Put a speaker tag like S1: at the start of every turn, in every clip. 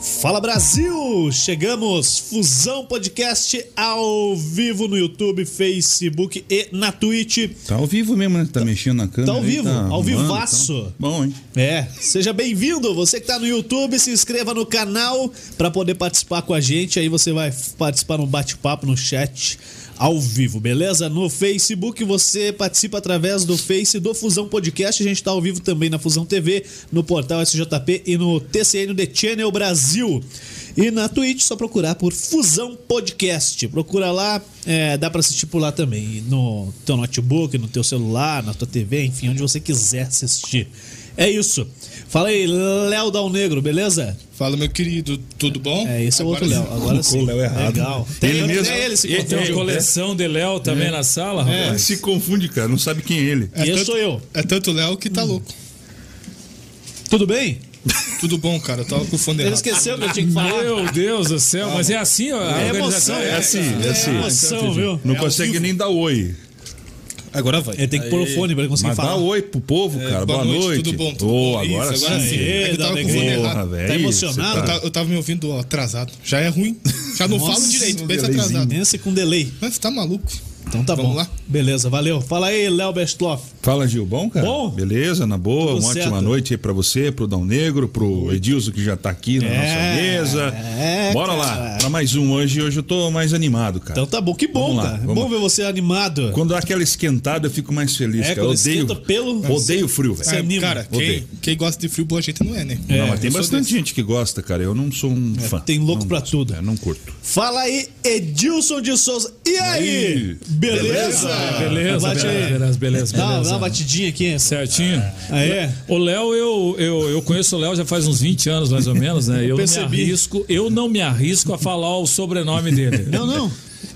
S1: Fala Brasil! Chegamos! Fusão Podcast ao vivo no YouTube, Facebook e na Twitch.
S2: Tá ao vivo mesmo, né? Tá mexendo na câmera.
S1: Tá ao
S2: aí,
S1: vivo,
S2: tá
S1: ao vivaço.
S2: tá Bom, hein?
S1: É, seja bem-vindo. Você que tá no YouTube, se inscreva no canal para poder participar com a gente. Aí você vai participar no bate-papo, no chat ao vivo, beleza? No Facebook você participa através do Face do Fusão Podcast. A gente tá ao vivo também na Fusão TV, no portal SJP e no TCN The Channel Brasil. E na Twitch, só procurar por Fusão Podcast. Procura lá, é, dá para assistir por lá também. No teu notebook, no teu celular, na tua TV, enfim, onde você quiser assistir. É isso. Fala aí, Léo Dal Negro, beleza?
S3: Fala, meu querido, tudo bom?
S1: É, esse é o outro Léo. Agora sim.
S2: o Léo errado.
S1: Legal. Tem
S2: Ele
S1: ele,
S2: mesmo.
S1: Tem ele, se
S2: Ele
S4: Tem uma coleção de Léo também na sala,
S2: É,
S4: rapaz.
S2: se confunde, cara. Não sabe quem é ele.
S3: É
S1: E
S3: tanto-
S1: sou eu.
S3: É tanto Léo que tá louco.
S1: Tudo bem?
S3: Tudo bom, cara. Eu tava com o fone
S1: Ele
S3: errado.
S1: esqueceu que eu tinha que falar.
S4: Meu Deus do céu, mas é assim, ó, a
S1: É
S4: organização
S1: emoção,
S4: é
S2: É
S4: assim.
S2: assim, é assim.
S1: emoção, viu?
S2: Não
S3: É
S2: consegue nem dar oi.
S3: Agora vai.
S1: Ele tem que pôr o fone pra ele conseguir
S2: Mas dá
S1: falar.
S2: oi pro povo, cara. Boa, noite.
S3: tudo bom? Tudo
S2: Ô,
S3: bom?
S2: agora
S3: Isso,
S2: sim.
S3: agora sim. É que eu tava com o fone errado.
S2: Porra, velho.
S1: Tá
S2: isso,
S1: emocionado?
S3: Eu,
S2: você
S3: ta- eu tava me ouvindo ó, atrasado. Já é ruim. Já não
S1: Nossa,
S3: falo direito, pensa atrasado.
S1: Pense com delay.
S3: Mas tá maluco.
S1: Então tá
S3: Vamos
S1: bom.
S3: lá?
S1: Beleza, valeu. Fala aí, Léo Bestloff.
S2: Fala, Gil. Bom, cara?
S1: Bom?
S2: Beleza, na boa.
S1: Tudo
S2: Uma
S1: certo.
S2: ótima noite aí pra você, pro Dão Negro, pro Edilson que já tá aqui na
S1: É,
S2: nossa mesa.
S1: é,
S2: Bora
S1: cara.
S2: lá, pra mais um hoje. Hoje eu tô mais animado, cara.
S1: Então tá bom. Que bom,
S2: lá,
S1: cara. É
S2: vamos
S1: bom ver você animado.
S2: Quando dá aquela esquentada, eu fico mais feliz,
S1: É,
S2: cara. Eu odeio,
S1: pelo-
S2: odeio frio, velho.
S3: É, cara, quem,
S2: Odeio.
S3: quem gosta de frio, boa gente não é, né?
S2: Não, mas tem bastante
S3: desse.
S2: gente que gosta, cara. Eu não sou um fã.
S1: tem louco
S2: Não
S1: pra
S2: gosto.
S1: tudo.
S2: É, não curto.
S1: Fala aí, Edilson de Souza. E aí?
S2: aí?
S1: Beleza?
S4: Beleza,
S1: Bate aí.
S4: beleza, beleza,
S1: Dá, dá uma batidinha aqui.
S4: Certinho.
S1: Aí é?
S4: O Léo, eu, eu, eu conheço o Léo já faz uns 20 anos, mais ou menos, né? Eu não me arrisco, eu não me arrisco a falar o sobrenome dele.
S1: Não, não.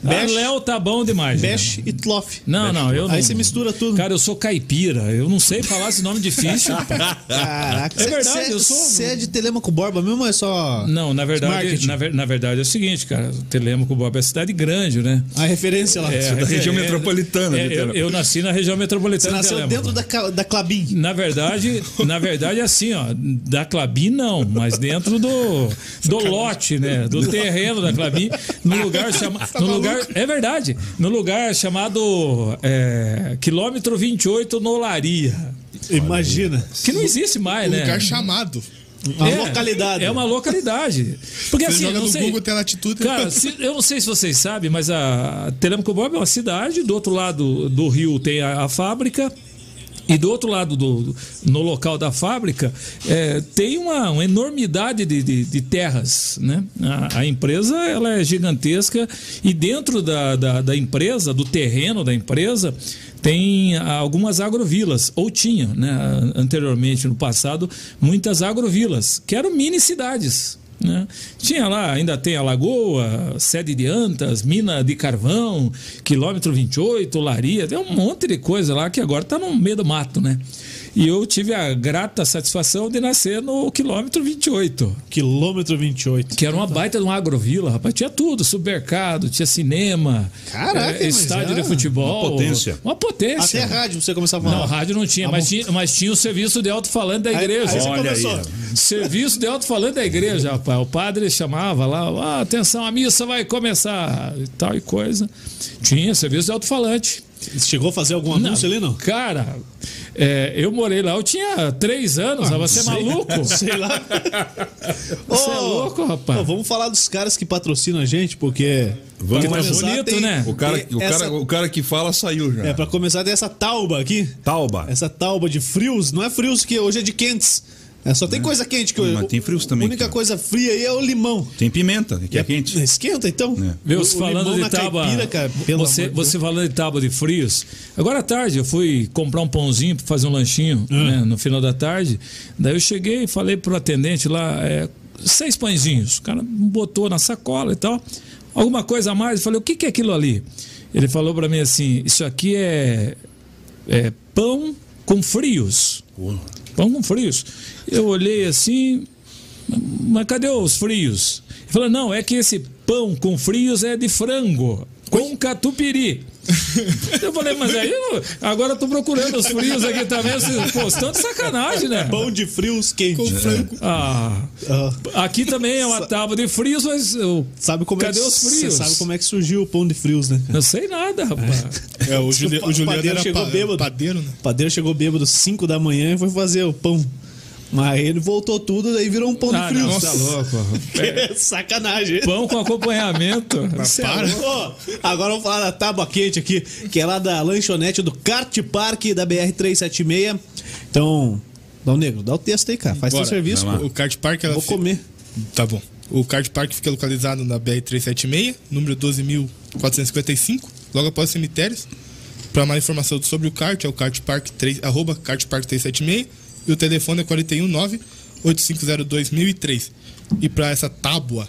S4: Ah,
S1: Besh,
S4: Léo tá bom demais. né?
S1: Besh e Tloff.
S4: Não, não, eu não.
S1: Aí você mistura tudo.
S4: Cara, eu sou caipira, eu não sei falar esse nome difícil.
S1: Caraca,
S4: É verdade,
S1: cê-
S4: eu sou-
S1: Você é de Telemaco Borba mesmo ou é só.
S4: Não, na verdade, na, ver- na verdade é o seguinte, cara. Telemaco Bob é cidade grande, né?
S1: A referência lá.
S4: É,
S2: da região
S4: é,
S2: metropolitana
S4: é,
S2: de
S4: eu, eu nasci na região
S1: Você
S4: metropolitana. de
S1: nasceu
S4: Telemaco.
S1: dentro da, da Clabin.
S4: Na verdade, na verdade, é assim, ó, da Clabin não, mas dentro do, do lote, né? Do terreno da Clabin, no lugar chamado. Lugar, é verdade, no lugar chamado é, quilômetro 28 Nolaria.
S1: Imagina.
S4: Que não existe mais,
S3: Um
S4: né?
S3: lugar chamado.
S1: Uma
S4: É,
S1: localidade.
S4: É uma localidade. Porque
S3: Você
S4: assim,
S3: joga
S4: não
S3: no
S4: sei.
S3: Google, tem latitude.
S4: Cara, se- eu não sei se vocês sabem, mas a Telemaco Bob é uma cidade, do outro lado do rio tem a, a fábrica. E do outro lado, do, no local da fábrica, é, tem uma, uma enormidade de, de- de terras. Né? A, a empresa ela é gigantesca e dentro da, da, da empresa, do terreno da empresa, tem algumas agrovilas, ou tinha né, anteriormente, no passado, muitas agrovilas, que eram mini cidades. Né? Tinha lá, ainda tem a Lagoa, sede de Antas, mina de carvão, quilômetro 28, Laria, tem um monte de coisa lá que agora está no meio do mato, né? E eu tive a grata satisfação de nascer no quilômetro 28,
S1: Quilômetro 28.
S4: que era uma baita de uma agrovila, rapaz. Tinha tudo, supermercado, tinha cinema,
S1: Caraca, mas
S4: estádio
S1: é
S4: de futebol.
S2: uma potência.
S4: Uma potência.
S1: Até rádio você começar a falar.
S4: Não, rádio não tinha, mas tinha, mas tinha o serviço de alto-falante da
S1: Aí-
S4: igreja.
S1: aí você
S2: Olha aí,
S1: começou.
S2: ó.
S4: Serviço de alto-falante da igreja, rapaz. O padre chamava lá, ah, atenção, a missa vai começar e tal e coisa. Tinha serviço de alto-falante.
S1: Chegou a fazer algum anúncio ali, não?
S4: Cara, é, eu morei lá, eu tinha três anos, ah, você é maluco?
S1: Sei lá.
S4: Você é
S1: Ô,
S4: louco, rapaz?
S1: ô, vamos falar dos caras que patrocinam a gente, porque.
S2: Vamos
S1: pra começar,
S4: bonito, né?
S2: O cara,
S1: tem
S2: o,
S1: essa-
S2: cara, o cara que fala saiu já.
S1: É, pra começar, tem essa tauba aqui.
S2: Tauba.
S1: Essa tauba de frios. Não é frios que hoje é de quentes. É, só tem coisa quente que hoje.
S2: Mas tem frios também
S1: A única
S2: aqui, ó.
S1: coisa fria aí é o limão.
S2: Tem pimenta, que é quente.
S1: Esquenta, então.
S2: É.
S4: Falando
S1: limão
S4: de tábua.
S1: caipira, cara, pelo
S4: você,
S1: amor de
S4: você falando de tábua de frios. Agora à tarde eu fui comprar um pãozinho para fazer um lanchinho
S1: Hum.
S4: né, no final da tarde. Daí eu cheguei e falei pro atendente lá, é, seis pãezinhos. O cara botou na sacola e tal. Alguma coisa a mais? Eu falei, o que, que é aquilo ali? Ele falou para mim assim: isso aqui é, é pão com frios. Pão com frios. Eu olhei assim, mas cadê os frios? Ele falou, não, é que esse pão com frios é de frango, com catupiry. Eu falei, mas aí eu- agora eu tô procurando os frios aqui também, vocês postando sacanagem, né?
S1: Pão de frios quente.
S3: Com frango.
S4: Ah,
S1: Ah,
S4: aqui também é uma tábua de frios, mas eu
S1: sabe como
S4: Cadê
S1: é que,
S4: os
S1: Você
S4: frios?
S1: sabe como é que surgiu o pão de frios, né?
S4: não sei nada, rapaz.
S3: É, o, Juli,
S1: O
S3: o Juliano
S1: padeiro
S3: era
S1: chegou
S3: pa-
S1: bêbado.
S3: padeiro, né?
S1: O padeiro chegou bêbado 5 da manhã e foi fazer o pão. Mas ele voltou tudo, daí virou um pão
S4: Ah,
S1: de frios.
S4: não, tá louco.
S1: Sacanagem.
S4: Pão com acompanhamento. Cê é
S3: para.
S1: Ó, agora vamos falar da tábua quente aqui, que é lá da lanchonete do Kart Park da BR-376. Então, Dá o negro, dá o texto aí, cara. Faz
S3: Bora.
S1: teu serviço.
S3: O Kart Park ela
S1: Vou
S3: fi-
S1: comer.
S3: Tá bom. O Kart Park fica localizado na BR-376, número 12.455, logo após os cemitérios. Para mais informação sobre o kart, é o kart park 3, arroba kart park 376 e o telefone é 419-8502-1003. E para essa tábua,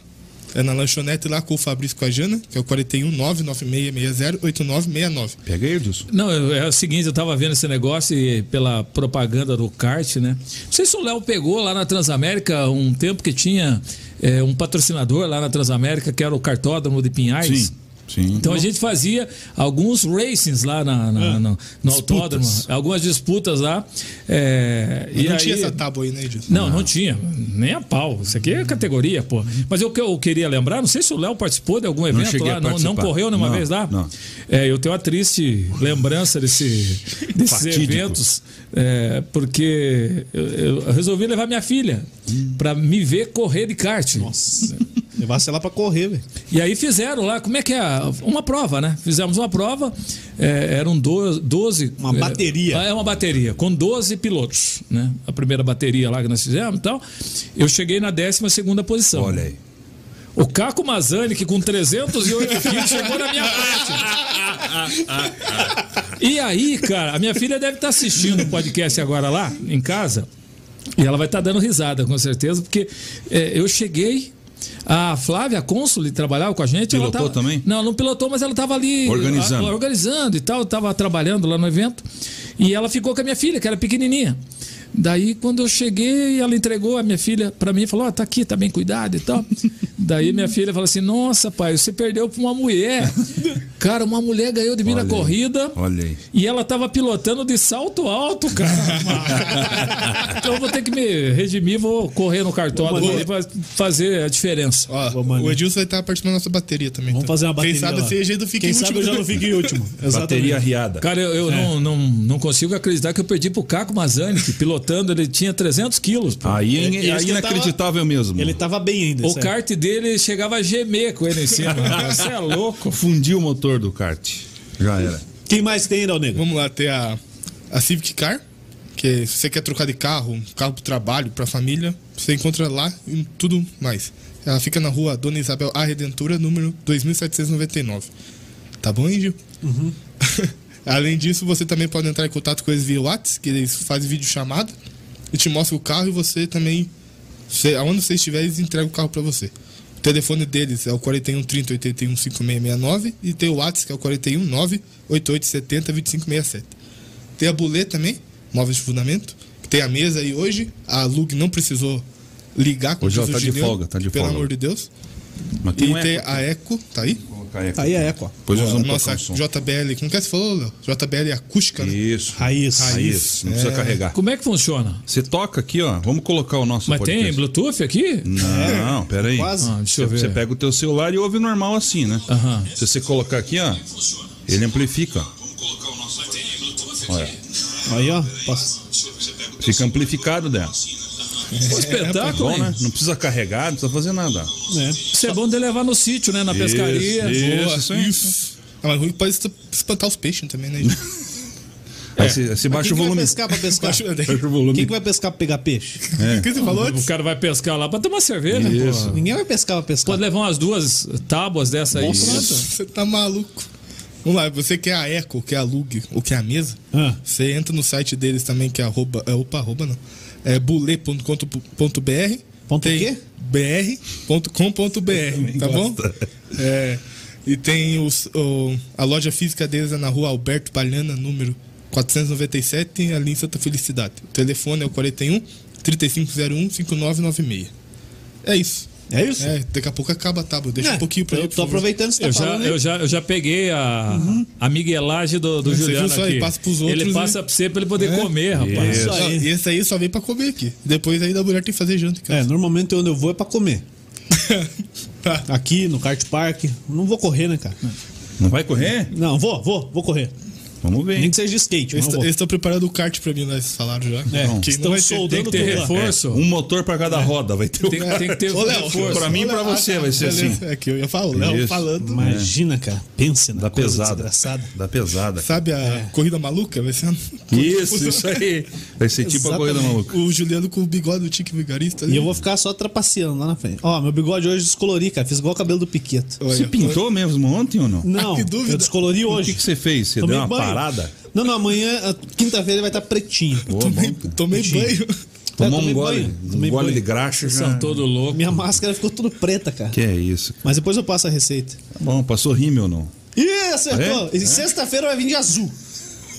S3: é na lanchonete lá com o Fabrício com a Jana, que é o 419-9660-8969.
S2: Pega aí, Edilson.
S4: Não, é o seguinte, eu tava vendo esse negócio e pela propaganda do kart, né? Não sei se o Léo pegou lá na Transamérica um tempo que tinha é, um patrocinador lá na Transamérica, que era o Cartódromo de Pinhais.
S2: Sim. Sim.
S4: Então a gente fazia alguns racings lá na, na- no, no autódromo, algumas disputas lá. é,
S3: Mas
S4: e
S3: não
S4: aí-
S3: tinha essa tábua aí, né, Edilson?
S4: Não, não tinha. Nem a pau. Isso aqui é categoria, pô. Mas o que eu queria lembrar, não sei se o Léo participou de algum evento
S2: cheguei
S4: lá, não, não correu nenhuma
S2: Não,
S4: vez lá?
S2: não.
S4: É, eu tenho uma triste lembrança desse, desses
S2: Fatídico.
S4: eventos, é, porque eu, eu resolvi levar minha filha pra me ver correr de kart.
S1: Nossa. Levasse ela pra correr, velho.
S4: E aí fizeram lá, como é que é? Uma prova, né? Fizemos uma prova, é, eram do- 12.
S1: Uma
S4: é,
S1: bateria.
S4: É uma bateria, com 12 pilotos, né? A primeira bateria lá que nós fizemos e tal. Eu cheguei na 12 segunda posição.
S2: Olha aí.
S4: O Caco Mazani, que com 308 quilos, chegou na minha frente. E aí, cara, a minha filha deve estar assistindo o podcast agora lá, em casa, e ela vai estar dando risada, com certeza, porque é, eu cheguei. A Flávia, a cônsul, trabalhava com a gente.
S2: Pilotou
S4: tava-
S2: também?
S4: Não, não pilotou, mas ela estava ali
S2: Organizando.
S4: a- organizando e tal, estava trabalhando lá no evento. E ela ficou com a minha filha, que era pequenininha. Daí, quando eu cheguei, ela entregou a minha filha para mim e falou: Ó, tá aqui, tá bem cuidado e tal. Daí minha filha falou assim: Nossa, pai, você perdeu pra uma mulher. Cara, uma mulher ganhou de mim
S2: Olha
S4: na
S2: aí.
S4: corrida.
S2: Olha aí.
S4: E ela tava pilotando de salto alto, cara. então eu vou ter que me redimir, vou correr no cartódromo ali pra fazer a diferença.
S3: Ó, o Edilson vai estar participando da nossa bateria também.
S1: Vamos
S3: então.
S1: fazer uma bateria.
S3: Quem sabe a gente fica
S1: Quem
S3: em
S1: sabe
S3: último.
S1: eu já não fico em último.
S2: Bateria riada.
S4: Cara, eu, eu não, não, não consigo acreditar que eu perdi pro Caco Mazani, que pilotando ele tinha 300 quilos. pô.
S2: Aí,
S1: É,
S2: é, aí
S1: eu
S2: inacreditável mesmo.
S1: Ele tava bem ainda.
S4: O kart dele chegava a gemer com ele em cima. Você é louco.
S2: Fundiu o motor do kart. Já era.
S1: Quem mais tem, Dal Negro?
S3: Vamos lá, ter a, a Civic Car, que se você quer trocar de carro, carro pro trabalho, pra família, você encontra lá e tudo mais. Ela fica na rua Dona Isabel A Redentora, número 2799. Tá bom, hein, Gil? Além disso, você também pode entrar em contato com eles via WhatsApp, que eles fazem vídeo chamada e te mostram o carro e você também, você, aonde você estiver, eles entregam o carro pra você. O telefone deles é o 41 30 81 5669 e tem o WhatsApp que é o 41 9 8870 2567. Tem a Bulê também, móveis de fundamento, que tem a mesa aí hoje. A Lug não precisou ligar com
S2: Hoje ela
S3: o
S2: tá de folga, tá de
S3: Pelo
S2: folga.
S3: amor de Deus.
S2: Mas
S3: E
S2: um
S3: tem
S2: eco.
S3: a Eco, tá aí?
S2: Colocar eco.
S1: Aí é Eco. ó.
S2: Depois nós
S3: a
S2: vamos
S3: nossa. JBL, como que é que você falou, Léo? JBL acústica, né?
S2: Isso.
S1: Raiz.
S2: Raiz. Não precisa
S3: É.
S2: carregar.
S4: Como é que funciona?
S2: Você toca aqui, ó. Vamos colocar o nosso
S4: Mas tem
S2: podcast.
S4: Bluetooth aqui?
S2: Não, pera aí.
S1: Quase.
S4: Ah, deixa eu
S2: Você,
S4: ver.
S2: você pega o teu celular e ouve normal assim, né?
S4: Aham.
S2: Se você colocar aqui, ó, ele amplifica. Olha,
S1: Aí, ó. Passa.
S2: fica amplificado dela.
S4: Um espetáculo,
S2: Bom,
S4: hein?
S2: né? Não precisa carregar, não precisa fazer nada.
S1: É.
S4: Isso é bom de levar no sítio, né? Na pescaria.
S2: Isso,
S3: Boa,
S2: isso
S3: isso. Ah, mas ruim que pode espantar os peixes também, né?
S2: você, você baixa
S1: Quem
S2: o
S1: que vai
S2: volume.
S1: pescar pra pescar?
S3: Baixa o-
S2: o volume.
S1: Quem que vai pescar pra pegar peixe?
S3: O que você falou
S4: O
S3: antes?
S4: cara vai pescar lá pra tomar cerveja,
S2: Isso.
S4: pô.
S1: Ninguém vai pescar pra pescar.
S4: Pode levar umas duas tábuas dessa aí.
S1: Nossa.
S3: Você tá maluco. Vamos lá, você quer a Eco, quer a Lug, ou quer a mesa,
S1: Ah.
S3: você entra no site deles também, que é arroba, é, opa, arroba não, é bule.com.br
S1: Ponto
S3: tem br.com.br, tá bom? É, e tem os, o- a loja física deles é na rua Alberto Palhana, número 497, ali em Santa Felicidade. O telefone é o 41 3501 5996. É isso.
S1: É isso?
S3: É, daqui a pouco acaba a tábua. Deixa
S1: É,
S3: um pouquinho pra
S1: eu
S3: ele. por
S1: tô aproveitando você tá
S4: Eu já,
S1: falando.
S4: eu, já, eu já peguei a, a miguelagem do, do Juliano aqui.
S3: Ele passa pros outros
S4: Ele
S3: e-
S4: passa pra você pra ele poder
S3: É.
S4: comer, rapaz.
S1: Isso aí.
S3: e esse aí só vem pra comer aqui. Depois aí da mulher tem que fazer janta.
S1: É, normalmente onde eu vou é pra comer.
S3: Tá.
S1: Aqui no kart park. Não vou correr, né, cara?
S2: Não vai correr?
S1: Não, vou, vou, vou correr.
S2: Vamos ver.
S1: Nem que seja de skate,
S3: Eles estão preparando o kart pra mim, né? Eles falaram já.
S1: É,
S3: Quem
S1: estão
S3: não ter-
S1: soldando
S4: Tem que ter reforço.
S2: Um motor pra cada roda vai ter.
S4: Tem, tem que ter
S3: Ô, Léo,
S4: reforço.
S2: Pra mim e pra você vai ser assim.
S3: É que eu ia falar, o Léo
S2: Isso.
S3: falando.
S1: Imagina, cara. Pense na
S2: Da
S1: coisa
S2: pesada.
S1: desgraçada.
S2: Da pesada.
S3: Sabe a
S1: É.
S3: corrida maluca? Vai ser
S2: Isso, isso aí. Vai ser tipo a corrida
S1: Exatamente.
S2: maluca.
S3: o Juliano com o bigode do Tique Vigarista.
S1: E eu vou ficar só trapaceando lá na frente. Ó, meu bigode hoje descolori, cara. Fiz igual o cabelo do Piqueto.
S2: Você pintou mesmo ontem ou não?
S1: Não,
S3: que dúvida.
S1: eu descolori
S2: O
S1: hoje.
S2: que, que você fez? Você deu uma. Parada?
S1: Não, não, amanhã, quinta-feira, ele vai estar pretinho.
S2: Boa,
S3: Tomei,
S2: bom.
S3: tomei banho.
S2: Tomou
S1: tomei
S2: um gole,
S1: banho,
S2: um gole
S1: banho.
S2: de graxa já.
S4: São todos loucos.
S1: Minha máscara ficou tudo preta, cara.
S2: Que é isso?
S1: Mas depois eu passo a receita.
S2: Tá bom, passou rímel não?
S1: Ih, acertou!
S2: É?
S1: E sexta-feira vai vir de azul.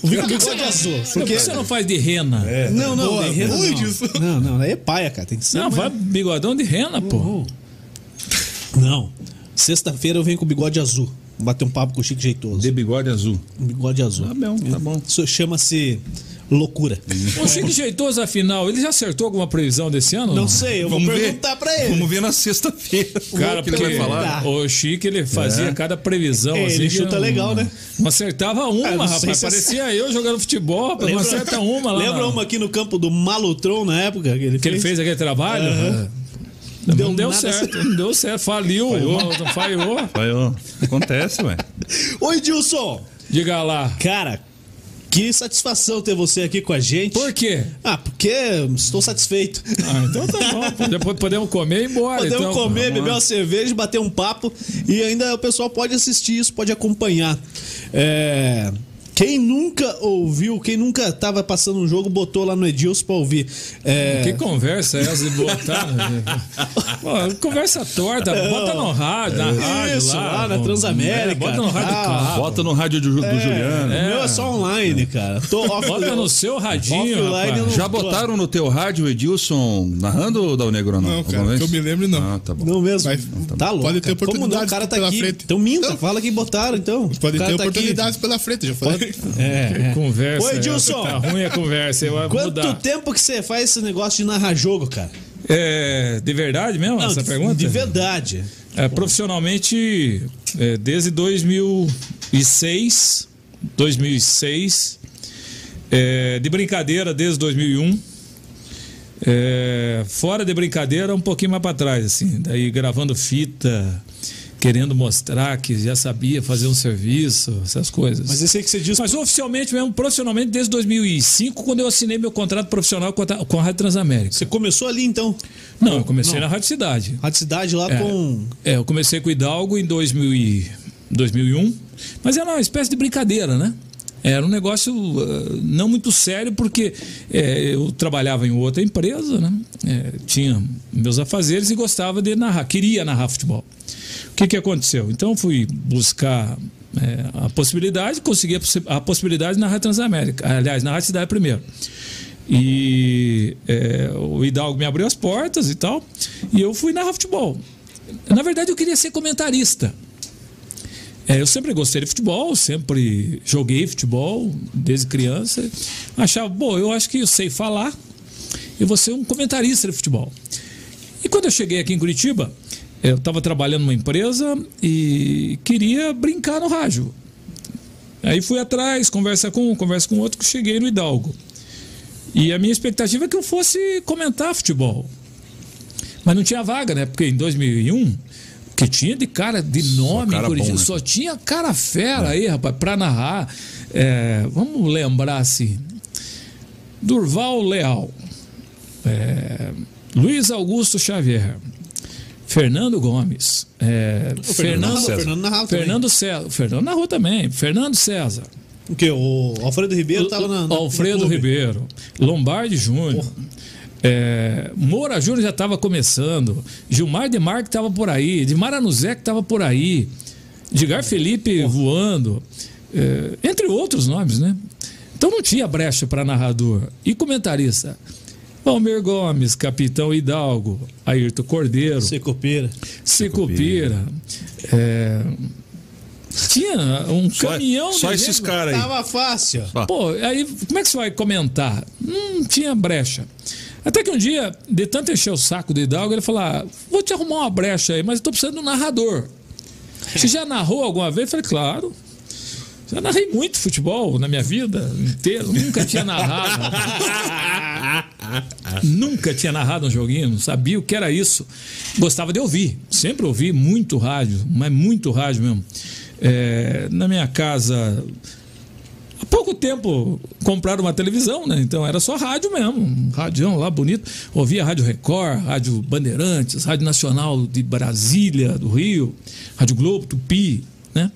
S1: O Vico bigode azul.
S4: Por
S1: Porque...
S4: que você não faz de rena?
S1: Não, não,
S3: Boa,
S1: de rena não.
S3: Edilson.
S1: Não, não, aí é paia, cara. Tem que ser.
S4: Não, vai bigodão de rena, pô.
S1: Não. Sexta-feira eu venho com bigode azul. Bater um papo com o Chico Jeitoso.
S2: De bigode azul.
S1: Um bigode azul.
S2: Tá bom, tá bom.
S1: Isso chama-se loucura.
S4: O Chico Jeitoso, afinal, ele já acertou alguma previsão desse ano?
S1: Não sei, eu vou
S2: Vamos ver.
S1: perguntar pra ele.
S2: Vamos ver na sexta-feira.
S4: Cara,
S2: o que ele vai falar.
S4: o Chico ele fazia
S2: É.
S4: cada previsão.
S1: É,
S4: assim,
S1: ele chuta
S4: não-
S1: legal, né?
S4: Não acertava uma,
S1: Ah, não sei
S4: rapaz. Parecia eu jogando futebol, rapaz. Não acerta uma lá.
S1: Lembra
S4: na-
S1: uma aqui no campo do Malutron na época que ele
S4: que ele fez aquele trabalho?
S1: Aham.
S4: Não
S1: Deu
S4: deu
S1: nada
S4: certo, não deu certo. Faliu, não falhou.
S2: Ó. Acontece, ué.
S1: Oi, Dilson!
S4: Diga lá.
S1: Cara, que satisfação ter você aqui com a gente.
S4: Por quê?
S1: Ah, porque estou satisfeito.
S4: Ah, então tá bom. Pode- Podemos comer e ir embora.
S1: Podemos
S4: então.
S1: comer,
S4: Vamos
S1: beber
S4: lá.
S1: uma cerveja, bater um papo e ainda o pessoal pode assistir isso, pode acompanhar. É, Quem nunca ouviu, quem nunca tava passando um jogo, botou lá no Edilson pra ouvir. É,
S4: Que conversa é essa de botar? Pô, conversa torta, bota no rádio, na rádio
S1: Isso,
S4: lá.
S1: lá na. Transamérica,
S4: É, bota no rádio carro.
S2: Bota no rádio do, do Juliano.
S1: O meu é só online, cara. Tô off,
S4: Bota no seu radinho,
S1: não-
S2: Já botaram no teu rádio, Edilson, narrando ou Dal Negro ou não?
S3: Não, cara, que eu me lembro, não.
S2: Ah, tá bom.
S1: Não mesmo.
S3: Mas
S1: tá louco.
S3: pode ter
S1: cara. Como não? O cara tá
S3: pela
S1: aqui.
S3: frente.
S1: Então minta,
S3: Então-
S1: fala quem botaram, então.
S3: Pode
S1: O
S3: ter
S1: tá aqui.
S3: oportunidades pela frente, já falei.
S1: É, é.
S4: Conversa.
S1: Oi, Edilson.
S4: Tá ruim a conversa,
S1: Quanto
S4: mudar.
S1: tempo que você faz esse negócio de narrar jogo, cara?
S4: É, de verdade mesmo essa
S1: de,
S4: pergunta?
S1: De verdade.
S4: É, profissionalmente, é, desde 2006, 2006, é, de brincadeira desde 2001, é, fora de brincadeira um pouquinho mais para trás, assim, daí gravando fita, querendo mostrar que já sabia fazer um serviço, essas coisas.
S1: Mas esse aí que você diz.
S4: Mas oficialmente mesmo, profissionalmente, desde 2005, quando eu assinei meu contrato profissional com a, Rádio Transamérica.
S1: Você começou ali então.
S4: Não, eu comecei
S1: Não.
S4: na Rádio Cidade.
S1: Rádio Cidade lá
S4: É.
S1: com.
S4: É, eu comecei com o Hidalgo em 2000 e 2001, mas era uma espécie de brincadeira, né? Era um negócio uh, não muito sério, porque é, eu trabalhava em outra empresa, né? É, tinha meus afazeres e gostava de narrar, queria narrar futebol. Que, que aconteceu? Então fui buscar é, a possibilidade, consegui a possibilidade na Rádio Transamérica, aliás, na Rádio Cidade primeiro. E é, o Hidalgo me abriu as portas e tal, e eu fui narrar futebol. Na verdade, eu queria ser comentarista. É, eu sempre gostei de futebol, sempre joguei futebol desde criança. Achava, bom, eu acho que eu sei falar, eu vou ser um comentarista de futebol. E quando eu cheguei aqui em Curitiba, eu estava trabalhando numa empresa e queria brincar no rádio. Aí fui atrás, conversa com um, conversa com outro, que cheguei no Hidalgo. E a minha expectativa é que eu fosse comentar futebol. Mas não tinha vaga, né? Porque em 2001, que tinha de cara de nome Curitiba,
S2: bom, né?
S4: só tinha cara fera aí, rapaz, pra narrar. É, vamos lembrar assim: Durval Leal, é, Luiz Augusto Xavier, Fernando Gomes, é, Fernando,
S1: Fernando, Fernando também.
S4: Fernando César, Fernando narrou também, Fernando César.
S1: O quê? O Alfredo Ribeiro tava na. na
S4: Alfredo. Ribeiro, Lombardi Júnior. É, Moura Júnior já estava começando. Gilmar Demarque estava por aí. Edmar Anuzek estava por aí. Edgar Felipe voando. é, entre outros nomes, né? Então não tinha brecha para narrador. E comentarista. Valmir Gomes, Capitão Hidalgo, Ayrton Cordeiro,
S1: Secopira.
S4: Secupira. É, tinha um
S2: Só,
S4: caminhão
S2: só
S4: de
S2: esses caras aí.
S1: Tava fácil.
S4: Pô, aí como é que você vai comentar? Não tinha brecha. Até que um dia, de tanto encher o saco do Hidalgo, ele falou: ah, vou te arrumar uma brecha aí, mas eu tô precisando de um narrador. Você já narrou alguma vez? Eu falei, claro. Já narrei muito futebol na minha vida inteira. Nunca tinha narrado. Nunca tinha narrado um joguinho, não sabia o que era isso. Gostava de ouvir, sempre ouvi muito rádio, mas muito rádio mesmo. É, na minha casa, há pouco tempo compraram uma televisão, né? Então era só rádio mesmo, um radião lá bonito. Ouvia Rádio Record, Rádio Bandeirantes, Rádio Nacional de Brasília, do Rio, Rádio Globo, Tupi, né?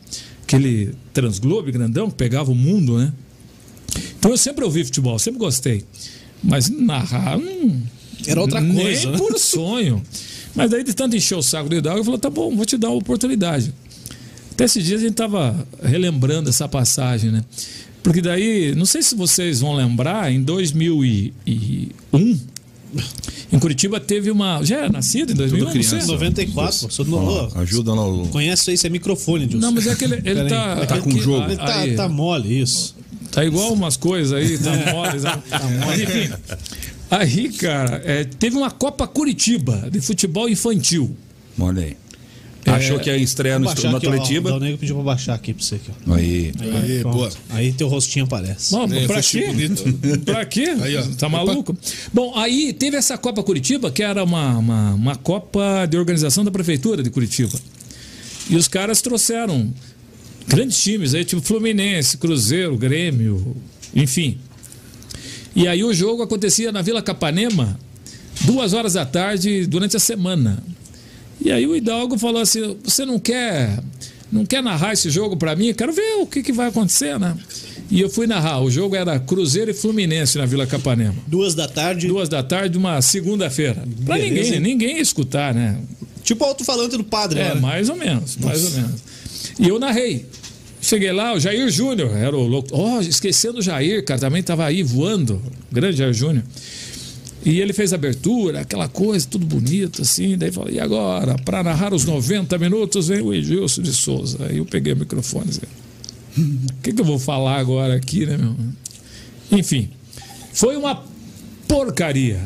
S4: Aquele Transglobe grandão que pegava o mundo, né? Então eu sempre ouvi futebol, sempre gostei. Mas narrar não.
S1: Era outra
S4: nem
S1: coisa, né?
S4: por sonho. Mas daí de tanto encher o saco do Hidalgo, eu falei, tá bom, vou te dar a oportunidade. Até esses dias a gente tava relembrando essa passagem, né? Porque daí, não sei se vocês vão lembrar, em 2001, em Curitiba teve uma. Já era nascido em 2001? Não,
S2: criança.
S4: sei.
S1: 94. pô, Sou do...
S2: Ó, ajuda lá o.
S1: Conhece isso aí, isso é microfone, Dilson.
S4: Não, mas é que ele, ele tá.
S2: Tá com
S4: aqui-
S2: jogo.
S1: Ele tá,
S4: aí-
S1: tá mole, isso.
S4: Tá igual umas coisas aí, tá mole. Tá Mas, enfim, aí, cara, é, teve uma Copa Curitiba de futebol infantil.
S2: Olha aí. Achou que ia estrear no, no
S1: ó, O
S2: Atletiba?
S1: Dalnego pediu pra baixar aqui pra você. Aqui, ó.
S2: Aí.
S3: Aí, boa.
S1: Aí teu rostinho aparece.
S4: Bom,
S3: É,
S4: pra quê? Pra quê?
S3: Aí, ó.
S4: Tá maluco? Bom, aí teve essa Copa Curitiba, que era uma, uma, uma Copa de organização da Prefeitura de Curitiba. E os caras trouxeram grandes times aí, tipo Fluminense, Cruzeiro, Grêmio, enfim. E aí o jogo acontecia na Vila Capanema, duas horas da tarde, durante a semana. E aí o Hidalgo falou assim: você não quer, não quer narrar esse jogo para mim? Quero ver o que, que vai acontecer, né? E eu fui narrar. O jogo era Cruzeiro e Fluminense na Vila Capanema.
S1: Duas da tarde.
S4: Duas da tarde, uma segunda-feira. Pra
S1: Beleza,
S4: ninguém, ninguém ia escutar, né?
S1: Tipo alto-falante do padre,
S4: É,
S1: né?
S4: mais ou menos, mais ou menos. E eu narrei. Cheguei lá, o Jair Júnior era o louco. Oh, esquecendo o Jair, cara, também tava aí voando. Grande Jair Júnior. E ele fez a abertura, aquela coisa, tudo bonito, assim. Daí falou, e agora, para narrar os 90 minutos, vem o Edilson de Souza. Aí eu peguei o microfone e disse, o que, que eu vou falar agora aqui, né, meu? Enfim, foi uma porcaria.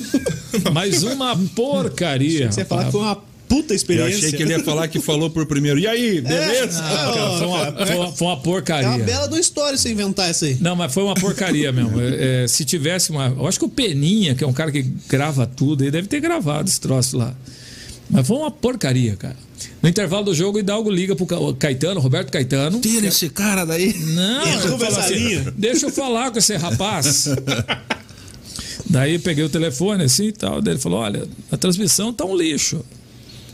S4: Mas uma porcaria.
S1: Você falar que foi uma puta
S2: Eu
S1: experiência.
S2: achei que ele ia falar que falou por primeiro. E aí, beleza?
S1: Ah,
S4: Cara,
S1: ó,
S4: foi, uma, foi uma- foi uma
S1: É
S4: porcaria.
S1: uma bela do história você inventar isso aí.
S4: Não, mas foi uma porcaria mesmo. É, é, se tivesse uma. Eu acho que o Peninha, que é um cara que grava tudo, ele deve ter gravado esse troço lá. Mas foi uma porcaria, cara. No intervalo do jogo, o Hidalgo liga pro Caetano, Roberto Caetano.
S2: Tira esse cara daí.
S4: Não, fala
S1: essa linha.
S4: deixa eu falar com esse rapaz. Daí peguei o telefone assim e tal. Daí ele falou: olha, a transmissão tá um lixo.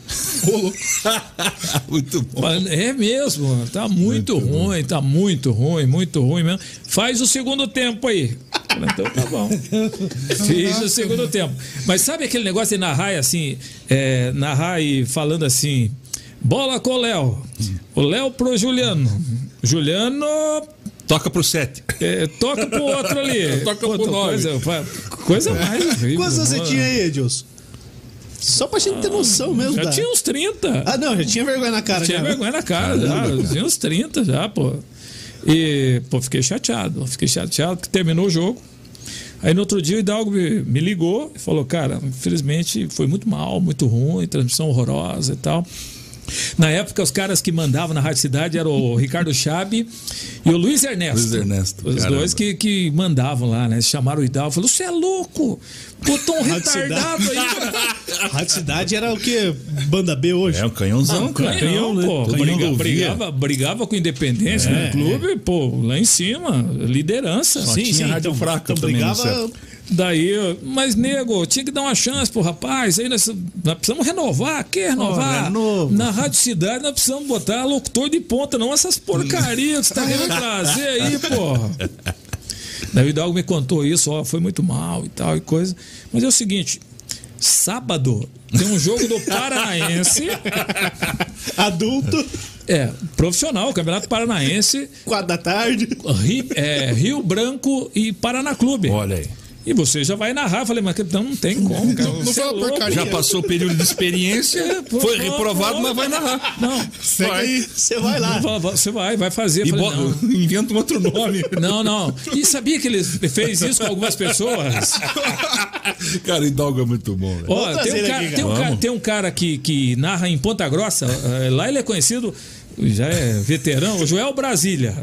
S2: Muito bom.
S4: É mesmo, tá muito, ruim, tá muito ruim, muito ruim mesmo. Faz o segundo tempo aí. Então tá bom. Fiz o segundo tempo. Mas sabe aquele negócio de narrar assim, é, narrar e falando assim, bola com o Léo. O Léo pro Juliano. Juliano
S2: Toca pro sete.
S4: é, toca pro outro ali.
S2: Toca pro
S4: coisa, coisa mais.
S1: Quantos você tinha aí, Edilson? Só pra gente ter noção mesmo.
S4: Já
S1: da-
S4: tinha uns 30.
S1: Ah, não, já tinha vergonha na cara.
S4: Tinha
S1: já.
S4: vergonha na cara, já. Tinha uns 30 já, pô. E, pô, fiquei chateado. Fiquei chateado porque terminou o jogo. Aí no outro dia o Hidalgo me, me ligou e falou: Cara, infelizmente foi muito mal, muito ruim, transmissão horrorosa e tal. Na época, os caras que mandavam na Rádio Cidade eram o Ricardo Chabe e o Luiz Ernesto.
S2: Luiz Ernesto,
S4: Os
S2: caramba.
S4: dois que, que mandavam lá, né? Chamaram o Hidalgo e falaram: Você é louco? Botou um retardado aí.
S1: Rádio Cidade era o quê? Banda B hoje?
S2: É um canhãozão,
S4: Não,
S2: cara.
S4: canhão,
S1: né?
S4: pô. Briga- brigava, brigava com independência
S1: É,
S4: no clube, pô, lá em cima, liderança.
S2: Só tinha rádio fraca também no
S1: brigava.
S4: Daí, mas nego, tinha que dar uma chance pro rapaz. Aí nós, nós precisamos renovar, quer renovar?
S1: Ó, renovo.
S4: Na Rádio Cidade nós precisamos botar locutor de ponta, não essas porcarias que você tá querendo trazer aí, porra. Daí o me contou isso, ó, foi muito mal e tal e coisa. Mas é o seguinte, sábado tem um jogo do Paranaense.
S1: Adulto,
S4: É, profissional, Campeonato Paranaense,
S1: quatro da tarde.
S4: Ri- é, Rio Branco e Paraná Clube.
S2: Olha aí.
S4: E você já vai narrar. Eu falei, mas não, não tem como, cara.
S3: Não
S4: Você é
S3: fala
S4: louco.
S3: porcaria.
S2: Já passou o período de experiência,
S4: É, pô,
S2: foi
S4: pô,
S2: reprovado,
S4: pô.
S2: mas vai narrar.
S4: Não,
S3: aí.
S1: Você vai lá.
S4: Você vai, vai fazer.
S2: E
S4: falei,
S2: bo-
S4: não.
S2: inventa um outro nome.
S4: Não, não. E sabia que ele fez isso com algumas pessoas?
S2: Cara, Hidalgo é muito bom.
S4: Ó, tem, um cara,
S1: aqui,
S4: tem, um
S2: cara.
S4: cara, tem um cara que, que narra em Ponta Grossa. eh, Lá ele é conhecido, já é veterano, o Joel Brasília.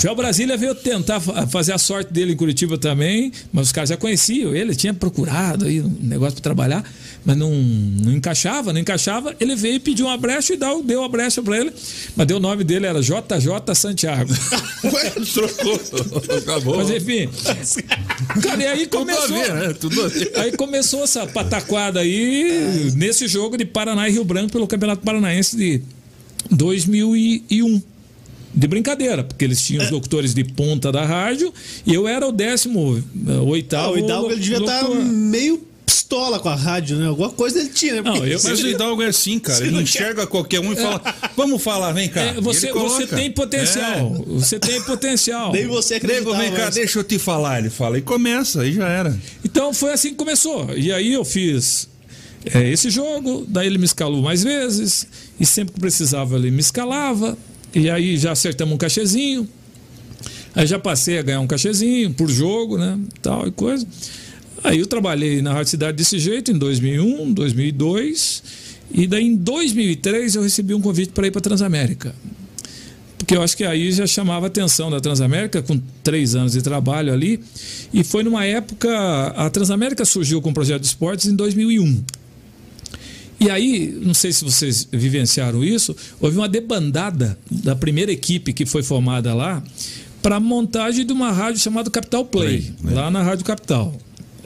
S4: Joel Brasília veio tentar fa- fazer a sorte dele em Curitiba também, mas os caras já conheciam ele, tinha procurado aí um negócio para trabalhar, mas não, não encaixava, não encaixava. Ele veio e pediu uma brecha e deu, deu a brecha para ele, mas deu o nome dele era JJ Santiago.
S3: Ué,
S2: Trocou. Acabou.
S4: Mas enfim. Cara, e aí
S2: Tudo a
S4: começou.
S2: ver, né? Tudo a ver.
S4: Aí começou essa pataquada aí nesse jogo de Paraná e Rio Branco pelo Campeonato Paranaense de 2001. De brincadeira, porque eles tinham os locutores de ponta da rádio e eu era o décimo eh,
S1: Ah,
S4: oitavo.
S1: o Hidalgo ele devia estar
S4: locutor.
S1: meio pistola com a rádio, né? Alguma coisa ele tinha, né?
S4: Não, eu-
S2: Mas o Hidalgo é assim, cara. Ele enxerga qualquer um e fala: Vamos falar, vem cá.
S4: É, você, você tem potencial. Você tem potencial.
S1: Nem você
S2: Nego,
S1: acreditava.
S2: vem cá,
S1: mas-
S2: deixa eu te falar. Ele fala, e começa, aí já era.
S4: Então foi assim que começou. E aí eu fiz é, esse jogo, daí ele me escalou mais vezes, e sempre que precisava ele me escalava, e aí já acertamos um cachezinho. Aí já passei a ganhar um cachezinho por jogo, né? Tal e coisa. Aí eu trabalhei na Rádio Cidade desse jeito em 2001, 2002, e daí em 2003 eu recebi um convite para ir para Transamérica. Porque eu acho que aí já chamava a atenção da Transamérica, com três anos de trabalho ali. E foi numa época. A Transamérica surgiu com o projeto de esportes em 2001. E aí, não sei se vocês vivenciaram isso, houve uma debandada da primeira equipe que foi formada lá para a montagem de uma rádio chamada Capital Play,
S2: Play, né?
S4: lá na Rádio Capital.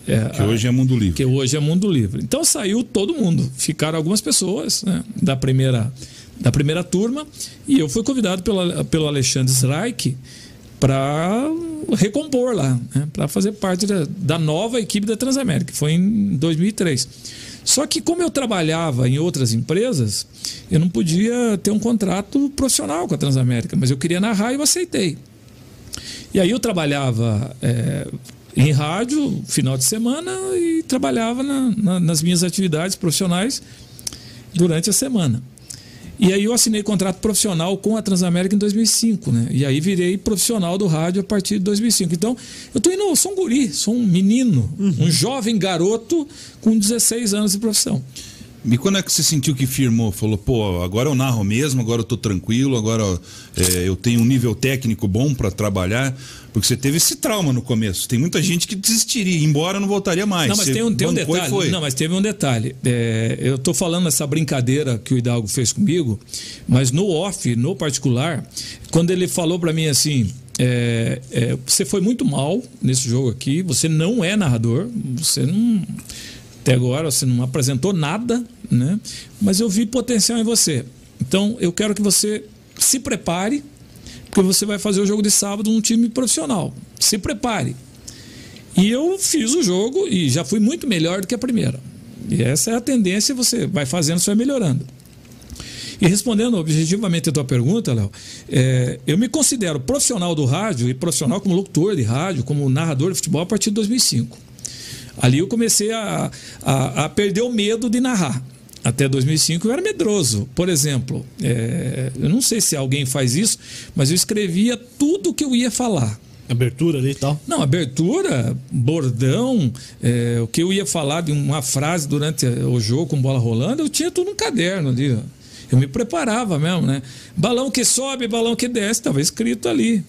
S4: É,
S2: Que hoje é mundo livre.
S4: que hoje é mundo livre. Então saiu todo mundo, ficaram algumas pessoas né, da primeira da primeira turma e eu fui convidado pelo, pelo Alexandre Streik para recompor lá, né, para fazer parte da, da nova equipe da Transamérica, que foi em 2003. Só que como eu trabalhava em outras empresas, eu não podia ter um contrato profissional com a Transamérica, mas eu queria narrar e eu aceitei. E aí eu trabalhava é, em rádio, final de semana, e trabalhava na- na- nas minhas atividades profissionais durante a semana. E aí eu assinei contrato profissional com a Transamérica em 2005, né? E aí virei profissional do rádio a partir de 2005. Então, eu tô indo, eu sou um guri, sou um menino, um jovem garoto com 16 anos de profissão.
S2: E quando é que você sentiu que firmou? Falou, pô, agora eu narro mesmo, agora eu tô tranquilo, agora é, eu tenho um nível técnico bom para trabalhar. Porque você teve esse trauma no começo. Tem muita gente que desistiria, embora não voltaria mais.
S4: Não, mas
S2: Você
S4: tem um, tem um detalhe.
S2: foi.
S4: Não, mas teve um detalhe. É, eu estou falando essa brincadeira que o Hidalgo fez comigo, mas no off, no particular, quando ele falou para mim assim. é, é, você foi muito mal nesse jogo aqui, você não é narrador, você não. Até agora você não apresentou nada, né? Mas eu vi potencial em você. Então eu quero que você se prepare, porque você vai fazer o jogo de sábado num time profissional. Se prepare. E eu fiz o jogo e já fui muito melhor do que a primeira. E essa é a tendência, você vai fazendo, você vai melhorando. E respondendo objetivamente a tua pergunta, Léo, é, eu me considero profissional do rádio e profissional como locutor de rádio, como narrador de futebol a partir de 2005. Ali eu comecei a, a, a perder o medo de narrar. Até 2005 eu era medroso. Por exemplo, é, eu não sei se alguém faz isso, mas eu escrevia tudo o que eu ia falar.
S1: Abertura ali e tal.
S4: Não, abertura, bordão, é, o que eu ia falar de uma frase durante o jogo com bola rolando, eu tinha tudo no caderno ali. Eu me preparava mesmo, né? Balão que sobe, balão que desce, estava escrito ali.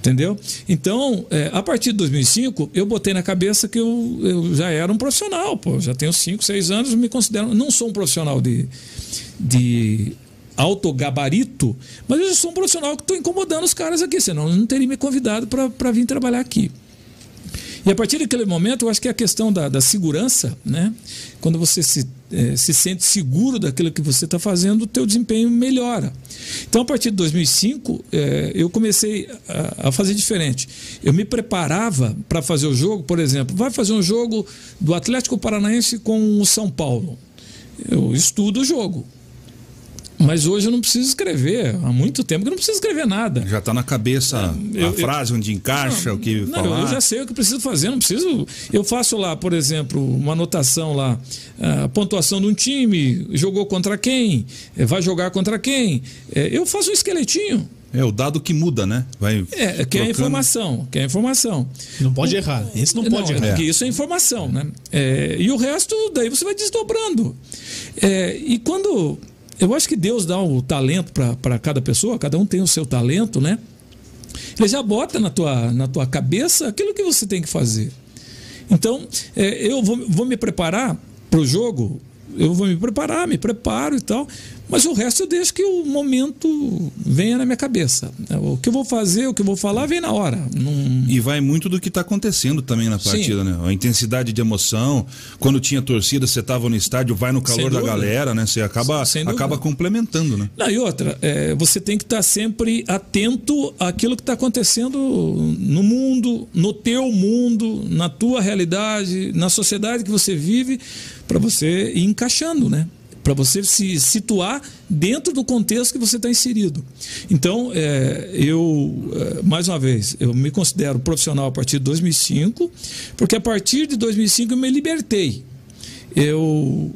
S4: Entendeu? Então, é, a partir de 2005, eu botei na cabeça que eu, eu já era um profissional, pô. Já tenho 5, 6 anos, me considero. Não sou um profissional de, de alto gabarito, mas eu sou um profissional que estou incomodando os caras aqui, senão não teria me convidado para vir trabalhar aqui. E a partir daquele momento, eu acho que é a questão da, da segurança, né? Quando você se, eh, se sente seguro daquilo que você está fazendo, o teu desempenho melhora. Então, a partir de 2005, eh, eu comecei a, a fazer diferente. Eu me preparava para fazer o jogo, por exemplo, vai fazer um jogo do Atlético Paranaense com o São Paulo. Eu estudo o jogo. Mas hoje eu não preciso escrever. Há muito tempo que eu não preciso escrever nada.
S2: Já está na cabeça
S4: eu-
S2: a
S4: eu-
S2: frase onde encaixa o que
S4: Não,
S2: falar.
S4: eu já sei o que eu preciso fazer, não preciso. Eu faço lá, por exemplo, uma anotação lá, a pontuação de um time, jogou contra quem, eh, vai jogar contra quem. Eh, Eu faço um esqueletinho.
S2: É o dado que muda, né? Vai
S4: É, que é a informação, que é a informação.
S1: Não pode errar. Esse não pode
S4: é
S1: errar.
S4: porque isso é informação, né? É, e o resto, daí você vai desdobrando. É, e quando. Eu acho que Deus dá o talento para cada pessoa, cada um tem o seu talento, né? Ele já bota na tua, na tua cabeça aquilo que você tem que fazer. Então, é, eu vou, vou me preparar para o jogo, eu vou me preparar, me preparo e tal, mas o resto eu deixo que o momento venha na minha cabeça. O que eu vou fazer, o que eu vou falar, vem na hora. Não,
S2: E vai muito do que está acontecendo também na
S4: Sim.
S2: partida, né? A intensidade de emoção. Quando tinha torcida, você estava no estádio, vai no calor da galera, né? Você acaba, acaba complementando, né?
S4: Não, e outra, é, você tem que estar sempre atento àquilo que está acontecendo no mundo, no teu mundo, na tua realidade, na sociedade que você vive, para você ir encaixando, né? Para você se situar dentro do contexto que você está inserido. Então, é, eu, é, mais uma vez, eu me considero profissional a partir de 2005, porque a partir de 2005 eu me libertei eu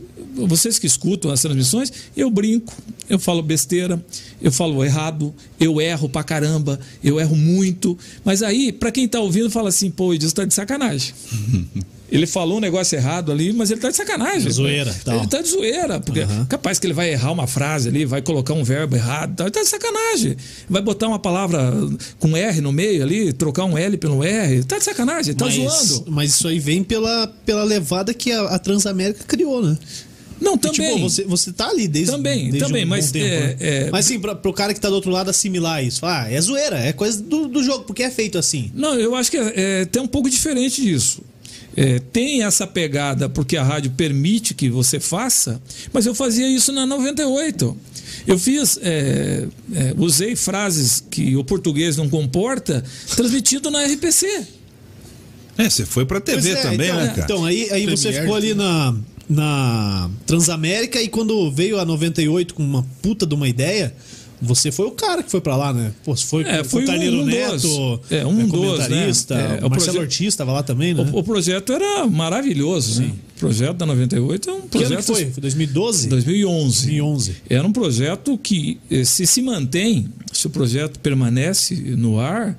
S4: vocês que escutam as transmissões, eu brinco, eu falo besteira, eu falo errado, eu erro pra caramba, eu erro muito. Mas aí, pra quem tá ouvindo, fala assim, pô, Edilson tá de sacanagem. Ele falou um negócio errado ali, mas ele tá de sacanagem.
S1: Zoeira, tal.
S4: Ele tá de zoeira, porque capaz que ele vai errar uma frase ali, vai colocar um verbo errado, tal. ele tá de sacanagem. Vai botar uma palavra com R no meio ali, trocar um L pelo R, tá de sacanagem, tá
S1: mas,
S4: zoando.
S1: mas isso aí vem pela, pela levada que a, a Transamérica criou, né?
S4: Não,
S1: E,
S4: também.
S1: Tipo, você, você tá ali desde
S4: Também,
S1: desde
S4: também,
S1: um
S4: mas,
S1: tempo,
S4: é,
S1: né?
S4: é-
S1: Mas sim, pra, pro cara que tá do outro lado assimilar isso. Ah, é zoeira, é coisa do, do jogo, porque é feito assim.
S4: Não, eu acho que é, é, tem um pouco diferente disso. É, tem essa pegada porque a rádio permite que você faça, mas eu fazia isso na 98. Eu fiz, é, é, usei frases que o português não comporta, transmitido na RPC.
S2: É, você foi pra TV
S1: é,
S2: também,
S1: então,
S2: né, cara?
S1: Então, aí, aí você ficou ali na, na Transamérica e quando veio a 98 com uma puta de uma ideia, você foi o cara que foi pra lá, né? Pô, foi,
S4: É,
S1: foi
S4: foi
S1: o Carneiro
S4: um
S1: Neto,
S4: dos. É, um
S1: é,
S4: dos,
S1: comentarista,
S4: né? É,
S1: o Marcelo Ortiz tava lá também, né?
S4: O, o projeto era maravilhoso, né? O projeto da 98 é um
S1: que ano
S4: projeto.
S1: que foi? Foi 2012?
S4: 2011.
S1: 2011.
S4: Era um projeto que, eh, se se mantém, se o projeto permanece no ar,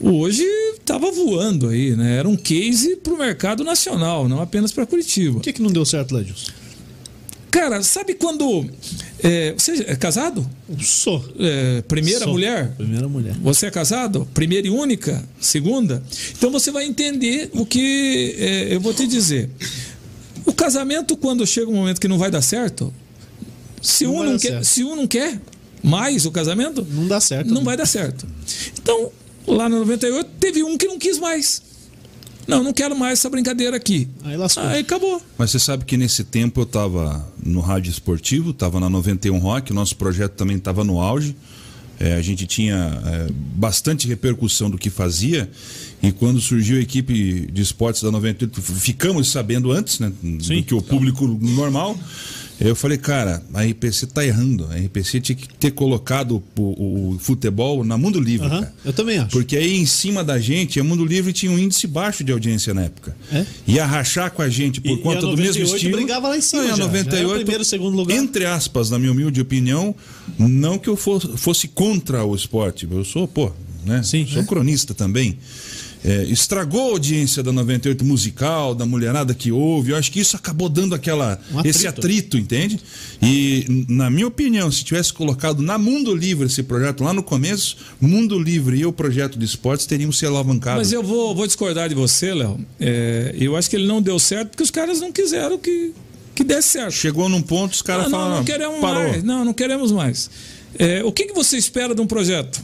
S4: hoje estava voando aí, né? Era um case para o mercado nacional, não apenas para Curitiba.
S1: Por que, que não deu certo, Ledilson?
S4: Cara, sabe quando. eh, você é casado?
S1: Sou.
S4: Eh, primeira
S1: Sou.
S4: mulher?
S1: Primeira mulher.
S4: Você é casado? Primeira e única? Segunda? Então você vai entender o que eh, eu vou te dizer. O casamento, quando chega um momento que não vai dar certo, se,
S1: Não
S4: um, não quer,
S1: certo.
S4: se um não quer mais o casamento,
S1: Não dá certo.
S4: não
S1: né?
S4: vai dar certo. Então, lá no 98, teve um que não quis mais. Não, não quero mais essa brincadeira aqui.
S1: Aí lascou.
S4: Aí acabou.
S2: Mas você sabe que nesse tempo eu estava no rádio esportivo, estava na 91 Rock, o nosso projeto também estava no auge. É, a gente tinha é, bastante repercussão do que fazia. E quando surgiu a equipe de esportes da 98, ficamos sabendo antes né,
S1: Sim.
S2: do que o público normal. Eu falei, cara, a RPC tá errando. A RPC tinha que ter colocado o, o futebol na Mundo Livre. Cara.
S1: Eu também acho.
S2: Porque aí em cima da gente, a Mundo Livre tinha um índice baixo de audiência na época.
S1: É?
S2: Ia rachar com a gente por
S1: E- e
S2: conta
S1: a
S2: do mesmo
S1: 98
S2: estilo.
S1: brigava lá em cima
S2: Não, e
S1: já. Já era o
S2: 98,
S1: primeiro, segundo lugar.
S2: Entre aspas, na minha humilde opinião, não que eu fosse, fosse contra o esporte. Eu sou, pô, né?
S1: Sim,
S2: sou
S1: é.
S2: cronista também. É, estragou a audiência da 98 musical, da mulherada que ouve. Eu acho que isso acabou dando aquela
S1: Um atrito.
S2: esse atrito, entende? E, na minha opinião, se tivesse colocado na Mundo Livre esse projeto lá no começo, Mundo Livre e o projeto de esportes teriam se alavancado.
S4: Mas eu vou, vou discordar de você, Léo. É, eu acho que ele não deu certo porque os caras não quiseram que, que desse certo.
S2: Chegou num ponto, os caras
S4: Ah, não,
S2: falaram.
S4: não queremos
S2: parou.
S4: mais. Não, não queremos mais. É, o que, que você espera de um projeto?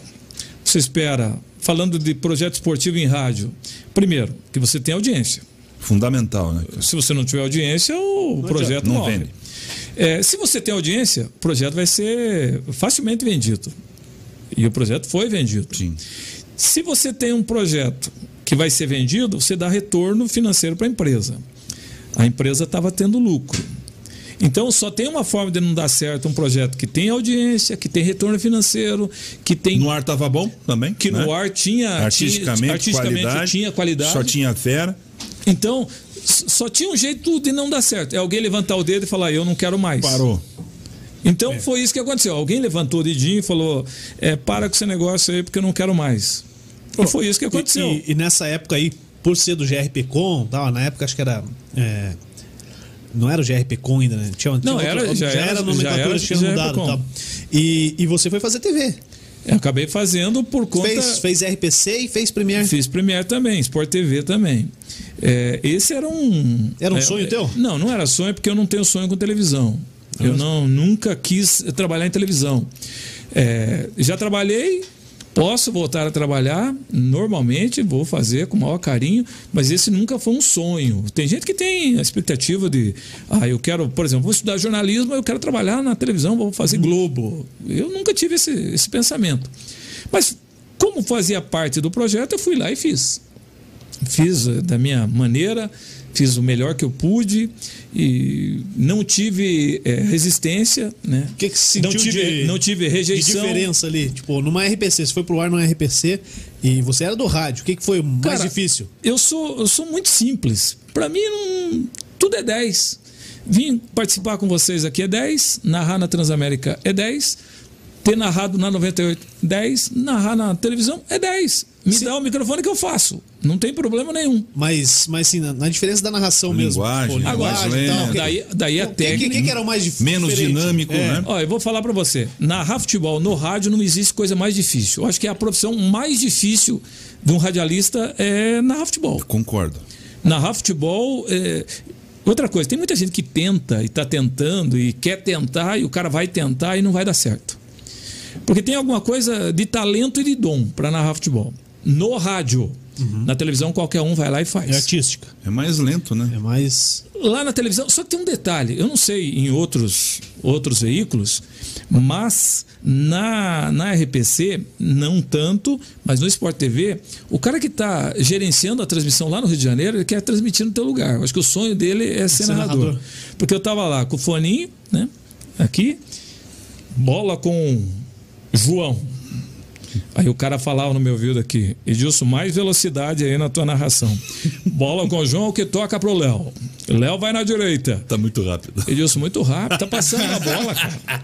S4: Você espera, falando de projeto esportivo em rádio, primeiro, que você tenha audiência.
S2: Fundamental, né?
S4: Se você não tiver audiência, o projeto
S2: não
S4: morre.
S2: vende.
S4: É, se você tem audiência, o projeto vai ser facilmente vendido. E o projeto foi vendido.
S2: Sim.
S4: Se você tem um projeto que vai ser vendido, você dá retorno financeiro para a empresa. A empresa estava tendo lucro. Então só tem uma forma de não dar certo um projeto que tem audiência, que tem retorno financeiro, que tem
S2: No ar tava bom também.
S4: que
S2: né?
S4: no ar tinha
S2: Artisticamente,
S4: tinha, artisticamente
S2: qualidade,
S4: tinha qualidade.
S2: Só tinha fera.
S4: Então só tinha um jeito de não dar certo. É alguém levantar o dedo e falar eu não quero mais.
S2: Parou.
S4: Então foi isso que aconteceu. Alguém levantou o dedinho e falou é, para com esse negócio aí porque eu não quero mais. E foi isso que aconteceu.
S1: E, e- e nessa época aí, por ser do GRP Com, tal, na época acho que era. é, não era o GRP Com ainda, né? Tinha, tinha
S4: Não, era- já era-
S1: a
S4: já
S1: nomenclatura
S4: era
S1: tinha mudado.
S4: Com.
S1: Tal. E, e você foi fazer TV.
S4: Eu acabei fazendo por conta.
S1: Fez, fez RPC e fez Premiere.
S4: Fiz Premiere também, Sport TV também. É, esse era um.
S1: Era um
S4: é,
S1: sonho teu?
S4: Não, não era sonho porque eu não tenho sonho com televisão. Eu não nunca quis trabalhar em televisão. É, já trabalhei, posso voltar a trabalhar normalmente, vou fazer com o maior carinho, mas esse nunca foi um sonho. Tem gente que tem a expectativa de, ah, eu quero, por exemplo, vou estudar jornalismo, eu quero trabalhar na televisão, vou fazer Globo. Eu nunca tive esse, esse pensamento. Mas como fazia parte do projeto, eu fui lá e fiz fiz da minha maneira, fiz o melhor que eu pude e não tive eh, resistência, né?
S1: O que, que
S4: não
S1: sentiu
S4: tive,
S1: de,
S4: não tive
S1: de
S4: rejeição.
S1: diferença ali? Tipo, numa RPC, você foi pro ar numa RPC e você era do rádio. O que, que foi mais
S4: Cara,
S1: difícil?
S4: Eu sou, eu sou muito simples. Para mim, não- tudo é 10. Vim participar com vocês aqui é 10, narrar na Transamérica é 10, ter narrado na 98 10, narrar na televisão é 10. Me
S1: Sim.
S4: dá o microfone que eu faço. Não tem problema nenhum.
S1: Mas, mas sim, na, na diferença da narração
S2: Linguagem,
S1: mesmo. Pô,
S2: linguagem
S1: linguagem e tal.
S2: lenta.
S1: Que-
S4: Daí, daí a
S1: o que, que,
S4: técnica.
S1: que que era o mais difícil?
S2: Menos dinâmico, né?
S4: Ó, eu vou falar pra você. Narrar futebol no rádio não existe coisa mais difícil. Eu acho que a profissão mais difícil de um radialista é narrar futebol.
S2: Concordo.
S4: Narrar futebol. é- Outra coisa, tem muita gente que tenta e está tentando e quer tentar e o cara vai tentar e não vai dar certo. Porque tem alguma coisa de talento e de dom para narrar futebol. No rádio, na televisão, qualquer um vai lá e faz.
S1: É artística.
S2: É mais lento, né?
S1: É mais.
S4: Lá na televisão, só que tem um detalhe, eu não sei em outros, outros veículos, mas na, na RPC, não tanto, mas no Sport TV, o cara que está gerenciando a transmissão lá no Rio de Janeiro, ele quer transmitir no teu lugar. Eu acho que o sonho dele é ser,
S1: Ser
S4: narrador.
S1: narrador.
S4: Porque eu estava lá com o foninho, né? Aqui, bola com João. Aí o cara falava no meu ouvido aqui, Edilson, mais velocidade aí na tua narração. Bola com o João que toca pro Léo. Léo vai na direita.
S2: Tá muito rápido.
S4: Edilson, muito rápido, tá passando a bola, cara.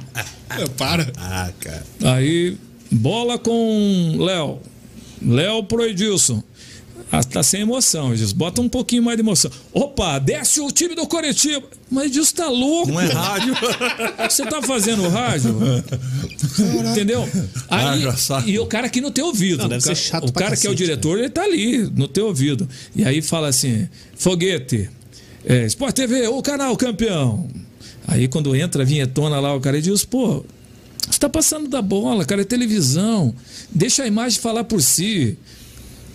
S3: É, para.
S2: Ah, cara.
S4: Aí, bola com Léo. Léo pro Edilson. Ah, tá sem emoção, Edilson. Bota um pouquinho mais de emoção. Opa, desce o time do Coritiba. Mas Edilson tá louco.
S2: Não é rádio.
S4: Você tá fazendo rádio? Entendeu?
S2: Ah,
S4: Aí,
S2: já saco.
S4: e o cara aqui no teu ouvido.
S1: Não, deve
S4: o cara,
S1: ser chato
S4: o cara que é o
S1: cacete,
S4: diretor, ele tá ali, no teu ouvido. E aí fala assim: foguete, é, Sport TV, o canal campeão. Aí quando entra a vinhetona lá, o cara diz: pô, você tá passando da bola, cara, é televisão. Deixa a imagem falar por si.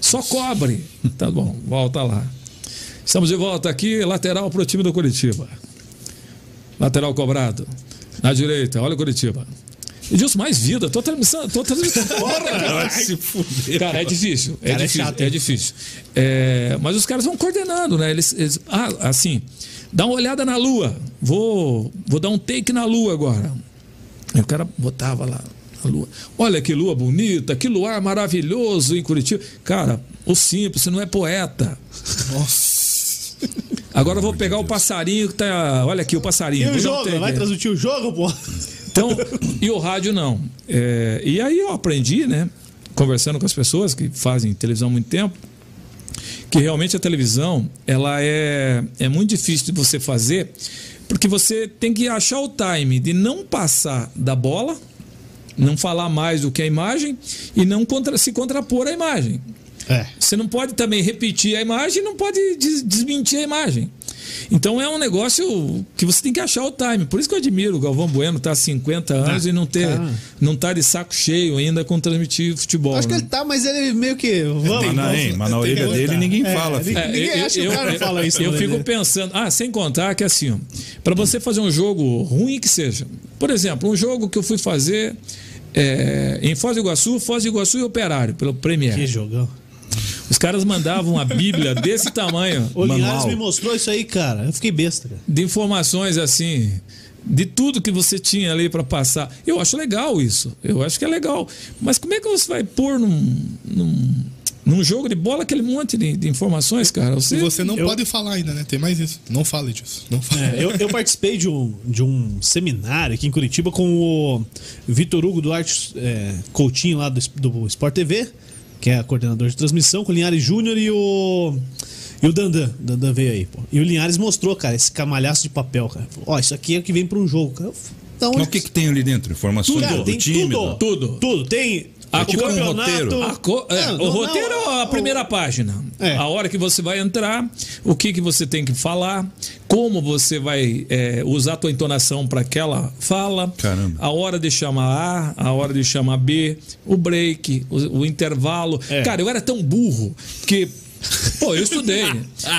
S4: Só cobre. Tá bom, volta lá. Estamos de volta aqui, lateral pro time do Curitiba. Lateral cobrado. Na direita, olha o Curitiba. Edilson, mais vida. Tô transmissão. Tô transmissão.
S2: Vai se fuder.
S4: Cara, é difícil. É
S1: Cara, é
S4: difícil. É
S1: hein?
S4: difícil. É, mas os caras vão coordenando, né? Eles, eles- ah, assim, dá uma olhada na lua. Vou, vou dar um take na lua agora. Aí o cara botava lá a lua. Olha que lua bonita, que luar maravilhoso em Curitiba. Cara, o simples, você não é poeta. Agora eu vou pegar o passarinho que tá. Olha aqui o
S1: E
S4: passarinho.
S1: o
S4: dar um
S1: jogo? Vai transmitir o jogo, pô?
S4: Então, e o rádio não. É, e aí eu aprendi, né? Conversando com as pessoas que fazem televisão há muito tempo, que realmente a televisão ela é, é muito difícil de você fazer, porque você tem que achar o time de não passar da bola, não falar mais do que a imagem e não contra, se contrapor à imagem.
S1: É.
S4: Você não pode também repetir a imagem, não pode des- desmentir a imagem. Então é um negócio que você tem que achar o time. Por isso que eu admiro o Galvão Bueno estar há 50 anos
S1: Ah,
S4: e não ter
S1: cara.
S4: não tá de saco cheio ainda com transmitir futebol.
S1: Acho que
S4: né?
S1: ele tá, mas ele meio que. Vamos,
S2: Mas na,
S1: vamos.
S2: hein, mas na orelha
S1: que
S2: dele ninguém
S1: É,
S2: fala.
S1: é. Ninguém acha que o cara fala isso,
S4: Eu
S1: né,
S4: fico
S1: né?
S4: pensando, ah, sem contar que assim, para você fazer um jogo ruim que seja, por exemplo, um jogo que eu fui fazer é, em Foz do Iguaçu, Foz do Iguaçu e Operário, pelo Premier.
S1: Que jogão.
S4: Os caras mandavam uma Bíblia desse tamanho.
S1: O Linhares me mostrou isso aí, cara. Eu fiquei besta, cara.
S4: de informações assim, de tudo que você tinha ali para passar. Eu acho legal isso. Eu acho que é legal. Mas como é que você vai pôr num, num, num jogo de bola aquele monte de, de informações, cara? Você,
S3: E você não
S1: Eu-
S3: pode falar ainda, né? Tem mais isso. Não fale disso. Não fale.
S1: É, eu, eu participei de um, de um seminário aqui em Curitiba com o Vitor Hugo Duarte é, Coutinho lá do, do Sport TV, que é coordenador de transmissão, com o Linhares Júnior e o. E o Dandan. O Dandan veio aí, pô. E o Linhares mostrou, cara, esse camalhaço de papel, cara. Ó, isso aqui é o que vem pra um jogo, cara. Então,
S2: Mas o que, que tem ali dentro? Informações
S1: Cara,
S2: do
S1: tem
S2: time?
S1: tudo.
S4: Tudo.
S1: Tudo. Tem
S4: A
S1: o
S4: tipo um
S1: campeonato.
S2: roteiro.
S4: A co- é,
S1: Não,
S4: o
S1: não,
S4: roteiro
S1: não,
S4: é a
S1: o-
S4: primeira página.
S1: É.
S4: A hora que você vai entrar, o que, que você tem que falar, como você vai é, usar a tua entonação para aquela fala,
S2: Caramba.
S4: a hora de chamar A, a hora de chamar B, o break, o, o intervalo.
S1: É.
S4: Cara, eu era tão burro que. Pô, eu estudei.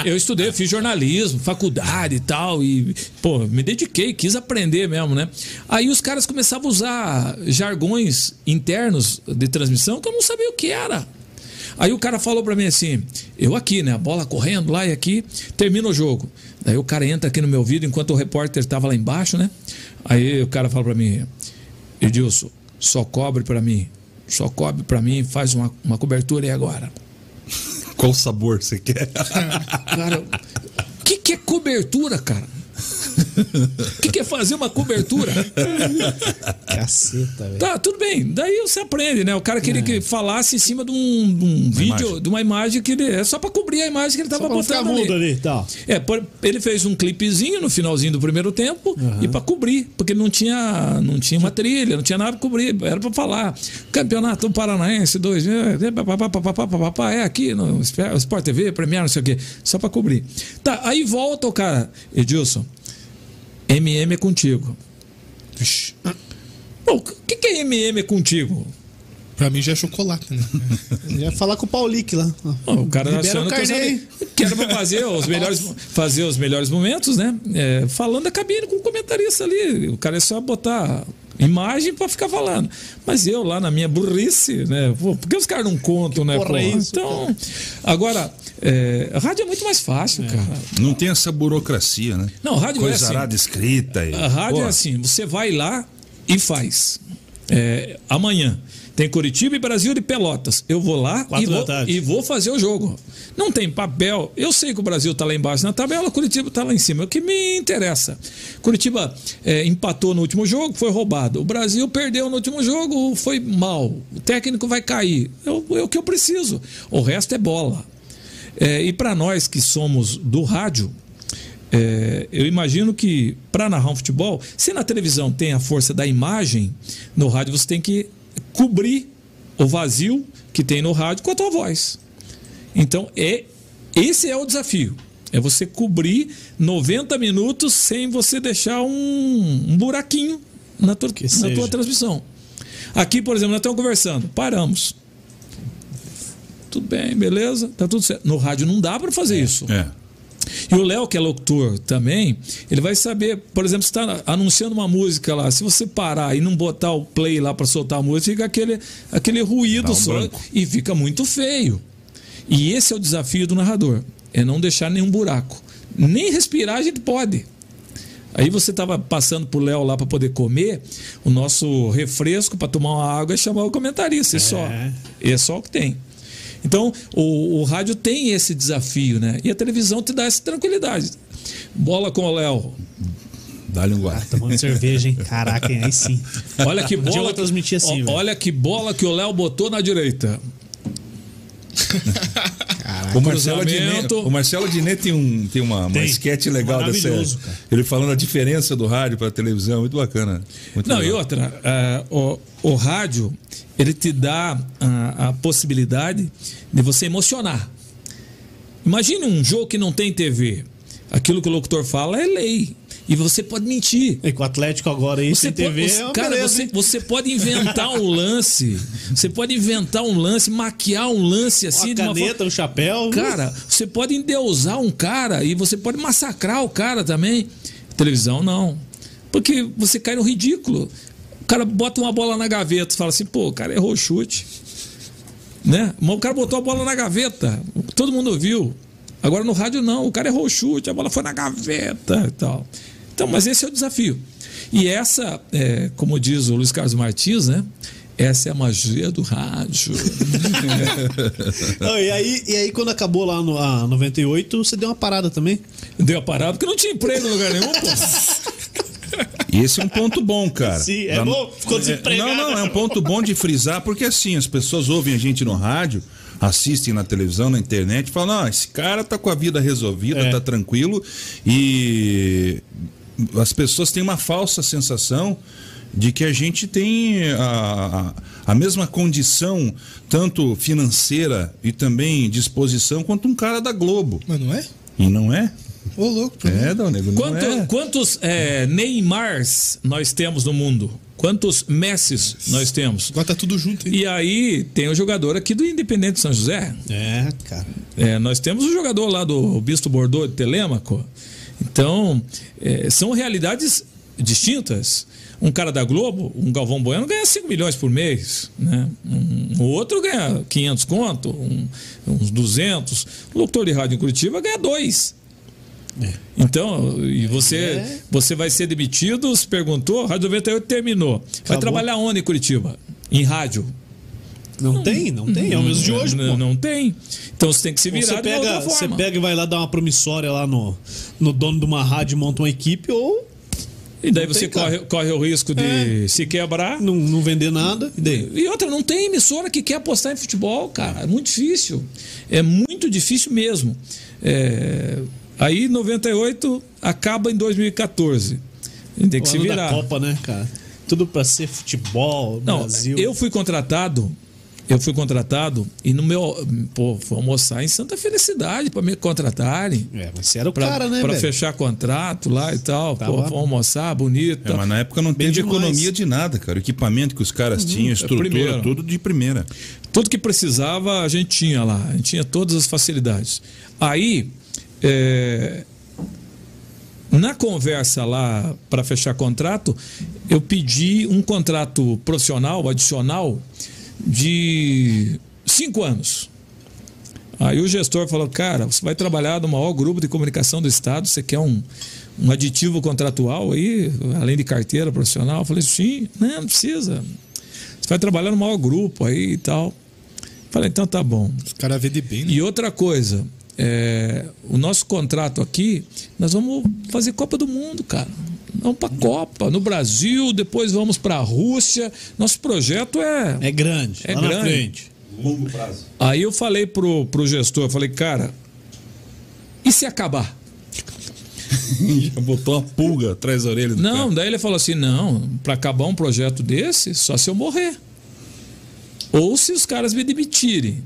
S4: Eu estudei, fiz jornalismo, faculdade e tal. E, pô, me dediquei, quis aprender mesmo, né? Aí os caras começavam a usar jargões internos de transmissão que eu não sabia o que era. Aí o cara falou pra mim assim: eu aqui, né? A bola correndo lá e aqui, termina o jogo. Daí o cara entra aqui no meu ouvido enquanto o repórter estava lá embaixo, né? Aí o cara fala pra mim: Edilson, só cobre pra mim. Só cobre pra mim, faz uma, uma cobertura aí agora.
S2: Qual sabor você quer?
S4: Cara, o que, que é cobertura, cara? O que, que é fazer uma cobertura?
S1: Caceta, velho.
S4: Tá, tudo bem. Daí você aprende, né? O cara queria que falasse em cima de um, de um vídeo,
S2: imagem.
S4: de uma imagem que ele. É só pra cobrir a imagem que ele tava
S1: Só pra não ficar
S4: botando
S1: mudo
S4: ali.
S1: ali tal.
S4: É, por- ele fez um clipezinho no finalzinho do primeiro tempo e pra cobrir, porque não tinha, não tinha uma trilha, não tinha nada pra cobrir, era pra falar. Campeonato Paranaense 2, é, papapá, papapá, papapá, é aqui no Sport TV, Premier, não sei o quê, só pra cobrir. Tá, aí volta o cara, Edilson, MM é contigo.
S3: Vixe.
S4: Pô, o que, que é MM contigo?
S3: Pra mim já é chocolate, né?
S1: Já ia falar com o Paulic lá.
S4: o cara
S1: Libera
S4: achando
S1: o
S4: que, era pra fazer os melhores, fazer os melhores momentos, né? É, falando da cabine com o comentarista ali. O cara é só botar imagem pra ficar falando. Mas eu lá na minha burrice, né? Pô, por que os caras não contam, né?
S1: Porra,
S4: pô?
S1: é isso,
S4: então, agora, é, rádio é muito mais fácil, cara.
S2: Não tem essa burocracia, né?
S4: Não, rádio é
S2: Coisa
S4: assim.
S2: arada escrita. E...
S4: A rádio
S2: Pô,
S4: é assim, você vai lá e faz. É, amanhã tem Curitiba e Brasil de Pelotas. Eu vou lá e vou, e vou fazer o jogo. Não tem papel. Eu sei que o Brasil está lá embaixo na tabela, Curitiba está lá em cima. É o que me interessa. Curitiba é, empatou no último jogo, foi roubado. O Brasil perdeu no último jogo, foi mal. O técnico vai cair. É o, é o que eu preciso. O resto é bola. É, e para nós que somos do rádio, é, eu imagino que para narrar um futebol, se na televisão tem a força da imagem, no rádio você tem que cobrir o vazio que tem no rádio com a tua voz. Então, é esse é o desafio. É você cobrir 90 minutos sem você deixar um, um buraquinho na tua, na tua transmissão. Aqui, por exemplo, nós estamos conversando, paramos. Tudo bem, beleza, tá tudo certo. No rádio não dá para fazer isso.
S2: É.
S4: E o Léo, que é locutor também, ele vai saber, por exemplo, está anunciando uma música lá, se você parar e não botar o play lá para soltar a música, fica aquele, aquele ruído
S2: um
S4: só
S2: branco.
S4: e fica muito feio. E esse é o desafio do narrador, é não deixar nenhum buraco. Nem respirar a gente pode. Aí você estava passando pro Léo lá para poder comer, o nosso refresco para tomar uma água é chamar o comentarista, e só. E é só o que tem. Então, o, o rádio tem esse desafio, né? E a televisão te dá essa tranquilidade. Bola com o Léo.
S2: Dá-lhe um guarda.
S1: Tomando cerveja, hein? Caraca, hein? aí sim.
S4: Olha que
S1: eu
S4: bola.
S1: vou transmitir assim,
S4: olha que bola que o Léo botou na direita.
S2: O Marcelo Adnet, o Marcelo Adnet tem, um, tem uma, uma
S1: Tem.
S2: sketch legal dessa.
S1: Cara.
S2: Ele falando a diferença do rádio para televisão, muito bacana. Muito
S4: Não, e
S2: legal.
S4: outra, é, o, o rádio, ele te dá a, a possibilidade de você emocionar. Imagine um jogo que não tem TV. Aquilo que o locutor fala é lei. E você pode mentir.
S1: E com o Atlético agora aí,
S4: Você
S1: sem TV,
S4: pode, você-
S1: é
S4: cara,
S1: beleza,
S4: você, você pode inventar um lance. Você pode inventar um lance, maquiar um lance assim
S1: Uma
S4: de uma
S1: caneta, um chapéu.
S4: Cara, você pode endeusar um cara e você pode massacrar o cara também. Televisão, não. Porque você cai no ridículo. O cara bota uma bola na gaveta e fala assim, pô, o cara errou o chute. Né? Mas o cara botou a bola na gaveta, todo mundo ouviu. Agora no rádio não, o cara errou o chute, a bola foi na gaveta e tal. Então, mas esse é o desafio. E essa, é, como diz o Luiz Carlos Martins, né? Essa é a magia do rádio.
S1: Não, e, aí, e aí, quando acabou lá no a 98, você deu uma parada também?
S4: Deu a parada porque não tinha emprego em lugar nenhum, pô.
S2: E esse é um ponto bom, cara.
S1: Sim, é
S2: Da-
S1: bom, ficou desempregado.
S2: Não, não, é um ponto bom de frisar, porque assim, as pessoas ouvem a gente no rádio, assistem na televisão, na internet, falam, não, esse cara tá com a vida resolvida,
S1: É.
S2: tá tranquilo, e as pessoas têm uma falsa sensação de que a gente tem a, a, a mesma condição, tanto financeira e também disposição, quanto um cara da Globo.
S3: Mas não é?
S2: E não é?
S3: Ô, louco.
S2: É, Dal Nego, não
S4: Quanto-
S2: é.
S4: Quantos é, Neymars nós temos no mundo? Quantos Messis nós temos?
S3: Agora tá tudo junto aí.
S4: E aí tem o jogador aqui do Independente de São José.
S1: É, cara.
S4: É, nós temos o jogador lá do Bisto Bordeaux de Telêmaco. Então, é, são realidades distintas. Um cara da Globo, um Galvão Bueno, ganha 5 milhões por mês. Né? Um, o outro ganha 500 conto, um- uns 200. O locutor de rádio em Curitiba ganha 2. Então, e você,
S1: É.
S4: você vai ser demitido, se perguntou, Rádio 98 terminou. Vai
S1: Acabou.
S4: trabalhar onde em Curitiba? Em rádio.
S1: Não tem, não tem. É o mesmo de hoje,
S4: não, não tem. Então você tem que se virar
S1: Você pega, você pega e vai lá dar uma promissória lá no, no dono de uma rádio e monta uma equipe, ou
S4: E daí
S1: Não
S4: você
S1: cara.
S4: corre, corre o risco de se quebrar.
S1: não, não vender nada. E daí?
S4: E outra, não tem emissora que quer apostar em futebol, cara. É muito difícil. É muito difícil mesmo. É, Aí, 98, acaba em 2014. A gente tem que
S1: O
S4: se
S1: ano da
S4: virar.
S1: Copa, né, cara? Tudo pra ser futebol,
S4: Não,
S1: Brasil.
S4: eu fui contratado. Eu fui contratado e no meu. Pô, fui almoçar em Santa Felicidade para me contratarem.
S1: É, mas você era o
S4: Pra,
S1: cara, né,
S4: pra
S1: velho?
S4: fechar contrato lá e tal.
S1: Tava-
S4: Pô, vamos almoçar, bonito.
S2: É, mas na época não
S1: Bem
S2: teve
S1: demais.
S2: economia de nada, cara. O equipamento que os caras tinham, estrutura,
S4: primeiro.
S2: tudo de primeira.
S4: Tudo que precisava a gente tinha lá, a gente tinha todas as facilidades. Aí, é, na conversa lá para fechar contrato, eu pedi um contrato profissional adicional de cinco anos. Aí o gestor falou: Cara, você vai trabalhar no maior grupo de comunicação do Estado, você quer um, um aditivo contratual aí, além de carteira profissional? Eu falei: Sim, não, não precisa. Você vai trabalhar no maior grupo aí e tal. Falei: Então tá bom.
S3: Os caras vendem bem, né?
S4: E outra coisa, é, o nosso contrato aqui, nós vamos fazer Copa do Mundo, cara. Vamos para Copa, no Brasil, depois vamos para a Rússia. Nosso projeto é.
S1: É grande.
S4: É grande.
S1: frente.
S2: Longo prazo.
S4: Aí eu falei pro, pro gestor, eu falei, cara, e se acabar?
S2: Já botou uma pulga atrás da orelha do
S4: Não,
S2: cara.
S4: daí ele falou assim: não, para acabar um projeto desse, só se eu morrer. Ou se os caras me demitirem.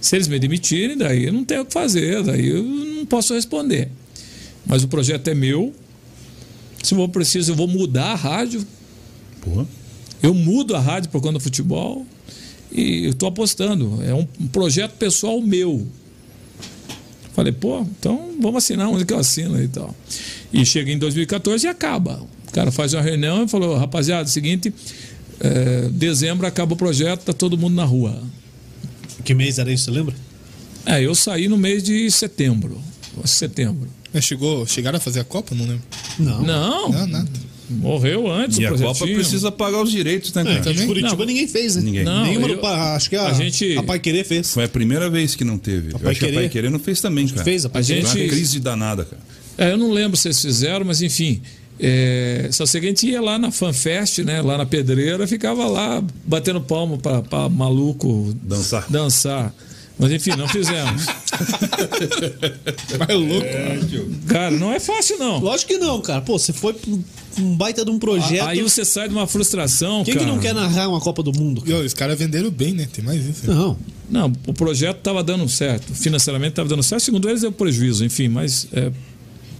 S4: Se eles me demitirem, daí eu não tenho o que fazer, daí eu não posso responder. Mas o projeto é meu. Se eu for preciso, eu vou mudar a rádio.
S2: Pô.
S4: Eu mudo a rádio por conta do futebol. E eu estou apostando. É um, um projeto pessoal meu. Falei, pô, então vamos assinar onde que eu assino e tal. E chega em 2014 e acaba. O cara faz uma reunião e falou, rapaziada, é seguinte, é, dezembro acaba o projeto, tá todo mundo na rua.
S1: Que mês era isso, você lembra?
S4: É, eu saí no mês de setembro. Setembro.
S3: Mas chegou, chegaram a fazer a Copa? Não lembro.
S1: Não.
S4: Não,
S3: Não, nada.
S4: morreu antes
S2: E
S4: o
S2: a Copa precisa pagar os direitos, né,
S1: É,
S2: cara?
S1: de
S3: também?
S1: Curitiba
S4: Não.
S1: ninguém fez, né?
S2: Ninguém.
S4: Não,
S1: Nenhuma
S4: eu-
S1: Acho que a,
S4: a gente-
S1: a Pai Querer fez.
S2: Foi a primeira vez que não teve. Eu
S1: Pai
S2: acho que a
S1: Querer.
S2: Pai Querer não fez também, cara.
S1: Fez a Pai
S4: A
S1: Querer.
S4: gente-
S2: Foi uma crise danada, cara.
S4: É, eu não lembro se eles fizeram, mas enfim. É, só sei que a gente ia lá na FanFest, né? Lá na pedreira, ficava lá batendo palmo pra, pra maluco
S2: Dançar.
S4: dançar. Mas enfim, não fizemos.
S3: Mas louco.
S4: Cara, não é fácil, não.
S1: Lógico que não, cara. Pô, você foi pra um- baita de um projeto.
S4: Aí você sai de uma frustração,
S1: Quem
S4: cara.
S1: que não quer narrar uma Copa do Mundo?
S3: E, ó, os caras venderam bem, né? Tem mais isso.
S1: Não.
S4: Não, o projeto estava dando certo. Financeiramente estava dando certo. Segundo eles, deu prejuízo, enfim. Mas é,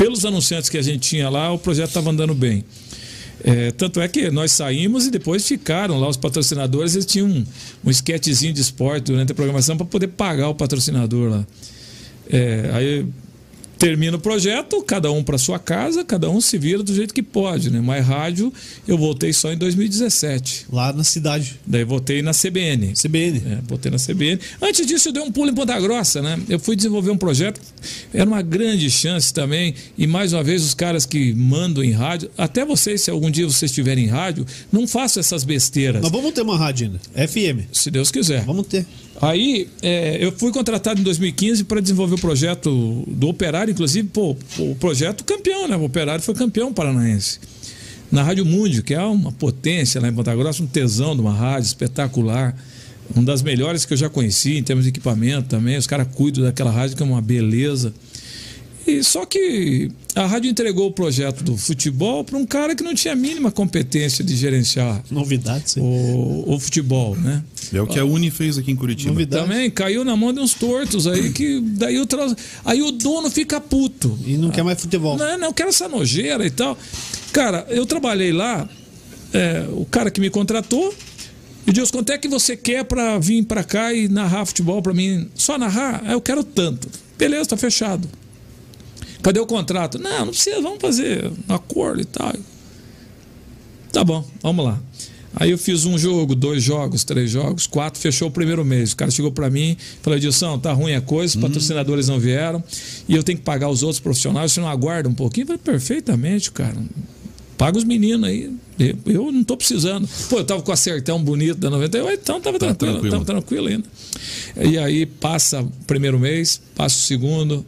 S4: pelos anunciantes que a gente tinha lá, o projeto estava andando bem. É, tanto é que nós saímos e depois ficaram lá os patrocinadores. Eles tinham um, um esquetezinho de esporte durante a programação para poder pagar o patrocinador lá. É, aí termina o projeto, cada um para sua casa, cada um se vira do jeito que pode, né? Mas rádio eu voltei só em 2017.
S1: Lá na cidade.
S4: Daí voltei na CBN.
S1: CBN.
S4: É, voltei na CBN. Antes disso, eu dei um pulo em Ponta Grossa, né? Eu fui desenvolver um projeto, era uma grande chance também. E mais uma vez, os caras que mandam em rádio, até vocês, se algum dia vocês estiverem em rádio, não façam essas besteiras.
S1: Nós vamos ter uma rádio ainda. FM.
S4: Se Deus quiser.
S1: Vamos ter.
S4: Aí é, eu fui contratado em 2015 para desenvolver o projeto do Operário, inclusive, pô, o projeto campeão, né? O Operário foi campeão paranaense. Na Rádio Múndio, que é uma potência lá em Ponta Grossa, um tesão de uma rádio espetacular. Uma das melhores que eu já conheci em termos de equipamento também. Os caras cuidam daquela rádio que é uma beleza. E só que a rádio entregou o projeto do futebol para um cara que não tinha a mínima competência de gerenciar o, o futebol, né?
S2: É o que a Uni fez aqui em Curitiba.
S1: Novidade.
S4: Também caiu na mão de uns tortos aí que daí o tra... aí o dono fica puto.
S1: E não quer mais futebol.
S4: Não, não quero essa nojeira e tal. Cara, eu trabalhei lá, é, o cara que me contratou, e Deus, quanto é que você quer para vir para cá e narrar futebol para mim? Só narrar? Ah, Eu quero tanto. Beleza, tá fechado. Cadê o contrato? Não, não precisa, vamos fazer um acordo e tal. Tá bom, vamos lá. Aí eu fiz um jogo, dois jogos, três jogos, quatro, fechou o primeiro mês. O cara chegou para mim, falou: Edilson, tá ruim a coisa, os patrocinadores não vieram e eu tenho que pagar os outros profissionais. Você não aguarda um pouquinho? Eu falei: perfeitamente, cara. Paga os meninos aí. Eu- Eu não tô precisando. Pô, eu tava com o acertão bonito da 98, então tava tranquilo,
S2: tranquilo.
S4: tava tranquilo ainda. E aí passa o primeiro mês, passa o segundo,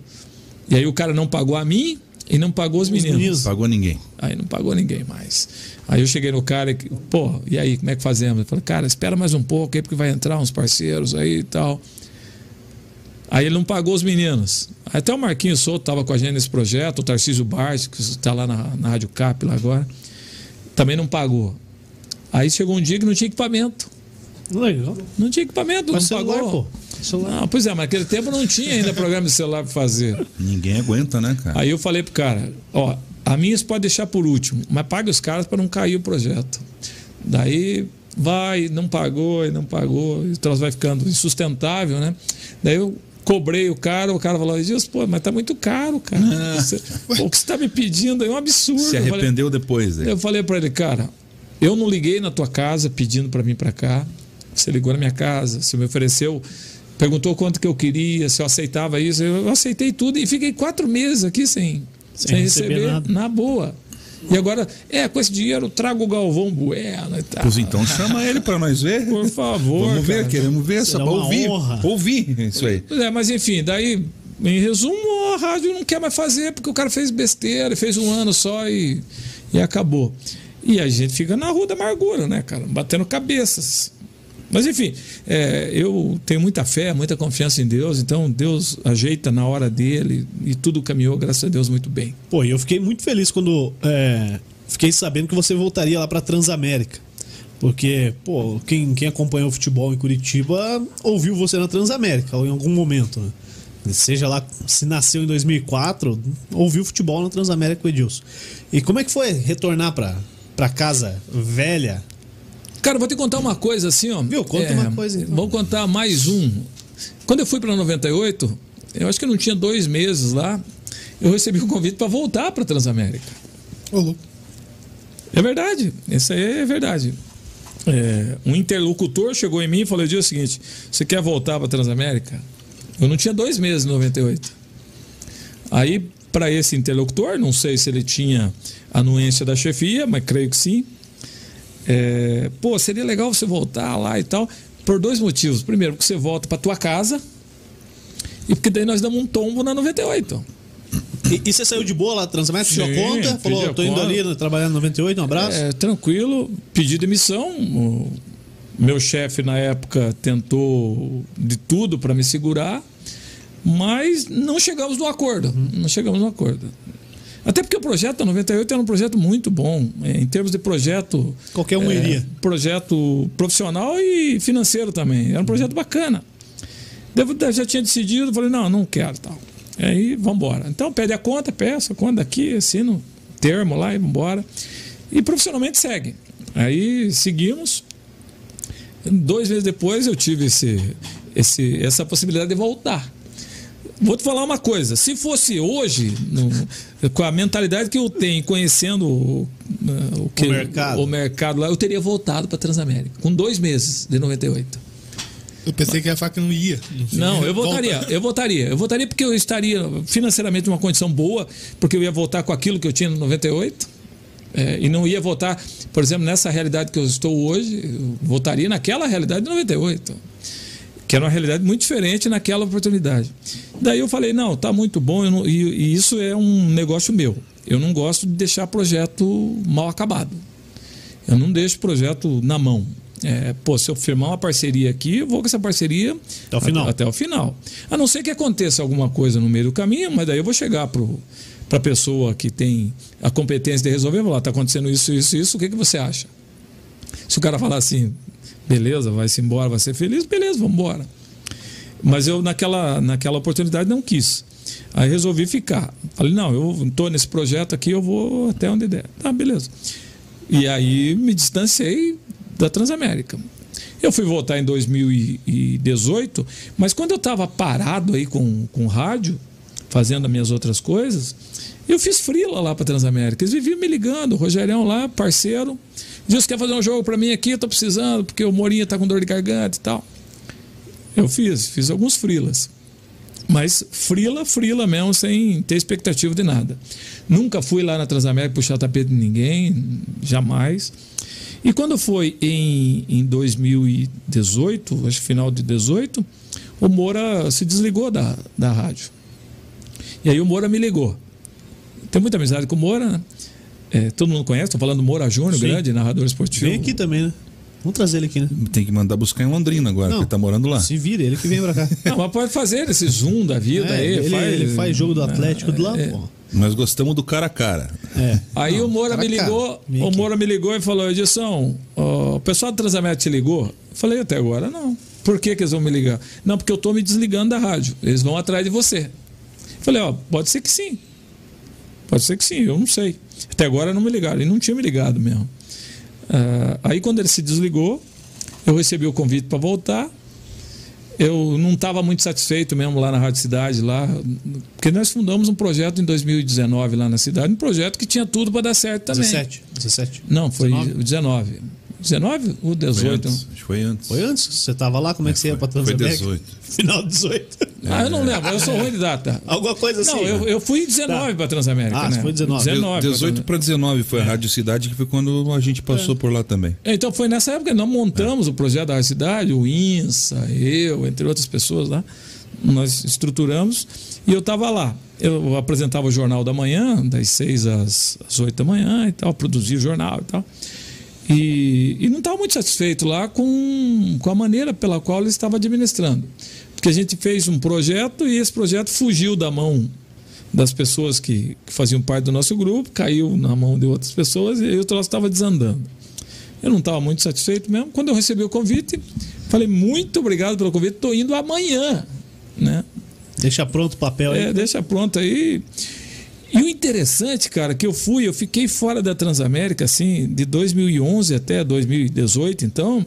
S4: e aí o cara não pagou a mim e não pagou os meninos.
S1: meninos.
S2: Pagou ninguém.
S4: Aí não pagou ninguém mais. Aí eu cheguei no cara e, pô, e aí, como é que fazemos? Eu falei, cara, espera mais um pouco aí, porque vai entrar uns parceiros aí e tal. Aí ele não pagou os meninos. Aí Até o Marquinhos Souto estava com a gente nesse projeto, o Tarcísio Bart, que está lá na, na Rádio Cap lá agora, também não pagou. Aí chegou um dia que não tinha equipamento.
S1: Legal.
S4: Não tinha equipamento,
S1: Mas
S4: não
S1: celular,
S4: pagou.
S1: pô. Celular.
S4: Não, pois é, mas naquele tempo não tinha ainda programa de celular para fazer.
S2: Ninguém aguenta, né, cara?
S4: Aí eu falei pro cara, ó, a minha você pode deixar por último, mas paga os caras para não cair o projeto. Daí vai, não pagou, e não pagou, e o troço vai ficando insustentável, né? Daí eu cobrei o cara, o cara falou, Edilson, pô, mas tá muito caro, cara. Você- pô, o que você tá me pedindo é um absurdo.
S2: Se
S4: Eu falei-
S2: arrependeu depois, né?
S4: eu falei para ele, cara, eu não liguei na tua casa pedindo para vir para cá. Você ligou na minha casa, você me ofereceu, perguntou quanto que eu queria, se eu aceitava isso. Eu aceitei tudo e fiquei quatro meses aqui sem, sem,
S1: receber
S4: receber,
S1: nada.
S4: na boa. E agora, é, com esse dinheiro eu trago o Galvão Bueno e tal.
S2: Pois então chama ele pra nós ver.
S4: Por favor.
S2: Vamos ver,
S4: cara.
S2: queremos ver essa
S1: Será uma
S2: ouvir.
S1: honra.
S2: Ouvir isso aí.
S4: É, mas enfim, daí, em resumo, a rádio não quer mais fazer porque o cara fez besteira, fez um ano só e, e acabou. E a gente fica na rua da amargura, né, cara? Batendo cabeças. Mas enfim, é, eu tenho muita fé, muita confiança em Deus, então Deus ajeita na hora dele e tudo caminhou, graças a Deus, muito bem.
S1: Pô, eu fiquei muito feliz quando é, fiquei sabendo que você voltaria lá pra Transamérica. Porque, pô, quem, quem acompanhou o futebol em Curitiba ouviu você na Transamérica em algum momento, né? Seja lá se nasceu em 2004, ouviu futebol na Transamérica com o Edilson. E como é que foi retornar pra, pra casa velha?
S4: Cara, vou te contar uma coisa assim, ó.
S1: Viu? Conta uma coisa, então.
S4: Vou contar mais um. Quando eu fui para 98, eu acho que eu não tinha dois meses lá, eu recebi um convite para voltar para Transamérica.
S3: Ô, louco.
S4: É verdade, isso aí é verdade. É, um interlocutor chegou em mim e falou: "Dia é o seguinte, você quer voltar para Transamérica?" Eu não tinha dois meses em 98. Aí, para esse interlocutor, não sei se ele tinha anuência da chefia, mas creio que sim. É, pô, seria legal você voltar lá e tal, por dois motivos. Primeiro, porque você volta para tua casa e porque daí nós damos um tombo na 98.
S1: E, e você saiu de boa lá Transamérica? Pediu a conta? Falou,
S4: a
S1: tô indo
S4: conta.
S1: ali né, trabalhando no 98, um abraço.
S4: É, tranquilo, pedi demissão. O meu chefe na época tentou de tudo para me segurar, mas não chegamos no acordo. Não chegamos no acordo. Até porque o projeto da 98 era um projeto muito bom, é, em termos de projeto.
S1: Qualquer um iria.
S4: Projeto profissional e financeiro também. Era um projeto bacana. Devo- eu já tinha decidido, falei, não, não quero tal. Aí, vamos embora. Então, pede a conta, peça a conta daqui, assina o termo lá e vamos embora. E profissionalmente segue. Aí, seguimos. Dois meses depois, eu tive esse, esse, essa possibilidade de voltar. Vou te falar uma coisa. Se fosse hoje, no- com a mentalidade que eu tenho, conhecendo o, o, que-
S1: O mercado.
S4: o mercado lá, eu teria voltado para Transamérica. Com dois meses de 98.
S3: Eu pensei que a faca não ia.
S4: Não, eu
S3: Volta.
S4: votaria, eu votaria. Eu votaria porque eu estaria financeiramente numa condição boa, porque eu ia votar com aquilo que eu tinha no 98. é, e não ia votar, por exemplo, nessa realidade que eu estou hoje, eu votaria naquela realidade de 98. Que era uma realidade muito diferente naquela oportunidade. Daí eu falei, não, tá muito bom, não- e, e isso é um negócio meu. Eu não gosto de deixar projeto mal acabado. Eu não deixo projeto na mão. É, pô, se eu firmar uma parceria aqui, eu vou com essa parceria
S1: Até o final.
S4: Até, o final. A não ser que aconteça alguma coisa no meio do caminho, mas daí eu vou chegar para a pessoa que tem a competência de resolver, vou lá, está acontecendo isso, isso, isso, o que, que você acha? Se o cara falar assim, beleza, vai-se embora, vai ser feliz, beleza, vamos embora. Mas eu, naquela, naquela oportunidade, não quis. Aí resolvi ficar. Falei, não, eu estou nesse projeto aqui, eu vou até onde der. Tá, beleza. E aí me distanciei da Transamérica. Eu fui voltar em 2018, mas quando eu estava parado aí com, com rádio, fazendo as minhas outras coisas, eu fiz frila lá para Transamérica. Eles viviam me ligando, o Rogerião lá, parceiro. Diz quer fazer um jogo para mim aqui, tô precisando, porque o Morinha tá com dor de garganta e tal. Eu fiz, fiz alguns frilas. Mas frila, frila mesmo, sem ter expectativa de nada. Nunca fui lá na Transamérica puxar tapete de ninguém, jamais. E quando foi em, em 2018, acho que final de 18, o Moura se desligou da, da rádio. E aí o Moura me ligou. Tenho muita amizade com o Moura, né? É, todo mundo conhece, estou falando do Moura Júnior,
S1: Sim.
S4: grande narrador esportivo.
S1: Vem aqui também, né? Vamos trazer ele aqui, né?
S2: Tem que mandar buscar em Londrina agora,
S1: Não.
S2: porque ele tá morando lá.
S1: Se vira, ele que vem pra cá.
S4: Não, mas pode fazer esse zoom da vida
S1: É,
S4: aí.
S1: ele,
S4: faz,
S1: ele faz jogo do Atlético de lá,
S4: é.
S1: pô.
S2: Nós gostamos do cara a cara.
S1: É.
S4: Aí
S1: Não,
S4: o Moura me ligou, o. Moura me ligou e falou, Edição, ó, o pessoal do Transamérica te ligou? Eu falei, até agora não. Por que, que eles vão me ligar? Não, porque eu tô me desligando da rádio. Eles vão atrás de você. Falei, ó, pode ser que sim. Pode ser que sim, eu não sei. Até agora não me ligaram, e não tinha me ligado mesmo. Ah, aí quando ele se desligou, eu recebi o convite para voltar. Eu não estava muito satisfeito mesmo lá na Rádio Cidade, lá, porque nós fundamos um projeto em 2019 lá na cidade, um projeto que tinha tudo para dar certo também.
S1: 17. 17.
S4: Não, foi
S1: 19?
S4: 19. 19 ou
S2: Foi
S4: 18?
S2: antes. Acho que foi antes.
S1: Foi antes? Você tava lá? Como é que você ia pra
S2: Foi
S1: Transamérica?
S2: 18.
S1: Final 18.
S4: Ah, eu não lembro, eu sou ruim de data.
S1: Alguma coisa assim.
S4: Não, eu, eu fui em 19
S1: Tá.
S4: para Transamérica.
S1: Ah,
S4: né?
S1: foi 19.
S4: 19 pra
S2: 18 para 19 foi a Rádio Cidade, que foi quando a gente passou por lá também.
S4: Então foi nessa época que nós montamos o projeto da cidade, o INSA, eu, entre outras pessoas lá. Nós estruturamos e eu estava lá. Eu apresentava o Jornal da Manhã, das 6 às, às 8 da manhã e tal, produzia o jornal e tal. E, e não estava muito satisfeito lá com, com a maneira pela qual ele estava administrando. Porque a gente fez um projeto e esse projeto fugiu da mão das pessoas que, que faziam parte do nosso grupo, caiu na mão de outras pessoas e o troço estava desandando. Eu não estava muito satisfeito mesmo. Quando eu recebi o convite, falei muito obrigado pelo convite, estou indo amanhã. Né?
S1: Deixa pronto o papel aí.
S4: É, deixa pronto aí. E o interessante, cara, que eu fui, eu fiquei fora da Transamérica, assim, de 2011 até 2018, então.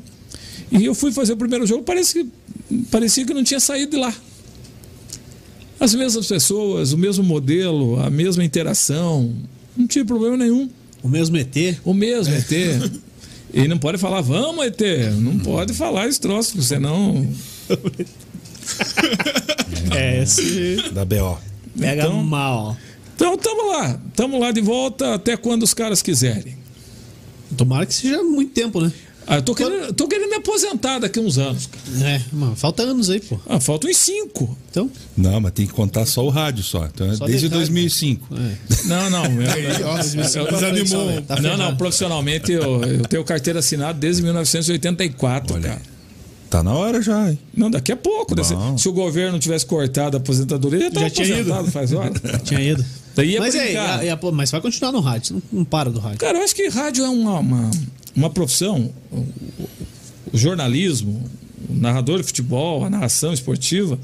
S4: E eu fui fazer o primeiro jogo, parecia, que- parecia que não tinha saído de lá. As mesmas pessoas, o mesmo modelo, a mesma interação, não tinha problema nenhum.
S1: O mesmo ET.
S4: O mesmo ET. E não pode falar, vamos, ET. Não pode falar esse troço, senão.
S1: É, esse
S2: Da BO.
S1: pega
S4: Então-
S1: mal.
S4: Então estamos lá. Estamos lá de volta até quando os caras quiserem.
S1: Tomara que seja muito tempo, né?
S4: Ah, eu tô querendo, tô querendo me aposentar daqui a uns anos. cara.
S1: É, mano, falta anos aí, pô.
S4: Ah, faltam uns cinco.
S1: Então,
S2: Não, mas tem que contar só o rádio só. Então, é
S1: Só
S2: desde
S1: detalhe.
S2: 2005.
S4: Não, não. eu-
S3: Aí, ó,
S1: pra frente
S3: desanimou.
S1: Tá
S4: não, não. Profissionalmente eu, eu tenho carteira assinada desde 1984,
S2: Olha
S4: cara.
S2: Tá na hora já, hein?
S4: Não, daqui a pouco. né? Se, o governo tivesse cortado a aposentadoria, já
S1: Já tinha ido.
S4: aposentado faz hora.
S1: tinha ido.
S4: Daí
S1: Mas, é,
S4: brincar.
S1: é, é, pô, mas vai continuar no rádio, não, não para do rádio.
S4: Cara, eu acho que rádio é uma, uma, uma profissão. O, o- o jornalismo, o narrador de futebol, a narração esportiva,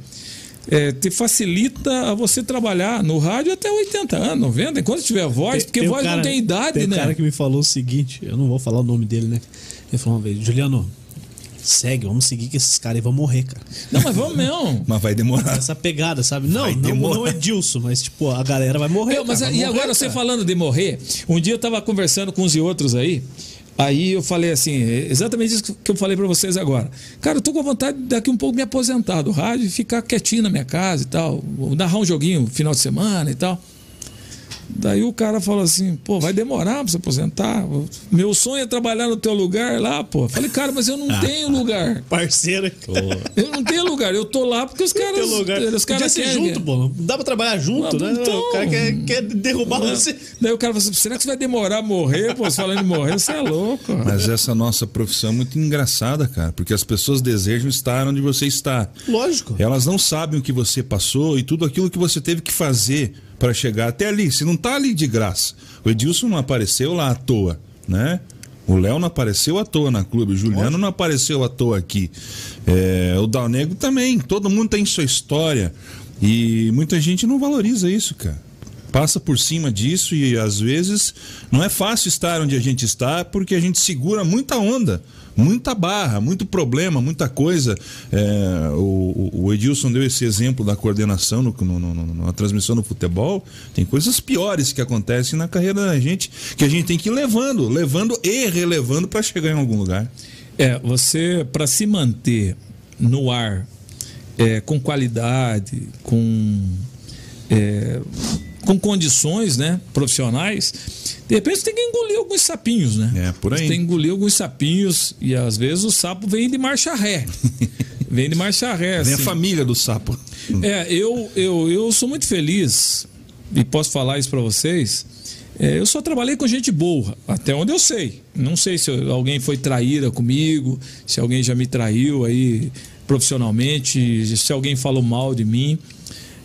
S4: é, te facilita a você trabalhar no rádio até 80 anos, 90, enquanto tiver voz, porque
S1: Tem um
S4: voz
S1: cara-
S4: não tem idade,
S1: tem um
S4: né?
S1: cara que me falou o seguinte, eu não vou falar o nome dele, né? Ele falou uma vez, Juliano, segue, vamos seguir que esses caras aí vão morrer, cara.
S4: Não, mas vamos mesmo.
S2: Mas vai demorar.
S1: Essa pegada, sabe? Não,
S2: Vai
S1: não,
S2: demorar.
S1: não é Edilson, mas tipo, a galera vai morrer.
S4: Eu, mas
S1: cara,
S4: e
S1: vai morrer,
S4: agora você
S1: cara.
S4: falando de morrer, um dia eu tava conversando com uns e outros aí, aí eu falei assim, é exatamente isso que eu falei pra vocês agora. Cara, eu tô com vontade de daqui um pouco me aposentar do rádio e ficar quietinho na minha casa e tal, narrar um joguinho final de semana e tal. Daí o cara falou assim, pô, vai demorar pra se aposentar. Meu sonho é trabalhar no teu lugar lá, pô. Falei, cara, mas eu não tenho lugar.
S1: Parceiro.
S4: Eu não tenho lugar. Eu tô lá porque os caras.
S1: Teu lugar.
S4: Os caras
S1: ser junto, pô. Não dá pra trabalhar junto,
S4: Ah,
S1: né?
S4: então.
S1: O cara quer, quer derrubar você.
S4: Daí o cara falou assim: será que você vai demorar a morrer? Pô, você falando em morrer, você é louco.
S2: Mas essa nossa profissão é muito engraçada, cara, porque as pessoas desejam estar onde você está.
S1: Lógico.
S2: Elas não sabem o que você passou e tudo aquilo que você teve que fazer para chegar até ali. Você não tá ali de graça. O Edilson não apareceu lá à toa, né? O Léo não apareceu à toa na clube, o Juliano não apareceu à toa aqui. É, o Dal Negro também. Todo mundo tem sua história. E muita gente não valoriza isso, cara. Passa por cima disso e às vezes não é fácil estar onde a gente está porque a gente segura muita onda, muita barra, muito problema, muita coisa. É, o, o Edilson deu esse exemplo da coordenação no, no- no- na transmissão do futebol. Tem coisas piores que acontecem na carreira da gente que a gente tem que ir levando, levando e relevando para chegar em algum lugar.
S4: É, você, para se manter no ar é, com qualidade, com, é, com condições né, profissionais, de repente você tem que engolir alguns sapinhos, né?
S2: É, por aí.
S4: Você tem que engolir alguns sapinhos e às vezes o sapo vem de marcha ré. vem de marcha ré.
S2: Vem a
S4: assim.
S2: família do sapo.
S4: É, eu, eu, eu sou muito feliz e posso falar isso para vocês. É, eu só trabalhei com gente boa, até onde eu sei. Não sei se alguém foi traíra comigo, se alguém já me traiu aí profissionalmente, se alguém falou mal de mim.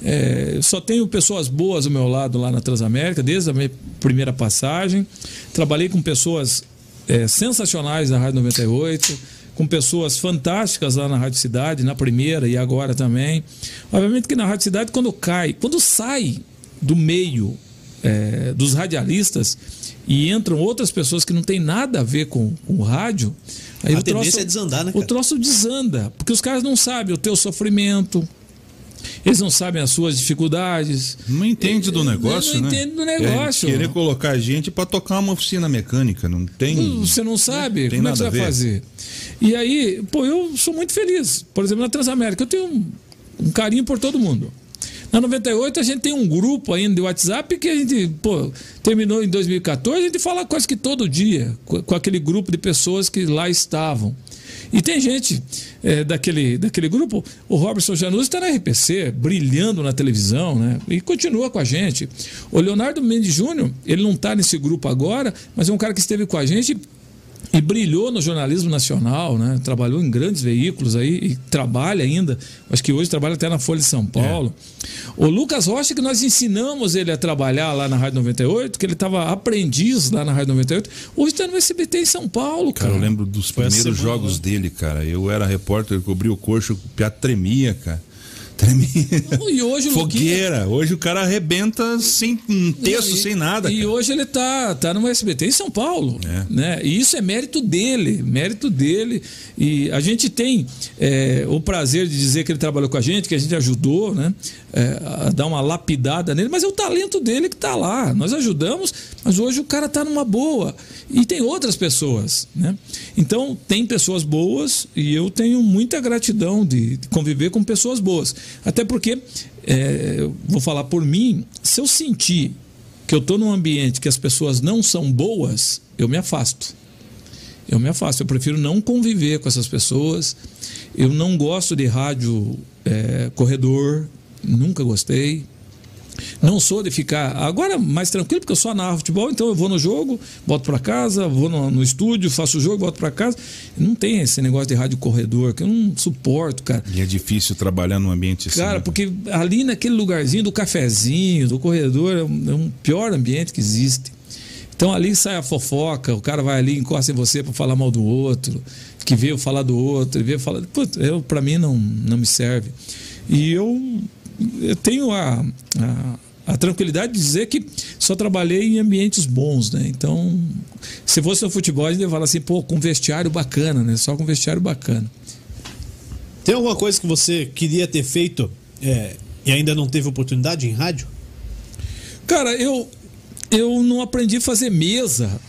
S4: É, só tenho pessoas boas ao meu lado lá na Transamérica, desde a minha primeira passagem. Trabalhei com pessoas é, sensacionais na Rádio 98, com pessoas fantásticas lá na Rádio Cidade, na primeira e agora também. Obviamente que na Rádio Cidade, quando cai, quando sai do meio é, dos radialistas e entram outras pessoas que não tem nada a ver com, com o rádio, aí
S1: A
S4: o troço,
S1: tendência é desandar, né,
S4: O
S1: cara?
S4: troço desanda, porque os caras não sabem o teu sofrimento, eles não sabem as suas dificuldades.
S2: Não entende do negócio,
S4: não
S2: né?
S4: entende do negócio.
S2: É querer colocar a gente para tocar uma oficina mecânica, não tem.
S4: Você não sabe
S2: tem
S4: como é que você vai fazer. E aí, pô, eu sou muito feliz. Por exemplo, na Transamérica, eu tenho um, um carinho por todo mundo. Na 98 a gente tem um grupo ainda de WhatsApp que a gente, pô, terminou em 2014, a gente fala quase que todo dia com aquele grupo de pessoas que lá estavam. E tem gente é, daquele, daquele grupo, o Robertson Januzzi está na RPC, brilhando na televisão, né? E continua com a gente. O Leonardo Mendes Júnior, ele não está nesse grupo agora, mas é um cara que esteve com a gente e brilhou no jornalismo nacional, né? Trabalhou em grandes veículos aí e trabalha ainda. Acho que hoje trabalha até na Folha de São Paulo. O Lucas Rocha, que nós ensinamos ele a trabalhar lá na Rádio 98, que ele estava aprendiz lá na Rádio 98, hoje está no SBT em São Paulo, cara.
S2: Cara, eu lembro dos
S1: Foi
S2: primeiros
S1: semana,
S2: jogos
S1: né?
S2: dele, cara. Eu era repórter, cobri o coxo, o piá tremia, cara. Tremia.
S4: E hoje o Luquinha-
S2: Fogueira. Hoje o cara arrebenta sem um texto,
S4: E-
S2: sem nada.
S4: E
S2: cara.
S4: hoje ele tá, tá no SBT em São Paulo.
S2: É.
S4: Né? E isso é mérito dele, mérito dele. E a gente tem é, o prazer de dizer que ele trabalhou com a gente, que a gente ajudou né? É, a dar uma lapidada nele, mas é o talento dele que está lá. Nós ajudamos, mas hoje o cara está numa boa. E tem outras pessoas. Né? Então, tem pessoas boas e eu tenho muita gratidão de conviver com pessoas boas. Até porque, é, vou falar por mim, se eu sentir que eu estou num ambiente que as pessoas não são boas, eu me afasto. Eu me afasto. Eu prefiro não conviver com essas pessoas. Eu não gosto de rádio é, corredor, nunca gostei. Não sou de ficar agora mais tranquilo, porque eu só narro futebol, então eu vou no jogo, volto para casa, vou no, no estúdio, faço o jogo, volto para casa. Não tem esse negócio de rádio corredor que eu não suporto, cara.
S2: E é difícil trabalhar num ambiente assim.
S4: Cara,
S2: né?
S4: porque ali naquele lugarzinho do cafezinho, do corredor, é um, é um pior ambiente que existe. Então ali sai a fofoca, o cara vai ali, encosta em você para falar mal do outro, que veio falar do outro, veio falar. Putz, eu, para mim não, não me serve. E eu, eu tenho a, a, a tranquilidade de dizer que só trabalhei em ambientes bons, né? Então, se fosse no futebol, a gente ia falar assim, pô, com vestiário bacana, né? Só com vestiário bacana.
S1: Tem alguma coisa que você queria ter feito é, e ainda não teve oportunidade em rádio?
S4: Cara, eu, eu não aprendi a fazer mesa.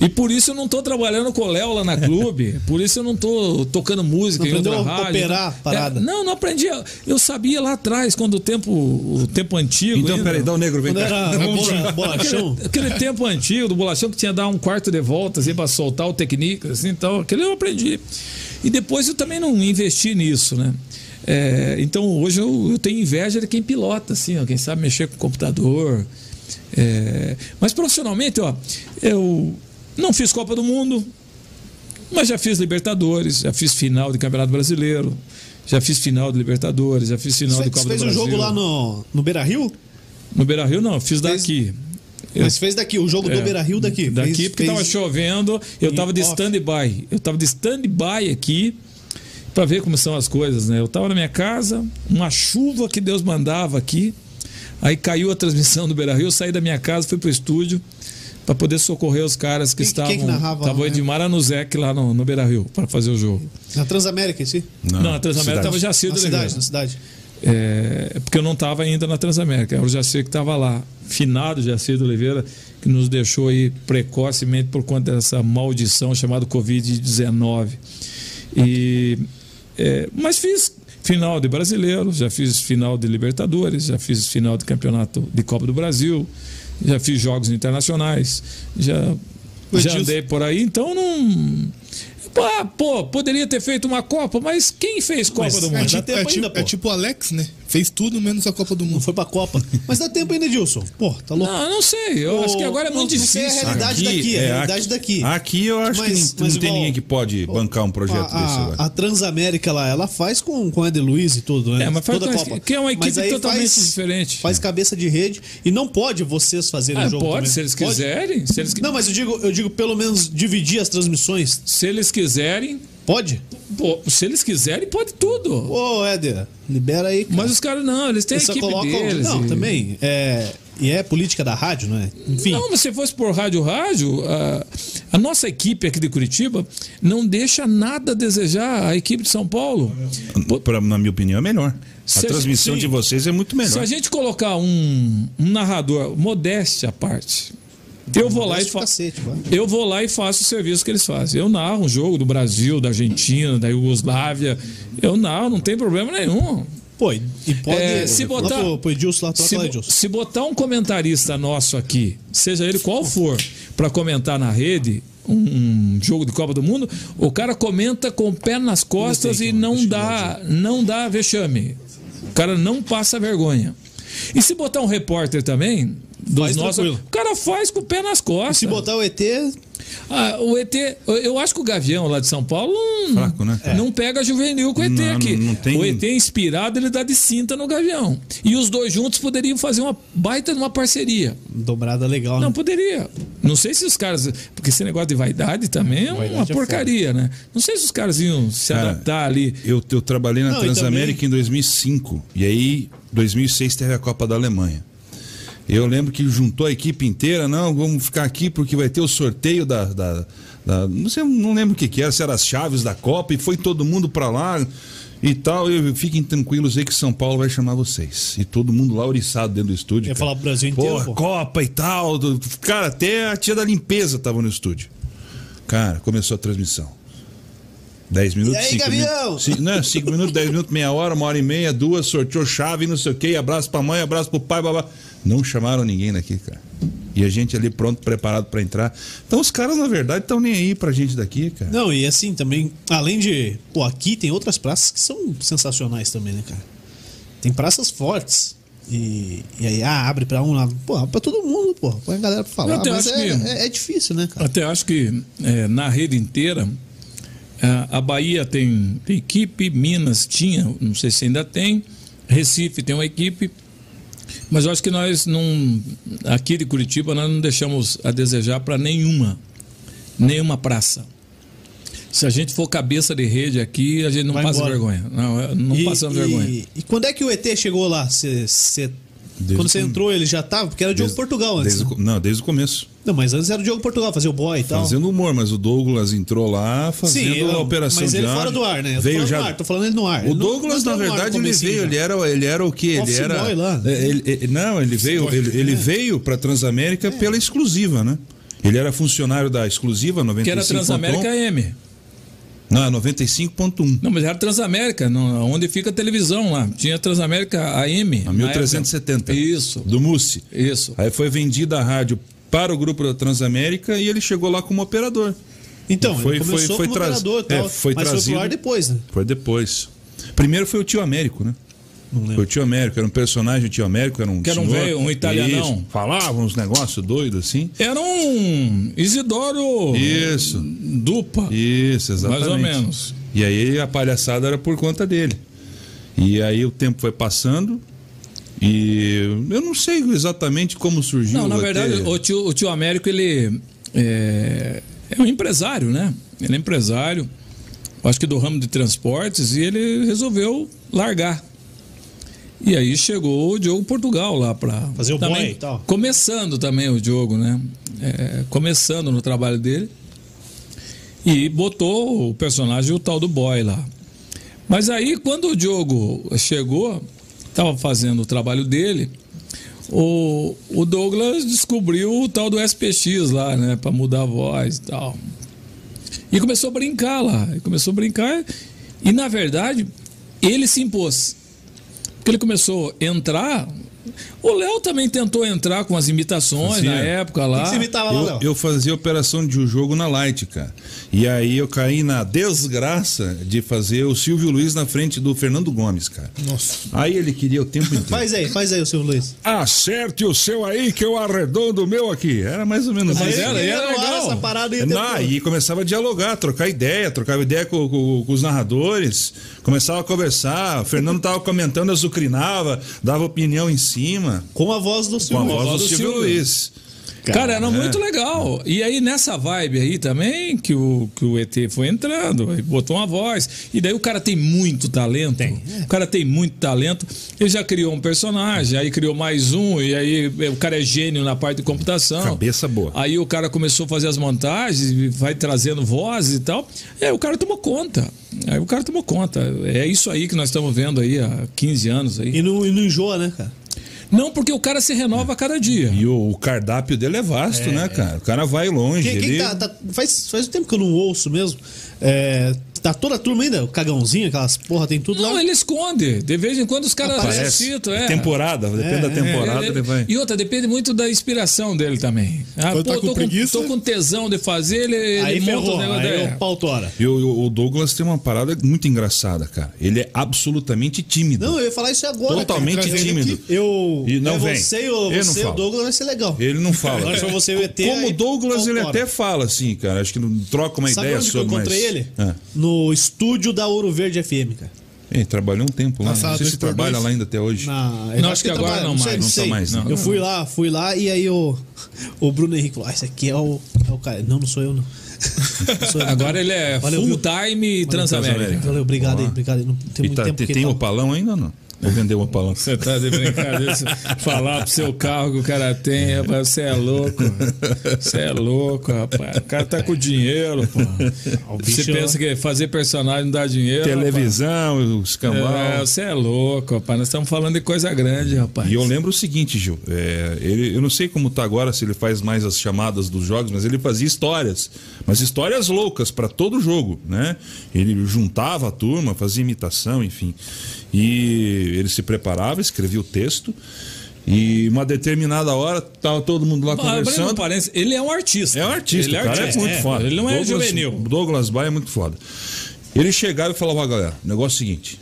S4: E por isso eu não estou trabalhando com o Léo lá na clube. Por isso eu não estou tocando música
S1: Não
S4: em outra rádio.
S1: operar a parada?
S4: É, não, não aprendi. Eu sabia lá atrás, quando o tempo, o tempo antigo.
S2: Então,
S4: ainda.
S2: peraí, dá o negro, vem cá.
S1: era bola, bolachão?
S4: Aquele, aquele tempo antigo do bolachão que tinha dar um quarto de volta assim, para soltar o técnico, assim, então aquele eu aprendi. E depois eu também não investi nisso, né? É, então hoje eu, eu tenho inveja de quem pilota, assim, ó, quem sabe mexer com o computador. É, mas profissionalmente, ó, eu não fiz Copa do Mundo, mas já fiz Libertadores, já fiz final de Campeonato Brasileiro, já fiz final de Libertadores, já fiz final
S1: Você
S4: de
S1: fez,
S4: Copa
S1: fez
S4: do
S1: o
S4: Brasil.
S1: jogo lá no, no Beira Rio?
S4: No Beira Rio, não, fiz
S1: Fez-
S4: daqui. Eu-
S1: Mas fez daqui, o jogo do
S4: é,
S1: Beira Rio daqui.
S4: Daqui,
S1: Fez-
S4: porque
S1: fez-
S4: tava chovendo, eu tava de stand-by. Eu tava de stand-by aqui para ver como são as coisas, né? Eu tava na minha casa, uma chuva que Deus mandava aqui. Aí caiu a transmissão do Beira Rio, eu saí da minha casa, fui pro estúdio para poder socorrer os caras que
S1: Quem-
S4: estavam.
S1: quem que narrava
S4: tava
S1: lá,
S4: o
S1: né?
S4: Edmar Anuzek lá no, no Beira Rio para fazer o jogo.
S1: Na Transamérica em si?
S4: Não, a Transamérica
S2: cidade.
S4: tava Jacido
S1: Na
S4: Oliveira.
S1: cidade, na cidade.
S4: É, porque eu não estava ainda na Transamérica, era o Jacir que estava lá, finado Jacir Oliveira, que nos deixou aí precocemente por conta dessa maldição chamada Covid-19. E, é, mas fiz final de brasileiro, já fiz final de Libertadores, já fiz final de campeonato de Copa do Brasil, já fiz jogos internacionais, já, já andei por aí, então não. Ah, pô, poderia ter feito uma Copa, mas quem fez Copa
S1: Mas
S4: do
S1: é
S4: Mundo?
S1: dá
S3: tipo, é, tipo, é tipo o Alex, né? Fez tudo menos a Copa do
S1: Não
S3: Mundo.
S1: foi pra Copa. Mas dá tempo ainda, Edilson. Pô, tá louco.
S4: Não, não sei. Eu
S1: Ô,
S4: acho que agora é
S1: não-
S4: muito
S1: não sei a
S4: difícil.
S1: realidade daqui, a realidade daqui.
S2: Aqui eu acho
S1: Mas-
S2: que
S1: mas
S2: não tem
S1: igual-
S2: ninguém que pode bancar um projeto
S1: a,
S2: desse
S1: a,
S2: agora.
S1: a Transamérica lá, ela faz com, com a Ed Luiz e tudo, né?
S4: É, mas faz
S1: Toda a Copa.
S4: que é uma equipe
S1: Mas
S4: totalmente
S1: faz-
S4: diferente.
S1: Faz cabeça de rede e não pode vocês fazerem
S4: Ah,
S1: o jogo
S4: pode,
S1: também.
S4: se eles
S1: Pode?
S4: quiserem. Se eles,
S1: Não, mas eu digo, eu digo pelo menos dividir as transmissões.
S4: se eles quiserem,
S1: Pode?
S4: pô, se eles quiserem, pode tudo.
S1: Ô, Éder, libera aí. cara.
S4: Mas os caras não, eles têm a
S1: Eles só
S4: equipe
S1: colocam-
S4: deles.
S1: Não,
S4: e-
S1: também. É, e é política da rádio, não é? Enfim.
S4: Não, mas se fosse por rádio rádio, a, a nossa equipe aqui de Curitiba não deixa nada a desejar a equipe de São Paulo.
S2: Pra- na minha opinião, é melhor.
S4: Se
S2: a
S4: a
S2: transmissão
S1: gente-
S2: de vocês é muito
S4: Se
S2: melhor.
S4: a gente colocar um, um narrador, modéstia à parte, eu vou lá e faço.
S1: cacete.
S4: Eu vou lá e faço o serviço que eles fazem. Eu narro um jogo do Brasil, da Argentina, da Iugoslávia. Eu narro, não tem problema nenhum.
S1: Pô, e pode.
S4: É, se
S1: lá
S4: botar-
S1: pro, pro Edilson lá,
S4: Se,
S1: lá, Edilson.
S4: se botar um comentarista nosso aqui, seja ele qual for, para comentar na rede um, jogo de Copa do Mundo, o cara comenta com o pé nas costas e não dá, não dá vexame. O cara não passa vergonha. E se botar um repórter também, dos nossos, o cara faz com o pé nas costas.
S1: Se botar o ET,
S4: Ah, o ET, eu acho que o Gavião lá de São Paulo não,
S2: Fraco, né?
S4: não pega juvenil com o ET
S2: Não,
S4: aqui.
S2: não tem-
S4: O ET inspirado, ele dá de cinta no Gavião. E os dois juntos poderiam fazer uma baita de uma parceria.
S1: dobrada legal, né?
S4: Não, poderia. Não sei se os caras. Porque esse negócio de vaidade também é
S1: Vaidade
S4: uma
S1: é
S4: porcaria, né? Não sei se os caras iam se
S2: Cara,
S4: adaptar ali.
S2: Eu, eu trabalhei na
S1: Não, e
S2: Transamérica em 2005. E aí, 2006 teve a Copa da Alemanha. Eu lembro que juntou a equipe inteira. Não, vamos ficar aqui porque vai ter o sorteio da. da- da- não sei, não lembro o que, que era, se era as chaves da Copa. E foi todo mundo pra lá e tal. Eu, fiquem tranquilos aí que São Paulo vai chamar vocês. E todo mundo lá oriçado dentro do estúdio.
S1: Ia
S2: cara.
S1: falar pro Brasil inteiro,
S2: Porra,
S1: pô.
S2: Copa e tal. do- Cara, até a tia da limpeza tava no estúdio. Cara, começou a transmissão. 10 minutos,
S1: E aí,
S2: 5
S1: Gavião?
S2: minutos. Cinco, não, 5 minutos, 10 minutos, meia hora, uma hora e meia, duas, sorteou chave, não sei o quê, abraço pra mãe, abraço pro pai, babá. Não chamaram ninguém daqui, cara. E a gente ali pronto, preparado pra entrar. Então os caras, na verdade, estão nem aí pra gente daqui, cara.
S1: Não, e assim também, além de. Pô, aqui tem outras praças que são sensacionais também, né, cara? Tem praças fortes. E, e aí, ah, abre pra um lado. Pô, pra todo mundo, pô. Põe a galera pra falar. Mas
S4: acho
S1: é,
S4: que-
S1: é, é difícil, né, cara?
S4: Até acho que é, na rede inteira, a- a Bahia tem, tem equipe, Minas tinha, não sei se ainda tem, Recife tem uma equipe, mas eu acho que nós não, aqui de Curitiba, nós não deixamos a desejar para nenhuma, nenhuma praça. Se a gente for cabeça de rede aqui, a gente não
S1: Vai
S4: passa
S1: embora.
S4: vergonha. Não, é, não
S1: e,
S4: passamos
S1: e-
S4: vergonha.
S1: E quando é que o ET chegou lá? Você
S2: Desde
S1: Quando você
S2: o-
S1: entrou, ele já tava? Porque era o Diogo
S2: Desde-
S1: Portugal antes.
S2: Desde, co- não, desde o começo.
S1: Não, mas antes era o Diogo Portugal, fazia o boy e tal.
S2: Fazendo humor, mas o Douglas entrou lá fazendo
S1: Sim,
S2: a operação
S1: mas
S2: de
S1: ele
S2: ar.
S1: fora do ar, né? Eu
S2: Veio já.
S1: ar, tô falando ele no ar.
S2: O
S1: não-
S2: Douglas,
S1: não
S2: na verdade, ele veio,
S1: já.
S2: ele era, ele era o quê? Ele era.
S1: boy lá.
S2: é, ele- ele- não, ele veio,
S3: boy.
S2: ele, ele veio para Transamérica pela exclusiva, né? Ele era funcionário da exclusiva 95.
S4: Que era Transamérica AM.
S2: Não, 95.1.
S4: Não, mas era Transamérica, não, onde fica a televisão lá. Tinha Transamérica AM.
S2: A
S4: na
S2: 1370.
S4: época. Isso,
S2: Do Mussi.
S4: isso.
S2: Aí foi vendida a rádio para o grupo da Transamérica e ele chegou lá como operador.
S1: Então,
S2: Foi-
S1: ele começou
S2: foi- foi
S1: como
S2: traz-
S1: operador e tal,
S2: é, foi
S1: mas foi
S2: trazido-
S1: pro ar depois, né?
S2: Foi depois. Primeiro foi o tio Américo, né?
S1: Não
S2: Foi
S1: lembro.
S2: o tio Américo, era um personagem, o tio Américo era um.
S4: Que era um
S2: senhor.
S4: velho, um italianão.
S2: Isso, falava uns negócios doidos assim.
S4: Era um Isidoro
S2: Isso.
S4: Dupa.
S2: Isso, exatamente.
S4: Mais ou menos.
S2: E aí a palhaçada era por conta dele. E aí o tempo foi passando e eu não sei exatamente como surgiu.
S4: Não, na verdade, o tio, o tio Américo, ele é, é um empresário, né? Ele é empresário, acho que do ramo de transportes, e ele resolveu largar. E aí chegou o Diogo Portugal lá para
S1: Fazer o boy e tal.
S4: Começando também o Diogo, né? É, começando no trabalho dele. E botou o personagem, o tal do boy lá. Mas aí, quando o Diogo chegou, estava fazendo o trabalho dele, o, o Douglas descobriu o tal do SPX lá, né? Para mudar a voz e tal. E começou a brincar lá. Começou a brincar. E, na verdade, ele se impôs. Porque ele começou a entrar. O Léo também tentou entrar com as imitações
S2: Fazia.
S4: na época lá.
S1: que você imitava lá,
S2: Eu,
S1: Léo?
S2: eu fazia operação de um jogo na Light, cara. E aí eu caí na desgraça de fazer o Silvio Luiz na frente do Fernando Gomes, cara.
S3: Nossa.
S2: Aí ele queria o tempo inteiro.
S1: Faz aí, faz aí o Silvio Luiz.
S2: Acerte o seu aí que eu arredondo o meu aqui. Era mais ou menos
S4: Mas
S2: isso.
S4: era, era
S1: ar
S4: legal.
S1: Essa parada aí
S2: Não,
S1: depois.
S2: e começava a dialogar, trocar ideia, trocava ideia com, com- com os narradores, começava a conversar. O Fernando tava comentando, azucrinava, dava opinião em cima,
S1: Com a voz do
S2: com a
S1: Silvio.
S2: voz
S4: voz
S2: do
S4: do
S2: Silvio
S4: Silvio.
S2: Luiz.
S4: Cara, era
S2: é.
S4: muito legal. E aí, nessa vibe aí também, que o, que o ET foi entrando, aí botou uma voz. E daí o cara tem muito talento. O cara tem muito talento. Ele já criou um personagem, aí criou mais um, e aí o cara é gênio na parte de computação.
S2: Cabeça boa.
S4: Aí o cara começou a fazer as montagens, e vai trazendo vozes e tal. É, o cara tomou conta. Aí o cara tomou conta. É isso aí que nós estamos vendo aí há 15 anos aí.
S1: E não, e não enjoa, né, cara?
S4: Não, porque o cara se renova a cada dia.
S2: E o, o cardápio dele é vasto, né, cara? O cara vai longe.
S1: Quem, quem
S2: ele...
S1: tá, tá- faz, faz um tempo que eu não ouço mesmo. É, tá toda a turma ainda, o cagãozinho, aquelas porra, tem tudo
S4: Não,
S1: lá.
S4: ele esconde. De vez em quando os caras ressuscitam. É.
S2: Temporada, depende da
S1: É,
S2: temporada, ele, vai.
S4: E outra, depende muito da inspiração dele também. Ah,
S3: Quando tá com
S4: tô,
S3: preguiça-
S4: tô com tesão de fazer, ele,
S1: Aí
S4: ele monta
S1: ferrou,
S4: os negócios.
S1: aí
S4: é.
S1: o pau tora.
S2: E o, o Douglas tem uma parada muito engraçada, cara. Ele é absolutamente tímido.
S1: Não, eu ia falar isso agora.
S2: Totalmente
S1: cara.
S2: Tímido.
S1: Eu.
S2: E não
S1: é
S2: vem.
S1: Você, e o,
S2: Ele não
S1: você o. Douglas vai ser legal.
S2: Ele não fala.
S1: Agora se for você o ET.
S2: Como o Douglas, ele até fala assim, cara. Acho que não troca uma
S1: Sabe
S2: ideia
S1: onde que eu
S2: sobre.
S1: encontrei ele?
S2: É.
S1: No estúdio da Ouro Verde FM, cara.
S2: Ele trabalhou um tempo lá.
S3: Na
S2: Não sei se trabalha
S3: dois.
S2: lá ainda até hoje.
S1: Na,
S4: Não, acho que agora não
S1: sei,
S4: mais,
S2: não
S1: sei.
S2: tá mais, não.
S1: Eu fui lá, fui lá e aí o, o Bruno Henrique falou: Ah, esse aqui é o, é o cara. Não, não sou eu, não. Não sou eu, não.
S4: Agora ele é
S1: Valeu,
S4: full
S1: viu?
S4: time Transamérica.
S2: Transamérica.
S1: Valeu, obrigado aí,
S2: Olá.
S1: obrigado aí. Não tem
S2: E
S1: muito
S2: tá-
S1: tempo
S2: tem tem
S1: tá-
S2: opalão ainda ou não? Ou vendeu o opalão?
S4: Você tá de brincadeira. Falar pro seu carro que o cara tem, rapaz, você é louco. Você é louco, rapaz. O cara tá com dinheiro, pô. Você pensa que fazer personagem não dá dinheiro?
S2: Televisão, os
S4: rapaz?
S2: cambal.
S4: É, você é louco, rapaz. Nós estamos falando de coisa grande, rapaz.
S2: E eu lembro o seguinte, Gil. é, ele, eu não sei como tá agora, se ele faz mais as chamadas dos jogos, mas ele fazia histórias. Mas histórias loucas para todo jogo, né? Ele juntava a turma, fazia imitação, enfim. E ele se preparava, escrevia o texto. E uma determinada hora, tava todo mundo lá conversando.
S4: parênteses, ele é um artista.
S2: É um artista,
S4: ele
S2: o cara
S4: artista,
S2: é muito foda.
S4: Ele não é
S2: Douglas,
S4: juvenil.
S2: Douglas Baia é muito foda. Ele chegava e falava, galera, o negócio é o seguinte.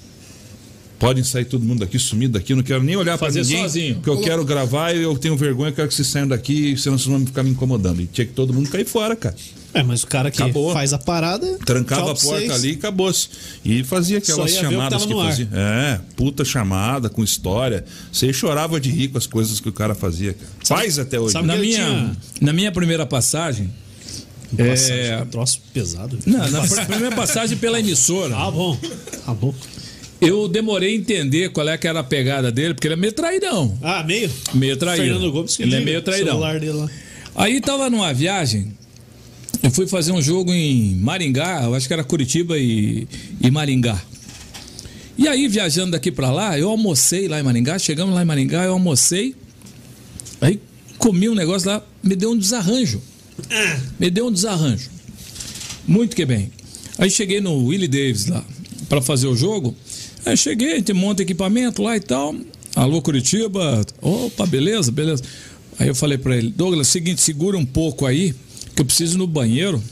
S2: Podem sair todo mundo daqui, sumido daqui, não quero nem olhar pra
S4: Fazer
S2: ninguém.
S4: sozinho.
S2: Porque eu quero gravar e eu tenho vergonha, eu quero que vocês saiam daqui, senão vocês vão ficar me incomodando. E tinha que todo mundo cair fora, cara.
S1: É, mas o cara que
S2: Acabou.
S1: faz a parada.
S2: Trancava a porta ali e acabou-se. E fazia aquelas
S1: que
S2: chamadas que
S1: ar.
S2: fazia. É, puta chamada com história. Você chorava de rir com as coisas que o cara fazia, cara. Faz até hoje.
S1: sabe
S4: Na minha,
S1: tinha-
S4: na minha primeira passagem.
S1: Nossa,
S4: É.
S1: um troço pesado.
S4: Não, na pr- primeira passagem pela emissora.
S1: Tá bom. Tá bom.
S4: Eu demorei a entender qual é que era a pegada dele, porque ele é meio traidão.
S1: Ah, meio?
S4: Meio traído.
S1: Fernando Gomes que
S4: Ele é meio traidão.
S1: celular dele lá.
S4: Aí tava numa viagem, eu fui fazer um jogo em Maringá, eu acho que era Curitiba e, e Maringá. E aí, viajando daqui pra lá, eu almocei lá em Maringá, chegamos lá em Maringá, eu almocei, aí comi um negócio lá, me deu um desarranjo. Me deu um desarranjo. Muito que bem. Aí cheguei no Willie Davis lá pra fazer o jogo. Aí cheguei, a gente monta equipamento lá e tal. Alô, Curitiba. Opa, beleza, beleza. Aí eu falei pra ele, Douglas, seguinte, segura um pouco aí, que eu preciso ir no banheiro.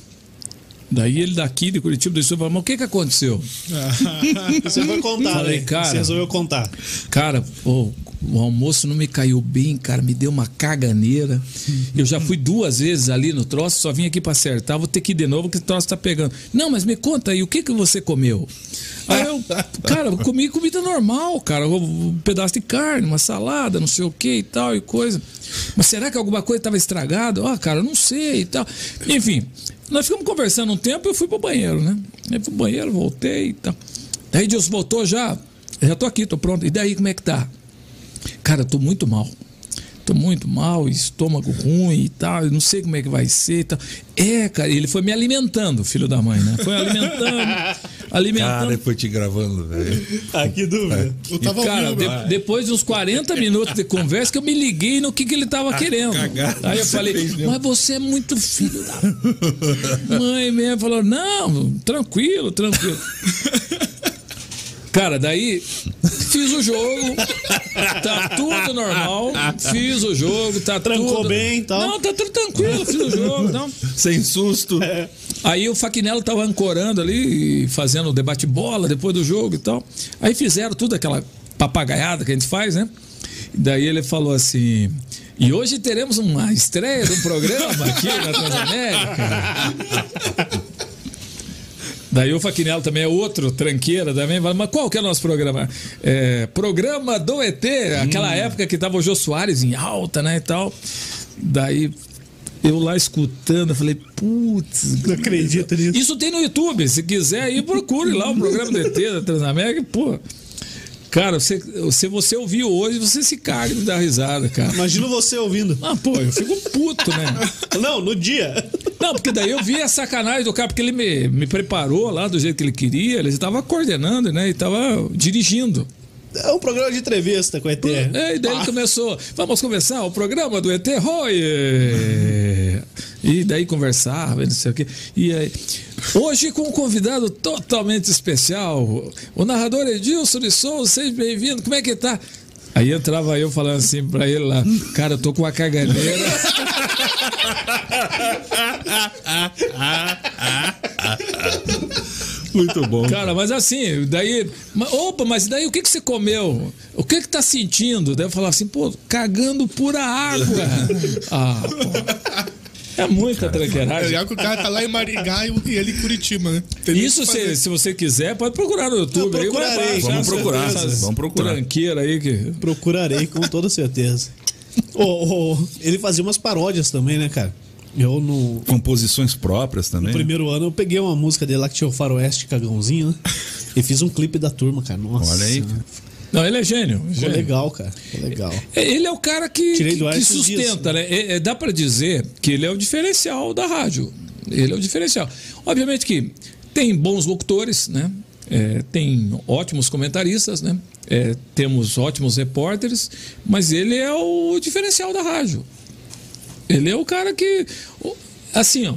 S4: Daí ele daqui de Curitiba desceu e falou, mas o que que aconteceu?
S1: Você vai contar,
S4: Falei,
S1: né?
S4: cara.
S1: Você resolveu contar.
S4: Cara, pô, o almoço não me caiu bem, cara, me deu uma caganeira. Eu já fui duas vezes ali no troço, só vim aqui pra acertar, vou ter que ir de novo que o troço tá pegando. Não, mas me conta aí, o que que você comeu? Aí eu, cara, comi comida normal, cara, um pedaço de carne, uma salada, não sei o que e tal e coisa. Mas será que alguma coisa estava estragada? Ah, cara, eu não sei e tal. Enfim, nós ficamos conversando um tempo eu fui pro banheiro, né? Eu fui pro banheiro, voltei e tal. Daí Deus voltou já, já tô aqui, tô pronto. E daí como é que tá? Cara, eu tô muito mal. Tô muito mal, estômago ruim e tal, eu não sei como é que vai ser e tal. É, cara, ele foi me alimentando, filho da mãe, né? Foi alimentando, alimentando.
S2: Cara, foi te gravando, velho.
S1: Ah, que dúvida.
S3: Eu
S4: E,
S3: tava
S4: cara,
S3: ouvindo,
S4: de- depois de uns 40 minutos de conversa que eu me liguei no que, que ele tava querendo.
S2: cagada
S4: Aí eu falei,
S2: mesmo.
S4: mas você é muito filho da mãe mesmo. Falou, não, tranquilo, tranquilo. Cara, daí fiz o jogo, tá tudo normal, fiz o jogo, tá
S1: Trancou
S4: tudo...
S1: bem e tal.
S4: Não, tá tudo tranquilo, fiz o jogo, não.
S2: Sem susto.
S4: Aí o Faquinello tava ancorando ali, fazendo o debate bola depois do jogo e tal. Aí fizeram tudo aquela papagaiada que a gente faz, né? Daí ele falou assim: e hoje teremos uma estreia do programa aqui na Transamérica. Daí o Faquinello também é outro tranqueira também. Fala, mas qual que é o nosso programa? É, programa do ET, aquela época que tava o Jô Soares em alta, né, e tal. Daí eu lá escutando, eu falei, putz,
S1: Não acredito nisso.
S4: isso tem no YouTube. Se quiser aí, procure lá o programa do ET da Transamérica. Pô, cara, você, se você ouviu hoje, você se caga de dar risada, cara.
S1: Imagina você ouvindo.
S4: Ah, pô, eu fico puto, né?
S1: Não, no dia.
S4: Não, porque daí eu vi a sacanagem do cara, porque ele me, me preparou lá do jeito que ele queria, ele estava coordenando, né? E estava dirigindo.
S1: É um programa de entrevista com o ET.
S4: É, e daí ele começou, vamos conversar, o programa do ET Roy. E daí conversava, e não sei o quê. E aí, hoje com um convidado totalmente especial, o narrador Edilson de Souza, seja bem-vindo, como é que tá? Aí entrava eu falando assim pra ele lá, cara, eu tô com uma caganeira.
S2: Muito bom.
S4: Cara, mas assim, daí. Opa, mas daí o que, que você comeu? O que que tá sentindo? Daí eu falar assim, pô, cagando pura água. ah, pô. É muita
S3: É
S4: tranqueiragem.
S3: legal que o cara tá lá em Maringá e o- ele em Curitiba, né? Tem
S4: Isso, se, se você quiser, pode procurar no YouTube.
S1: Eu
S4: aí,
S1: procurarei,
S4: baixar
S2: vamos procurar, vamos procurar.
S4: Tranqueira aí que.
S1: Procurarei com toda certeza. Ô, ô, ele fazia umas paródias também, né, cara? Eu no,
S2: Composições próprias também.
S1: no primeiro ano eu peguei uma música dele lá que tinha o Faroeste Cagãozinho, né? E fiz um clipe da turma, cara. Nossa.
S2: Olha aí.
S4: Não, ele é gênio. Gênio.
S1: legal, cara. Legal.
S4: É, Ele é o cara que, que, que sustenta, né? É, é, dá pra dizer que ele é o diferencial da rádio. Ele é o diferencial. Obviamente que tem bons locutores, né? É, tem ótimos comentaristas, né? Temos ótimos repórteres, mas ele é o diferencial da rádio. Ele é o cara que. Assim, ó.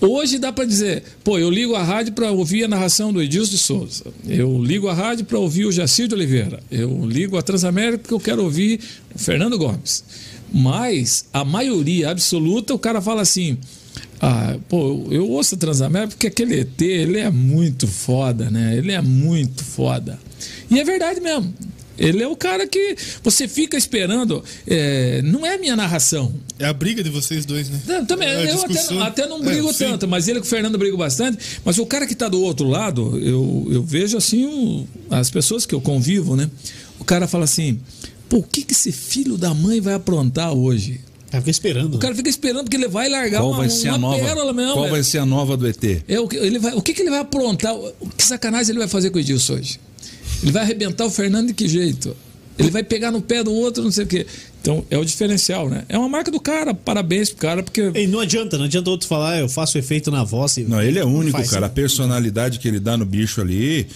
S4: Hoje dá pra dizer, pô, eu ligo a rádio pra ouvir a narração do Edilson de Souza. Eu ligo a rádio pra ouvir o Jacir de Oliveira. Eu ligo a Transamérica porque eu quero ouvir o Fernando Gomes. Mas a maioria absoluta, o cara fala assim: ah, pô, eu ouço a Transamérica porque aquele ET, ele é muito foda, né? Ele é muito foda. E é verdade mesmo. Ele é o cara que você fica esperando. é, não é a minha narração.
S3: É a briga de vocês dois, né?
S4: Não, também,
S3: É a
S4: eu até, até não
S3: É,
S4: brigo
S3: sim.
S4: tanto, mas ele com o Fernando brigo bastante. Mas o cara que está do outro lado, eu, eu vejo assim, o- as pessoas que eu convivo, né? O cara fala assim: pô, o que, que esse filho da mãe vai aprontar hoje?
S1: O cara fica esperando.
S4: O cara fica esperando porque ele vai largar
S2: Qual
S4: uma,
S2: vai ser a
S4: uma
S2: nova?
S4: pérola mesmo.
S2: Qual
S4: é.
S2: vai ser a nova do ET?
S4: É, o, que, ele vai, o que, que ele vai aprontar? O- Que sacanagem ele vai fazer com o Edilson hoje? Ele vai arrebentar o Fernando de que jeito? Ele vai pegar no pé do outro, não sei o quê. Então é o diferencial, né? É uma marca do cara, parabéns pro cara, porque.
S1: E não adianta, não adianta outro falar, eu faço efeito na voz. E...
S2: Não, ele é único,
S1: Faz.
S2: cara. A personalidade que ele dá no bicho ali.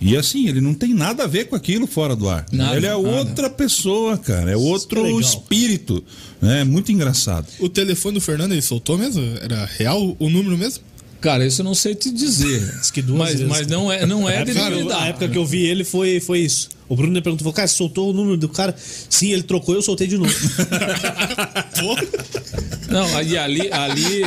S2: E assim, ele não tem nada a ver com aquilo fora do ar.
S4: Nada,
S2: ele é
S4: nada.
S2: outra pessoa, cara. É outro
S1: legal.
S2: espírito. É muito engraçado.
S3: O telefone do Fernando ele soltou mesmo? Era real o número mesmo?
S4: Cara, isso eu não sei te dizer.
S1: Diz que duas
S4: mas,
S1: vezes.
S4: mas não é, não é
S1: a,
S4: de
S1: época,
S4: duvidar.
S1: a época que eu vi ele foi, foi isso. O Bruno me perguntou, cara, você soltou o número do cara? Sim, ele trocou, eu soltei de novo.
S4: Não, aí ali, ali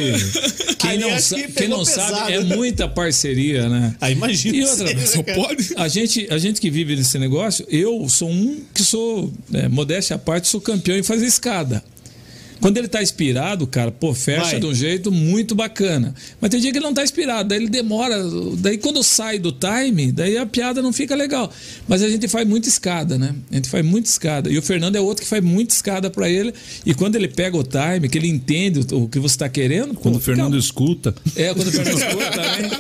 S4: quem
S1: Ali
S4: não,
S1: que
S4: quem não
S1: pesado,
S4: sabe é
S1: né?
S4: muita parceria, né?
S1: Aí imagina.
S4: E outra,
S1: você,
S3: pode?
S4: A gente, a gente que vive nesse negócio, eu sou um que sou, é, modéstia à parte, sou campeão em fazer escada. Quando ele tá inspirado, cara, pô, fecha
S1: Vai.
S4: de um jeito muito bacana. Mas tem dia que ele não tá inspirado, daí ele demora. Daí quando sai do time, daí a piada não fica legal. Mas a gente faz muita escada, né? A gente faz muita escada. E o Fernando é outro que faz muita escada pra ele. E quando ele pega o time, que ele entende o, que você tá querendo.
S2: Quando
S4: pô,
S2: o Fernando
S4: fica-
S2: escuta.
S4: É, quando o Fernando escuta também.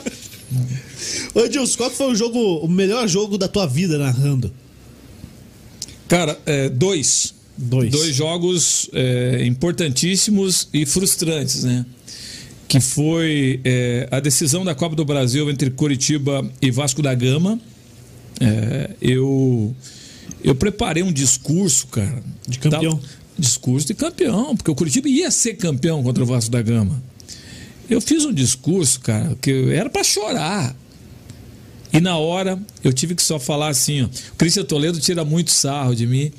S1: Ô, Edilson, qual foi o jogo, o melhor jogo da tua vida narrando?
S4: Cara, é, dois.
S1: Dois.
S4: Dois jogos é, importantíssimos e frustrantes, né? Que foi é, a decisão da Copa do Brasil entre Curitiba e Vasco da Gama. É, eu, eu preparei um discurso, cara.
S1: De campeão.
S4: Tal- discurso de campeão, porque o Curitiba ia ser campeão contra o Vasco da Gama. Eu fiz um discurso, cara, que era para chorar. E na hora eu tive que só falar assim, ó. O Cristian Toledo tira muito sarro de mim,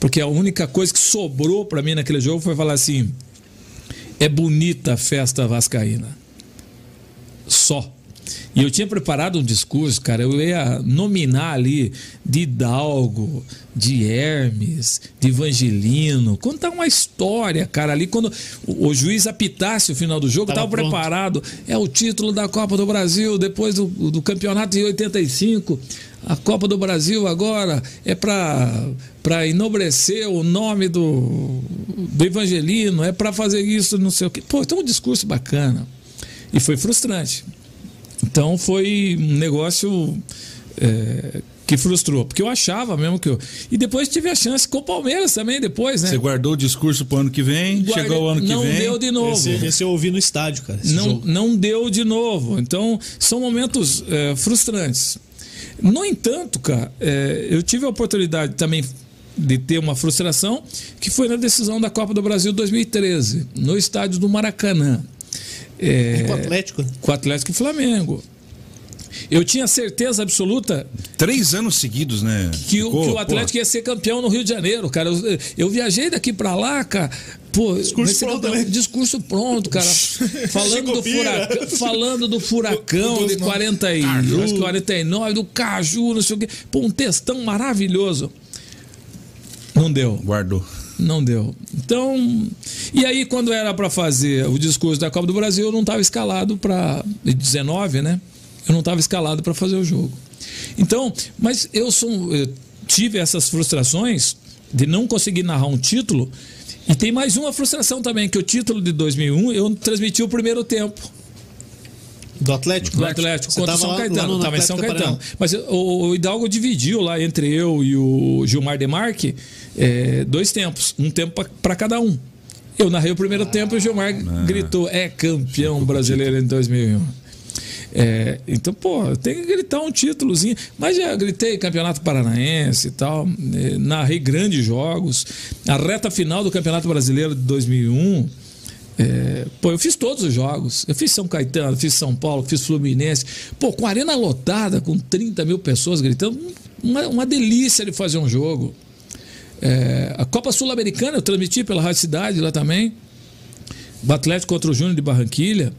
S4: porque a única coisa que sobrou para mim naquele jogo foi falar assim: é bonita a festa vascaína. Só. E eu tinha preparado um discurso, cara, eu ia nominar ali de Hidalgo, de Hermes, de Evangelino, contar uma história, cara, ali quando o, o juiz apitasse o final do jogo,
S1: Tava
S4: estava preparado. É o título da Copa do Brasil depois do, do campeonato de 85. A Copa do Brasil agora é para para enobrecer o nome do, do Evangelino, é para fazer isso, não sei o quê. Pô, então um discurso bacana. E foi frustrante. Então foi um negócio é, que frustrou, porque eu achava mesmo que eu. E depois tive a chance com o Palmeiras também, depois, né?
S2: Você guardou o discurso pro ano que vem,
S4: Guardei-
S2: chegou o ano que
S4: não
S2: vem.
S4: deu de novo.
S1: Esse, esse eu ouvi no estádio, cara.
S4: não,
S1: jogo.
S4: não deu de novo. Então, são momentos é, frustrantes. No entanto, cara, é, eu tive a oportunidade também de ter uma frustração, que foi na decisão da Copa do Brasil 2013, no estádio do Maracanã. É,
S1: Com o Atlético.
S4: com o Atlético e Flamengo. Eu tinha certeza absoluta
S2: Três anos seguidos, né?
S4: que, o-
S2: Ficou,
S4: que o Atlético ia ser campeão no Rio de Janeiro, cara. Eu, eu viajei daqui pra lá, cara. Pô, ser
S1: pronto, né?
S4: discurso pronto, cara. falando, do furacão, falando do furacão de 40 e,
S3: Caju.
S4: acho que 49, do Caju, não sei o quê. Pô, um textão maravilhoso. Não deu.
S2: Guardou.
S4: Não deu. Então, e aí quando era para fazer o discurso da Copa do Brasil, eu não estava escalado para 19, né? Eu não estava escalado para fazer o jogo. Então, mas eu sou, eu tive essas frustrações de não conseguir narrar um título. E tem mais uma frustração também, que o título de 2001 eu transmiti o primeiro tempo
S1: Do Atlético?
S4: do Atlético
S1: Você
S4: contra
S1: tava
S4: São
S1: lá- lá
S4: Caetano.
S1: no
S4: Estava em São
S1: Atlético
S4: Caetano. Mas o, o Hidalgo dividiu lá entre eu e o Gilmar Demarque é, dois tempos. Um tempo para cada um. Eu narrei o primeiro tempo e o Gilmar gritou: é campeão brasileiro em 2001. É, então, pô, tem que gritar um títulozinho. Mas já gritei Campeonato Paranaense e tal. é, narrei grandes jogos. A reta final do Campeonato Brasileiro de 2001. é, pô, eu fiz todos os jogos. Eu fiz São Caetano, fiz São Paulo, fiz Fluminense. Pô, com a arena lotada, com 30 mil pessoas gritando. Uma, uma delícia de fazer um jogo. É, a Copa Sul-Americana eu transmiti pela Rádio Cidade lá também. O Atlético contra o Júnior de Barranquilha.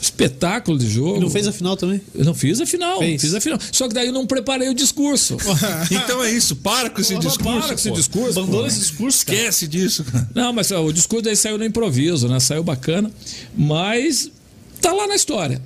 S4: Espetáculo de jogo.
S1: E não fez a final também?
S4: Eu não fiz a final.
S1: Fez.
S4: Fiz a final. Só que daí eu não preparei o discurso.
S2: Então é isso, para com esse
S4: Pô,
S2: discurso.
S4: para com esse discurso.
S1: Abandona
S4: pô.
S1: esse discurso, cara.
S2: Esquece disso.
S4: Não, mas ó, o discurso daí saiu no improviso, né? Saiu bacana. Mas tá lá na história.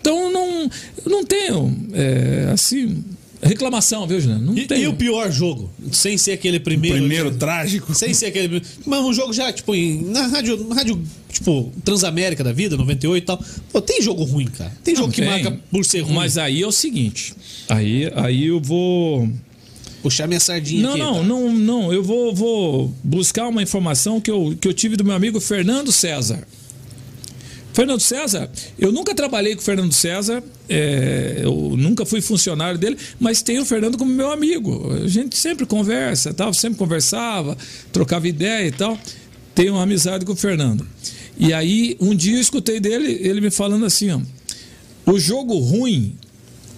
S4: Então eu não, eu não tenho, é, assim, reclamação, viu, Juliano? Não
S1: E,
S4: tenho.
S1: e o pior jogo? Sem ser aquele primeiro.
S2: Primeiro trágico.
S1: Sem ser aquele. Mas um jogo já, tipo, em- na rádio, na rádio, tipo, Transamérica da vida, 98 e tal. Pô, tem jogo ruim, cara. Tem jogo
S4: Não,
S1: que
S4: tem.
S1: marca por ser ruim.
S4: Mas aí é o seguinte. Aí, aí eu vou.
S1: puxar minha sardinha
S4: Não,
S1: aqui.
S4: não,
S1: tá?
S4: não, não. Eu vou, vou buscar uma informação que eu, que eu tive do meu amigo Fernando César. Fernando César, eu nunca trabalhei com o Fernando César, é, eu nunca fui funcionário dele, mas tenho o Fernando como meu amigo. A gente sempre conversa, tal, sempre conversava, trocava ideia e tal. Tenho uma amizade com o Fernando. E aí, um dia eu escutei dele, ele me falando assim, ó, o jogo ruim,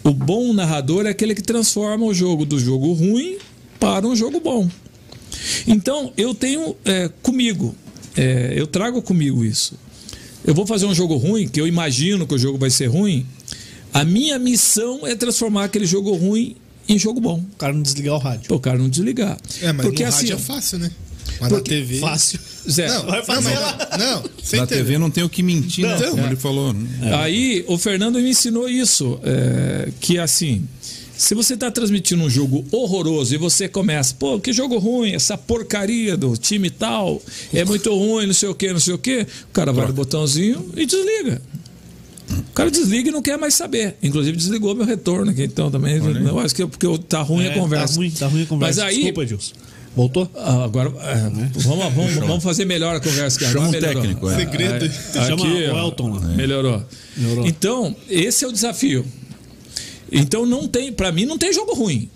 S4: o bom narrador é aquele que transforma o jogo do jogo ruim para um jogo bom. Então, eu tenho é, comigo, é, eu trago comigo isso. Eu vou fazer um jogo ruim, que eu imagino que o jogo vai ser ruim. A minha missão é transformar aquele jogo ruim em jogo bom.
S1: O cara não desligar o rádio.
S4: Para o cara não desligar.
S3: É, mas
S4: Porque
S3: no
S4: assim,
S3: rádio é fácil, né? Mas na TV.
S1: Fácil.
S4: Zé,
S3: Não,
S1: Vai fazer
S3: não,
S1: lá.
S3: não, não, sem
S2: Na
S3: TV.
S2: TV não tem o que mentir, né?
S3: Não.
S2: Como ele falou. né?
S4: Aí o Fernando me ensinou isso, é, que assim, se você está transmitindo um jogo horroroso e você começa, pô, que jogo ruim, essa porcaria do time tal, é muito ruim, não sei o que, não sei o que, o cara vai no botãozinho e desliga. O cara desliga e não quer mais saber. Inclusive desligou meu retorno aqui, então também. Eu acho que porque tá ruim a conversa.
S1: Tá ruim, tá ruim a conversa.
S4: Mas aí,
S1: Desculpa, Gilson. Voltou?
S4: ah, agora, é, vamos, vamos, vamos fazer melhor a conversa. que
S2: Chama
S4: agora
S2: um
S4: melhorou.
S2: técnico, é.
S3: Segredo.
S4: É,
S1: Chama
S4: aqui,
S1: o Elton lá.
S4: Melhorou.
S1: Melhorou.
S4: Então, esse é o desafio. Então não tem, para mim não tem jogo ruim.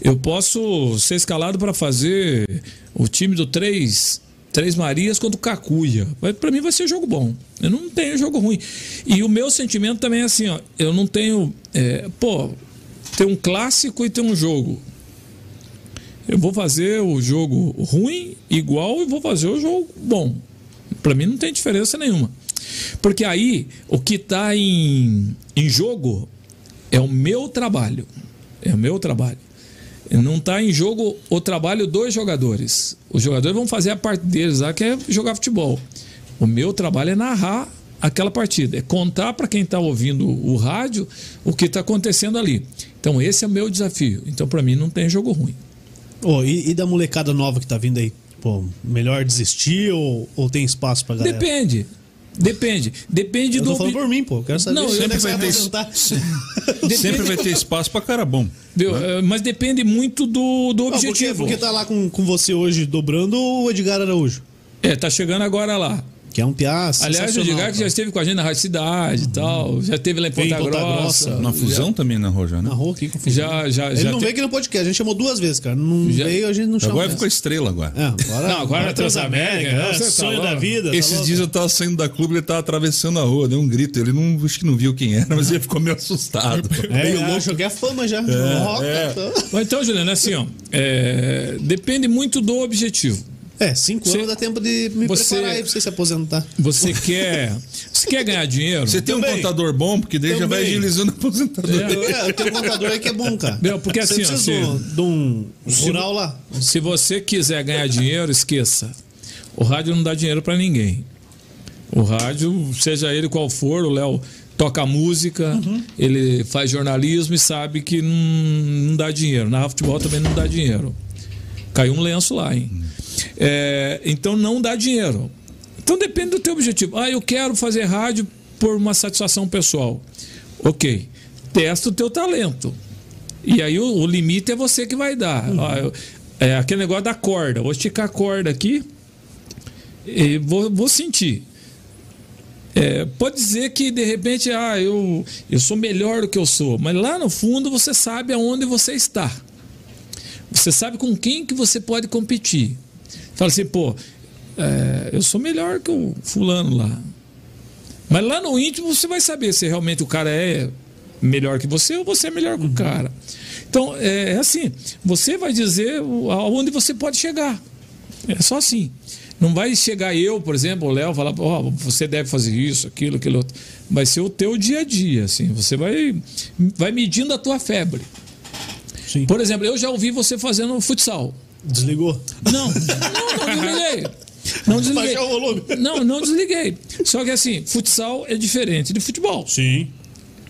S4: Eu posso ser escalado para fazer o time do Três, Três Marias contra o Cacuia. Para mim vai ser jogo bom. Eu não tenho jogo ruim. E o meu sentimento também é assim, ó, eu não tenho, é, pô, tem um clássico e tem um jogo. Eu vou fazer o jogo ruim igual e vou fazer o jogo bom. Para mim não tem diferença nenhuma. Porque aí o que está em, em jogo é o meu trabalho. É o meu trabalho. Não está em jogo o trabalho dos jogadores. Os jogadores vão fazer a parte deles lá, que é jogar futebol. O meu trabalho é narrar aquela partida, é contar para quem está ouvindo o rádio o que está acontecendo ali. Então esse é o meu desafio. Então para mim não tem jogo ruim.
S1: Ô, e, e da molecada nova que tá vindo aí? Pô, melhor desistir ou, ou tem espaço pra galera?
S4: Depende. Depende. Depende
S1: Eu
S4: do
S1: tô falando por mim, pô. Quero saber
S4: Não,
S1: se é
S2: Sempre vai ter,
S1: apresentar.
S2: sempre vai ter espaço pra cara bom.
S4: Viu? Eh, Mas depende muito do, do
S1: Não, porque,
S4: objetivo.
S1: porque tá lá com, com você hoje dobrando o Edgar Araújo.
S4: É, tá chegando agora lá.
S1: Que é um piá
S4: Aliás, o Edgar que já esteve com a gente na Rádio Cidade e tal, já esteve lá em Ponta,
S1: em Ponta
S4: Grossa.
S1: Grossa.
S2: Na fusão também na Roja, né?
S1: Narrou aqui com o
S4: Já, já,
S1: Ele
S4: já
S1: não
S4: te-
S1: veio aqui no podcast, a gente chamou duas vezes, cara. Não
S4: Já-
S1: veio, a gente não chamou.
S2: Agora ficou estrela agora.
S1: É, agora,
S4: Não, agora é Transamérica,
S1: é,
S4: você tá
S1: sonho
S4: louco.
S1: da vida. tá
S2: Esses
S1: louco?
S2: dias eu tava saindo da clube, ele tava atravessando a rua, deu um grito. Ele não, acho que não viu quem era, mas ele ficou meio assustado.
S1: É,
S2: meio
S1: é,
S2: louco.
S1: que é fama já. Roca,
S2: é.
S1: tá.
S4: Mas Então, Juliano, assim, ó, é, depende muito do objetivo.
S1: É, cinco
S4: Você-
S1: anos dá tempo de me
S4: você-
S1: preparar aí pra você se aposentar.
S4: Você quer, você quer ganhar dinheiro?
S2: Você tem um
S1: Também.
S2: contador bom, porque daí já vai
S1: Também.
S2: agilizando a aposentadoria.
S1: É, eu tenho um contador aí que é bom, cara.
S4: Não, porque
S1: você
S4: assim, ó,
S1: precisa de um-
S4: assim,
S1: de um rural lá.
S4: Se você quiser ganhar dinheiro, esqueça. O rádio não dá dinheiro para ninguém. O rádio, seja ele qual for, o Léo toca música,
S1: Uhum.
S4: ele faz jornalismo e sabe que não, não dá dinheiro. Na futebol também não dá dinheiro. Caiu um lenço lá, hein? É, então não dá dinheiro. Então depende do teu objetivo. Ah, eu quero fazer rádio por uma satisfação pessoal. Ok. Testa o teu talento. E aí o, o limite é você que vai dar. Ó, eu- é aquele negócio da corda. Vou esticar a corda aqui e vou, vou sentir. É, pode dizer que de repente ah, eu, eu sou melhor do que eu sou, mas lá no fundo você sabe aonde você está. Você sabe com quem que você pode competir. Fala assim, pô, é, eu sou melhor que o fulano lá. Mas lá no íntimo você vai saber se realmente o cara é melhor que você ou você é melhor que o cara. Então, é assim, você vai dizer aonde você pode chegar. É só assim. Não vai chegar eu, por exemplo, o Léo, falar, ó, você deve fazer isso, aquilo, aquilo outro. Vai ser o teu dia a dia, assim. Você vai, vai medindo a tua febre.
S1: Sim.
S4: Por exemplo, eu já ouvi você fazendo futsal.
S1: Desligou?
S4: Não, não, não desliguei. Não desliguei.
S1: Baixar o volume.
S4: Não, não desliguei. Só que assim, futsal é diferente de futebol.
S1: Sim.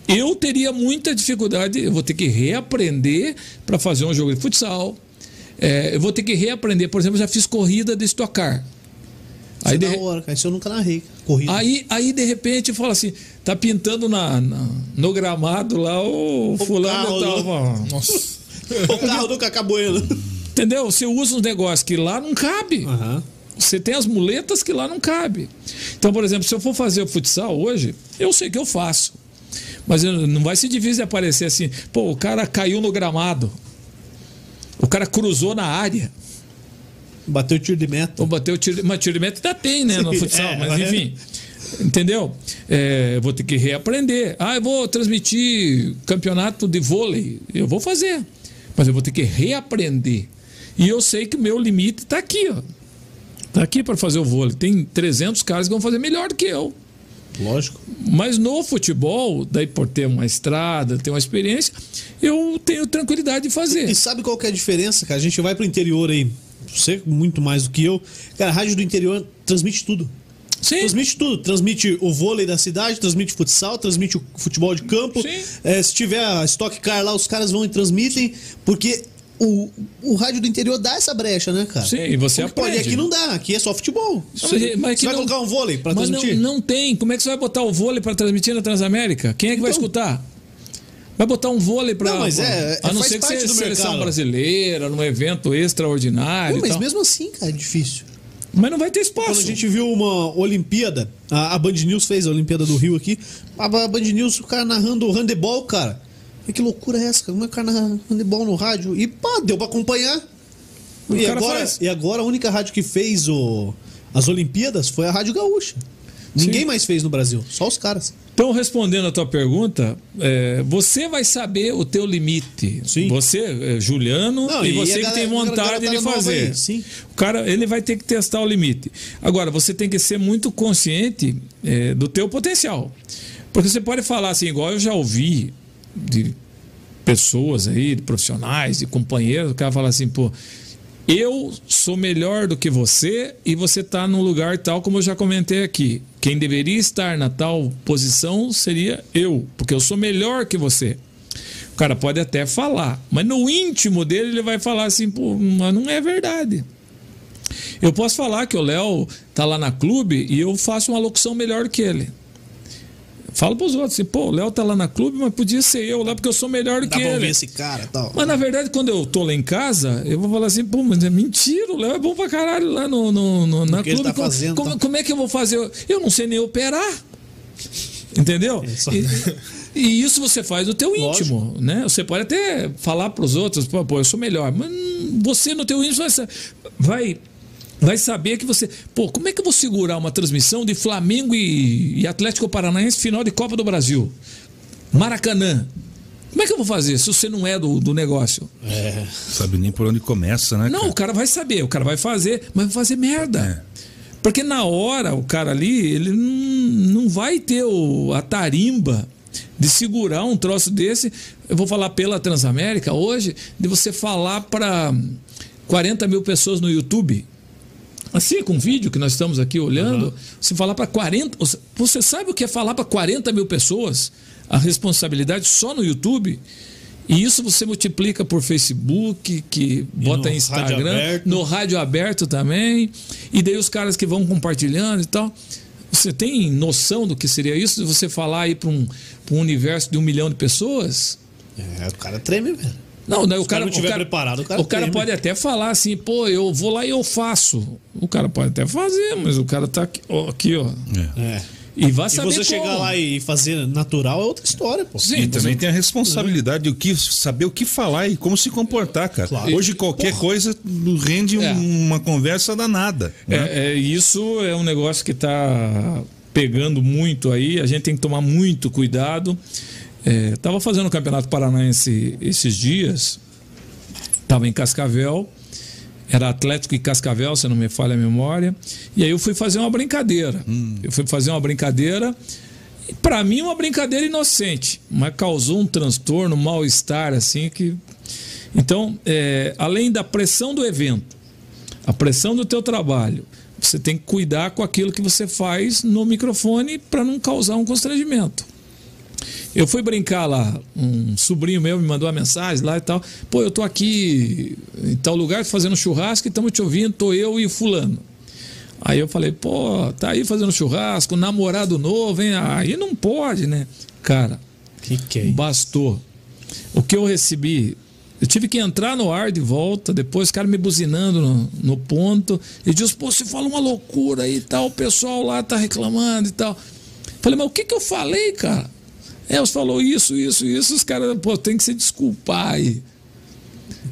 S4: Eu teria muita dificuldade, eu vou ter que reaprender para fazer um jogo de futsal. É, eu vou ter que reaprender, por exemplo, eu já fiz corrida de estocar.
S1: Aí
S4: Aí, de,
S1: da hora, cara. Isso eu nunca narrei. Corrida.
S4: aí, aí de repente fala assim, tá pintando na, na- no gramado lá o fulano
S1: carro,
S4: tal.
S3: Nossa.
S1: O carro do Cacabueno.
S4: Entendeu? Você usa uns negócios que lá não cabe.
S1: Aham.
S4: Você tem as muletas que lá não cabe. Então, por exemplo, se eu for fazer o futsal hoje, eu sei que eu faço. Mas não vai ser difícil de aparecer assim. Pô, o cara caiu no gramado. O cara cruzou na área.
S1: Bateu tiro de meta.
S4: Ou bateu tiro. Mas tiro de meta ainda tem, né? No futsal.
S1: é,
S4: mas
S1: mas-
S4: enfim. Entendeu? É, eu vou ter que reaprender. Ah, eu vou transmitir campeonato de vôlei. Eu vou fazer. Mas eu vou ter que reaprender. E eu sei que o meu limite está aqui, ó. Tá aqui para fazer o vôlei. Tem 300 caras que vão fazer melhor do que eu.
S1: Lógico.
S4: Mas no futebol, daí por ter uma estrada, ter uma experiência, eu tenho tranquilidade de fazer.
S1: E sabe qual que é a diferença, cara? A gente vai pro interior aí. Você muito mais do que eu. Cara, a rádio do interior transmite tudo.
S4: Sim.
S1: Transmite tudo. Transmite o vôlei da cidade, transmite futsal, transmite o futebol de campo.
S4: Sim.
S1: É, se tiver a Stock Car lá, os caras vão e transmitem, porque o, o rádio do interior dá essa brecha, né, cara?
S4: Sim, e você
S1: Porque, pô,
S4: aprende.
S1: aqui não dá, aqui é só futebol.
S4: Não, mas-
S1: você vai
S4: não-
S1: colocar um vôlei pra
S4: Mas não,
S1: transmitir?
S4: não tem. Como é que você vai botar o vôlei para transmitir na Transamérica? Quem é que vai
S1: Então.
S4: escutar? Vai botar um vôlei para.
S1: Não, mas é-
S4: A
S1: é-
S4: não ser que seja seleção
S1: mercado.
S4: brasileira, num evento extraordinário.
S1: Pô, mas mesmo assim, cara, é difícil.
S4: Mas não vai ter espaço.
S1: Quando a gente viu uma Olimpíada, a, a Band News fez a Olimpíada do Rio aqui, a, a Band News, o cara narrando o handebol, cara. E que loucura é essa, cara? É o cara handebol no rádio? E pá, deu pra acompanhar.
S4: O
S1: E agora,
S4: faz.
S1: e agora a única rádio que fez o, as Olimpíadas foi a Rádio Gaúcha. Ninguém
S4: Sim.
S1: mais fez no Brasil, só os caras.
S4: Então, respondendo a tua pergunta, é, você vai saber o teu limite.
S1: Sim.
S4: Você, é, Juliano,
S1: Não,
S4: e,
S1: e
S4: você
S1: a
S4: que
S1: galera-
S4: tem vontade
S1: garotada
S4: de fazer.
S1: sim.
S4: O cara, ele vai ter que testar o limite. Agora, você tem que ser muito consciente é, do teu potencial. Porque você pode falar assim, igual eu já ouvi de pessoas aí, de profissionais, de companheiros, o cara fala assim, pô, eu sou melhor do que você e você está num lugar tal como eu já comentei aqui. Quem deveria estar na tal posição seria eu, porque eu sou melhor que você. O cara pode até falar, mas no íntimo dele ele vai falar assim, pô, mas não é verdade. Eu posso falar que o Léo tá lá na clube e eu faço uma locução melhor que ele. Falo pros outros assim, pô, o Léo tá lá na clube, mas podia ser eu lá porque eu sou melhor do
S1: Dá
S4: que ele.
S1: ouvir esse cara tal.
S4: Mas na verdade, quando eu tô lá em casa, eu vou falar assim, pô, mas é mentira, o Léo é bom pra caralho lá no, no, no- na clube.
S1: tá
S4: como,
S1: fazendo,
S4: como,
S1: tá?
S4: como é que eu vou fazer? Eu não sei nem operar. Entendeu?
S1: Isso.
S4: E, e isso você faz no teu íntimo, né? Você pode até falar pros outros, pô, pô, eu sou melhor, mas você no teu íntimo vai, vai saber que você, pô, como é que eu vou segurar uma transmissão de Flamengo e, e Atlético Paranaense final de Copa do Brasil? Maracanã. Como é que eu vou fazer se você não é do, do negócio?
S2: Sabe nem por onde começa, né?
S4: Não,
S2: cara?
S4: o cara vai saber, o cara vai fazer, mas vai fazer merda. Porque na hora, o cara ali, ele não, não vai ter o, a tarimba de segurar um troço desse. Eu vou falar pela Transamérica hoje, de você falar para 40 mil pessoas no YouTube. Assim, com o vídeo que nós estamos aqui olhando, você falar para 40. Você sabe o que é falar para 40 mil pessoas? A responsabilidade só no YouTube. E isso você multiplica por Facebook, que bota
S1: no
S4: Instagram,
S1: rádio
S4: no rádio aberto também. E daí os caras que vão compartilhando e tal. Você tem noção do que seria isso? Se você falar aí para um, pra um universo de um milhão de pessoas?
S1: É, o cara treme, velho.
S4: Não, né, o
S1: cara não tiver
S4: o cara,
S1: preparado, o cara
S4: o cara
S1: treme.
S4: pode até falar assim, pô, eu vou lá e eu faço. O cara pode até fazer, mas o cara tá aqui, ó. Aqui, ó.
S1: É.
S4: E vai
S1: E
S4: saber
S1: você chegar
S4: como.
S1: lá e fazer natural é outra história, pô.
S4: Sim,
S2: E também
S4: você-
S2: tem a responsabilidade de o que, saber o que falar e como se comportar, cara.
S1: Claro.
S2: Hoje qualquer coisa rende
S4: É.
S2: uma conversa danada. né?
S4: É, é, isso é um negócio que está pegando muito aí. A gente tem que tomar muito cuidado. É, tava fazendo o Campeonato Paranaense esses dias. Tava em Cascavel. Era Atlético e Cascavel, se não me falha a memória. E aí eu fui fazer uma brincadeira. Eu fui fazer uma brincadeira. Para mim, uma brincadeira inocente, mas causou um transtorno, um mal-estar, assim, que. Então, é, além da pressão do evento, a pressão do teu trabalho, você tem que cuidar com aquilo que você faz no microfone para não causar um constrangimento. Eu fui brincar lá, um sobrinho meu me mandou uma mensagem lá e tal. Pô, eu tô aqui em tal lugar fazendo churrasco e estamos te ouvindo, tô eu e o fulano. Aí eu falei, pô, tá aí fazendo churrasco, namorado novo, hein? Aí não pode, né? Cara,
S1: Que que é
S4: bastou. O que eu recebi Eu tive que entrar no ar de volta, depois o cara me buzinando no, no ponto. E diz, pô, você fala uma loucura aí e tal, o pessoal lá tá reclamando e tal. Falei, mas o que que eu falei, cara? É, você falou isso, isso, isso, os caras, pô, tem que se desculpar aí.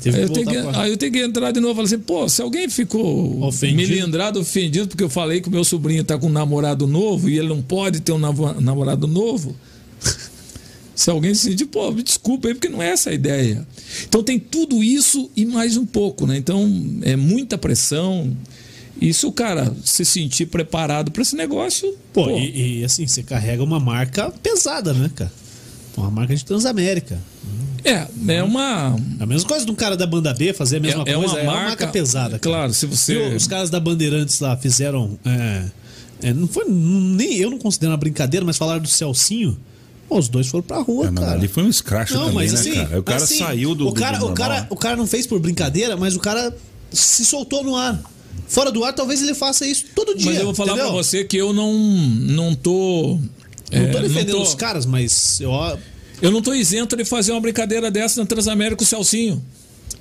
S4: Aí eu, tenho que,
S1: pra-
S4: aí eu tenho que entrar de novo e falar assim, pô, se alguém ficou
S1: Ofendido.
S4: melindrado, ofendido, porque eu falei que o meu sobrinho tá com um namorado novo e ele não pode ter um namorado novo. se alguém se sentir, pô, me desculpa aí, porque não é essa a ideia. Então tem tudo isso e mais um pouco, né? Então é muita pressão. E se o cara se sentir preparado para esse negócio,
S1: Pô, E, e, assim, você carrega uma marca pesada, né, cara? Uma marca de Transamérica.
S4: é, é uma
S1: A mesma coisa de um cara da banda B fazer a mesma
S4: é, é
S1: coisa,
S4: uma
S1: é uma
S4: marca,
S1: marca pesada. cara.
S4: Claro, se você
S1: E Os caras da Bandeirantes lá fizeram. é, é, não foi. Nem eu não considero uma brincadeira, mas falaram do Celcinho. Pô, os dois foram pra rua,
S2: É, mas
S1: cara.
S2: ali foi um escracho
S1: Não,
S2: também,
S1: mas
S2: né,
S1: assim,
S2: cara? Aí O cara
S1: assim,
S2: saiu do.
S1: o cara,
S2: do
S1: o, cara, o cara não fez por brincadeira, mas o cara se soltou no ar. Fora do ar, talvez ele faça isso todo dia.
S4: Mas eu vou falar
S1: entendeu?
S4: pra você que eu não não tô
S1: Não tô
S4: é,
S1: defendendo
S4: tô-
S1: os caras, mas eu,
S4: Eu não tô isento de fazer uma brincadeira dessa na Transamérica com o Celcinho.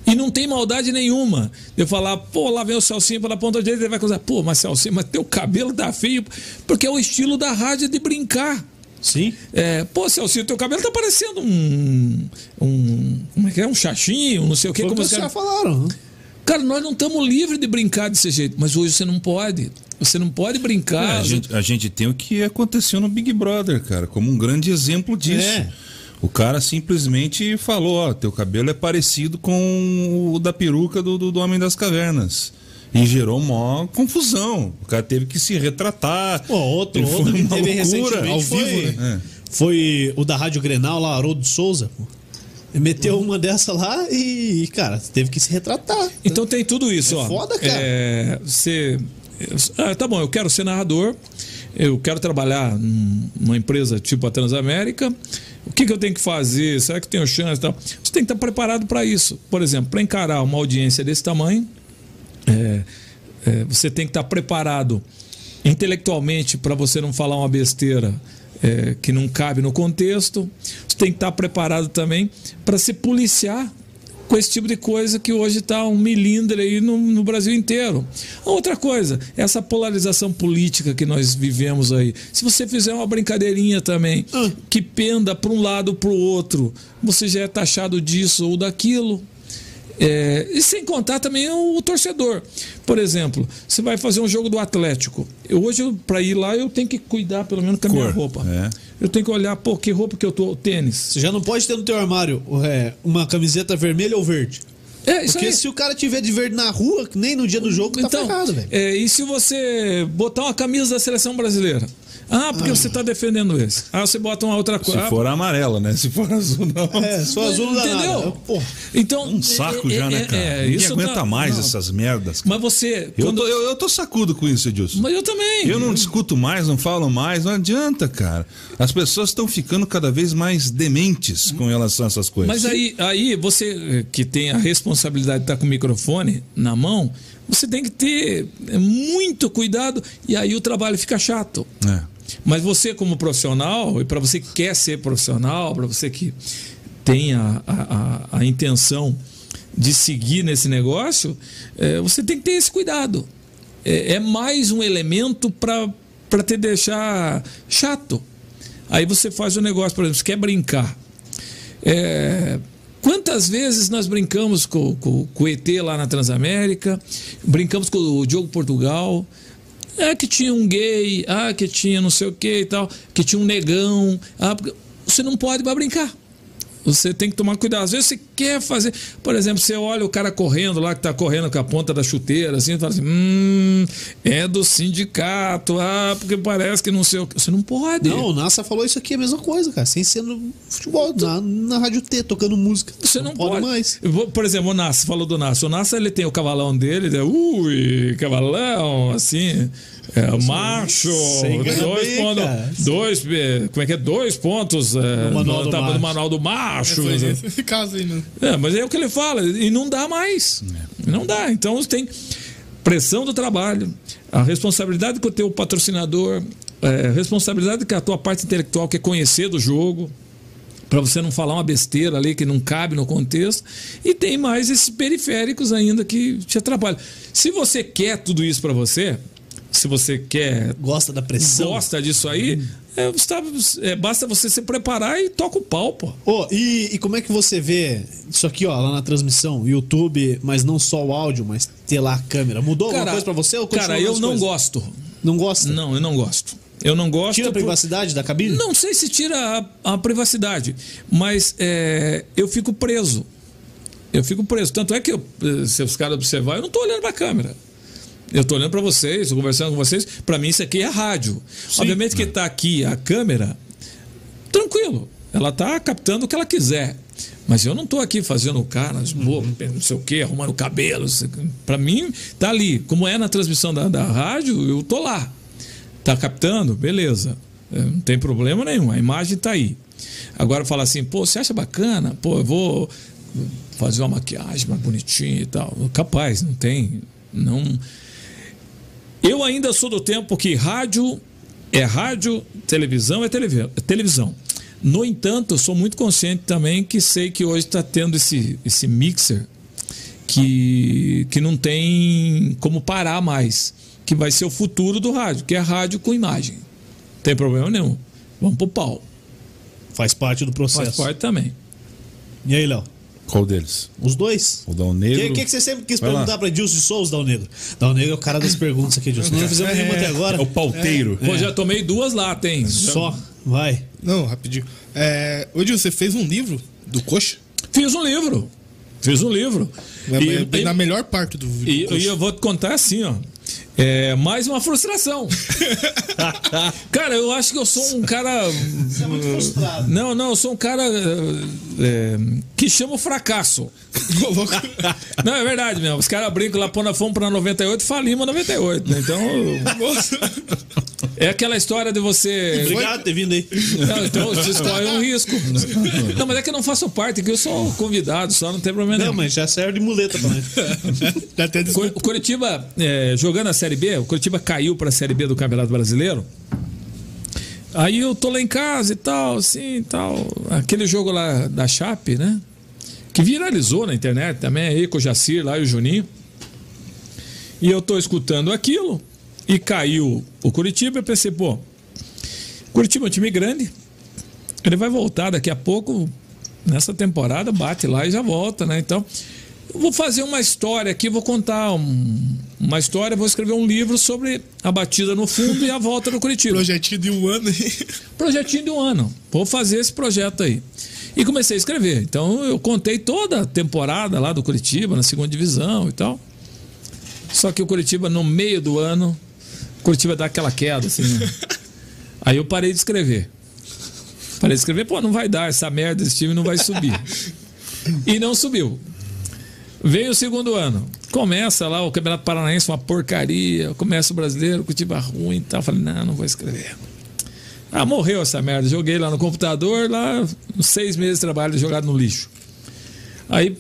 S4: E não tem maldade nenhuma. De eu falar, pô, lá vem o Celcinho pela ponta direita, ele vai coisa, pô, mas Celcinho, mas teu cabelo tá feio, porque é o estilo da rádio de brincar.
S1: sim.
S4: É, pô, Celcinho, teu cabelo tá parecendo um. um como é que é? Um chachinho, não sei o quê.
S1: Foi
S4: Como os caras-
S1: caras falaram. né?
S4: Cara, nós não estamos livres de brincar desse jeito, mas hoje você não pode. Você não pode
S2: É,
S4: brincar.
S2: a, gente, a gente tem o que aconteceu no Big Brother, cara, como um grande exemplo disso.
S1: É.
S2: O cara simplesmente falou: Ó, teu cabelo é parecido com o da peruca do, do, do Homem das Cavernas. E gerou maior confusão. O cara teve que se retratar.
S1: Pô, outro,
S2: foi
S1: outro que
S2: uma
S1: teve
S2: loucura.
S1: recentemente
S3: ao
S1: foi,
S3: vivo,
S2: né?
S1: foi o da Rádio Grenal lá, Haroldo Souza. Pô. Meteu uma dessa lá e, cara, teve que se retratar.
S4: Então tem tudo isso,
S1: É
S4: ó.
S1: foda, cara.
S4: É, você. Ah, tá bom, eu quero ser narrador, eu quero trabalhar num- numa empresa tipo a Transamérica. O que, que eu tenho que fazer? Será que eu tenho chance? e Tal? Você tem que estar preparado para isso. Por exemplo, para encarar uma audiência desse tamanho, é, é, você tem que estar preparado intelectualmente para você não falar uma besteira é, que não cabe no contexto. Você tem que estar preparado também para se policiar com esse tipo de coisa que hoje está um milindre aí no, no Brasil inteiro. Outra coisa, essa polarização política que nós vivemos aí. Se você fizer uma brincadeirinha também que penda para um lado ou para o outro, você já é taxado disso ou daquilo. É, e sem contar também o, o torcedor. Por exemplo, você vai fazer um jogo do Atlético. Eu, hoje, para ir lá, eu tenho que cuidar pelo menos com a minha
S2: Cor,
S4: roupa.
S2: é.
S4: Eu tenho que olhar, pô, que roupa que eu tô, tênis.
S1: Você já não pode ter no teu armário é, uma camiseta vermelha ou verde.
S4: É, isso
S1: Porque
S4: aí.
S1: se o cara tiver de verde na rua, nem no dia do jogo, tá
S4: Então,
S1: ferrado, velho.
S4: é, e se você botar uma camisa da seleção brasileira? Ah, porque você está defendendo esse. Ah, você bota uma outra
S2: Se
S4: coisa.
S2: for amarela, né? Se for azul, não.
S1: É, só azul não dá
S4: Entendeu?
S1: nada. Pô,
S4: Então,
S2: Um saco
S4: é,
S2: já,
S4: é,
S2: né,
S4: é,
S2: cara?
S4: é,
S2: Ninguém
S4: isso
S2: aguenta
S4: tá-
S2: mais
S4: não.
S2: essas merdas. cara.
S4: Mas você.
S2: Eu,
S4: quando-
S2: tô, eu, eu tô sacudo com isso, Edilson.
S4: Mas eu também.
S2: Eu não discuto mais, não falo mais, não adianta, cara. As pessoas estão ficando cada vez mais dementes com relação a essas coisas.
S4: Mas aí, aí você eh, que tem a responsabilidade de estar com o microfone na mão, você tem que ter eh, muito cuidado e aí o trabalho fica chato.
S2: É.
S4: Mas você, como profissional, e para você que quer ser profissional, para você que tem a, a, a- intenção de seguir nesse negócio, eh, você tem que ter esse cuidado. É, é mais um elemento para te deixar chato. Aí você faz o negócio, por exemplo, você quer brincar. É, quantas vezes nós brincamos com, com- com o ET lá na Transamérica, brincamos com o Diogo Portugal, é que tinha um gay, ah, que tinha não sei o que e tal, que tinha um negão. Ah, você não pode brincar. Você tem que tomar cuidado. Às vezes você quer fazer. Por exemplo, você olha o cara correndo lá, que tá correndo com a ponta da chuteira, assim, e fala assim: hum, é do sindicato, ah, porque parece que não sei o que. Você não pode.
S1: não, o NASA falou isso aqui, é a mesma coisa, cara. Sem ser no futebol, na, na Rádio T, tocando música.
S4: Você não, pode.
S1: mais.
S4: Eu vou- Por exemplo, o Nassi, falou do Nassi. O Nassi ele tem o cavalão dele, ele é, ui, cavalão, assim, é, macho, dois
S1: bem,
S4: pontos, dois, eh, como é que é? Dois pontos é,
S1: manual do
S4: tá-
S1: macho.
S4: manual do macho. Né?
S3: esse, esse caso aí, né?
S4: É, mas é o que ele fala, e não dá mais.
S1: É.
S4: Não dá. Então tem pressão do trabalho, a responsabilidade com o teu patrocinador, é, responsabilidade com a tua parte intelectual, que é conhecer do jogo. para você não falar uma besteira ali que não cabe no contexto. E tem mais esses periféricos ainda que te atrapalham. Se você quer tudo isso para você, se você quer
S1: Gosta da pressão?
S4: gosta disso aí, é, você tá- é, basta você se preparar e toca o pau, pô.
S1: Ô, e, e como é que você vê isso aqui, ó, lá na transmissão, YouTube, mas não só o áudio, mas ter lá a câmera? Mudou alguma coisa pra você ou
S4: cara, eu não
S1: coisa?
S4: gosto.
S1: Não gosta?
S4: Não, eu não gosto. Eu não gosto.
S1: Tira a
S4: por-
S1: privacidade da cabine?
S4: Não sei se tira a, a privacidade, mas é, eu fico preso. Eu fico preso. Tanto é que eu, eh, se os caras observarem, eu não estou olhando para a câmera. Eu estou olhando para vocês, estou conversando com vocês. Para mim, isso aqui é rádio. Obviamente que está aqui a câmera, tranquilo. Ela está captando o que ela quiser. Mas eu não estou aqui fazendo o cara, pô, não sei o quê, arrumando cabelo. Para mim, tá ali. Como é na transmissão da, da rádio, eu tô lá. Tá captando? Beleza. É, Não tem problema nenhum. A imagem tá aí. Agora falar assim, pô, você acha bacana? Pô, eu vou fazer uma maquiagem mais bonitinha e tal. Capaz, não tem. Não. Eu ainda sou do tempo que rádio é rádio, televisão é televi- televisão. No entanto, eu sou muito consciente também que sei que hoje está tendo esse, esse mixer que, que não tem como parar mais, que vai ser o futuro do rádio, que é rádio com imagem. Não tem problema nenhum. Vamos pro pau.
S1: Faz parte do
S4: Faz
S1: processo.
S4: parte também.
S1: E aí, Léo?
S2: Qual deles?
S1: Os dois?
S2: O Dal
S1: O
S2: Negro.
S1: que, que, que você sempre quis
S2: Vai lá.
S1: perguntar pra Edilson de Souza, Dal Negro? Dal Negro é o cara das perguntas aqui, Edilson. Nós não fizemos nenhuma até agora.
S2: É o pauteiro.
S4: Pô, já tomei duas latas, hein?
S1: Só. Vai.
S3: Não, rapidinho. É, ô, Gil, você fez um livro do Coxa?
S4: Fiz um livro. Fiz um livro.
S3: É,
S4: E-
S3: é
S4: e-
S3: na melhor parte do,
S4: E,
S3: Coxa.
S4: e eu vou te contar assim, ó. É mais uma frustração. cara, eu acho que eu sou um cara.
S1: frustrado.
S4: Não, não, eu sou um cara é, que chama o fracasso. Não, é verdade mesmo. Os caras brincam lá, pô, nós fomos pra 98 e falimos 98, né? Então. É aquela história de você.
S1: Obrigado por ter vindo aí.
S4: Não, então você escolhe um risco. Não, mas é que eu não faço parte, que eu sou convidado, só não tem problema
S1: Não,
S4: nenhum.
S1: mas já serve de muleta pra nós.
S4: O Curitiba, é, jogando a Série B, o Curitiba caiu para a Série B do Campeonato Brasileiro. Aí eu tô lá em casa e tal, assim tal. Aquele jogo lá da Chape, né? Que viralizou na internet também, aí com o Jacir lá e o Juninho. E eu tô escutando aquilo e caiu o Curitiba. Eu pensei, pô, Curitiba é um time grande. Ele vai voltar daqui a pouco, nessa temporada, bate lá e já volta, né? Então, eu vou fazer uma história aqui, vou contar um- uma história, vou escrever um livro sobre a batida no fundo e a volta do Curitiba.
S3: projetinho de um ano aí.
S4: Projetinho de um ano. Vou fazer esse projeto aí. E comecei a escrever. Então eu contei toda a temporada lá do Curitiba, na segunda divisão e tal. Só que o Curitiba, no meio do ano, o Curitiba dá aquela queda, assim. né? Aí eu parei de escrever. Parei de escrever, pô, não vai dar, essa merda, esse time não vai subir. E não subiu. Veio o segundo ano. Começa lá o Campeonato Paranaense, uma porcaria. Começa o brasileiro, Curitiba ruim e tal. Falei, não, não vou escrever. Ah, morreu essa merda. Joguei lá no computador, lá, seis meses de trabalho jogado no lixo. Aí,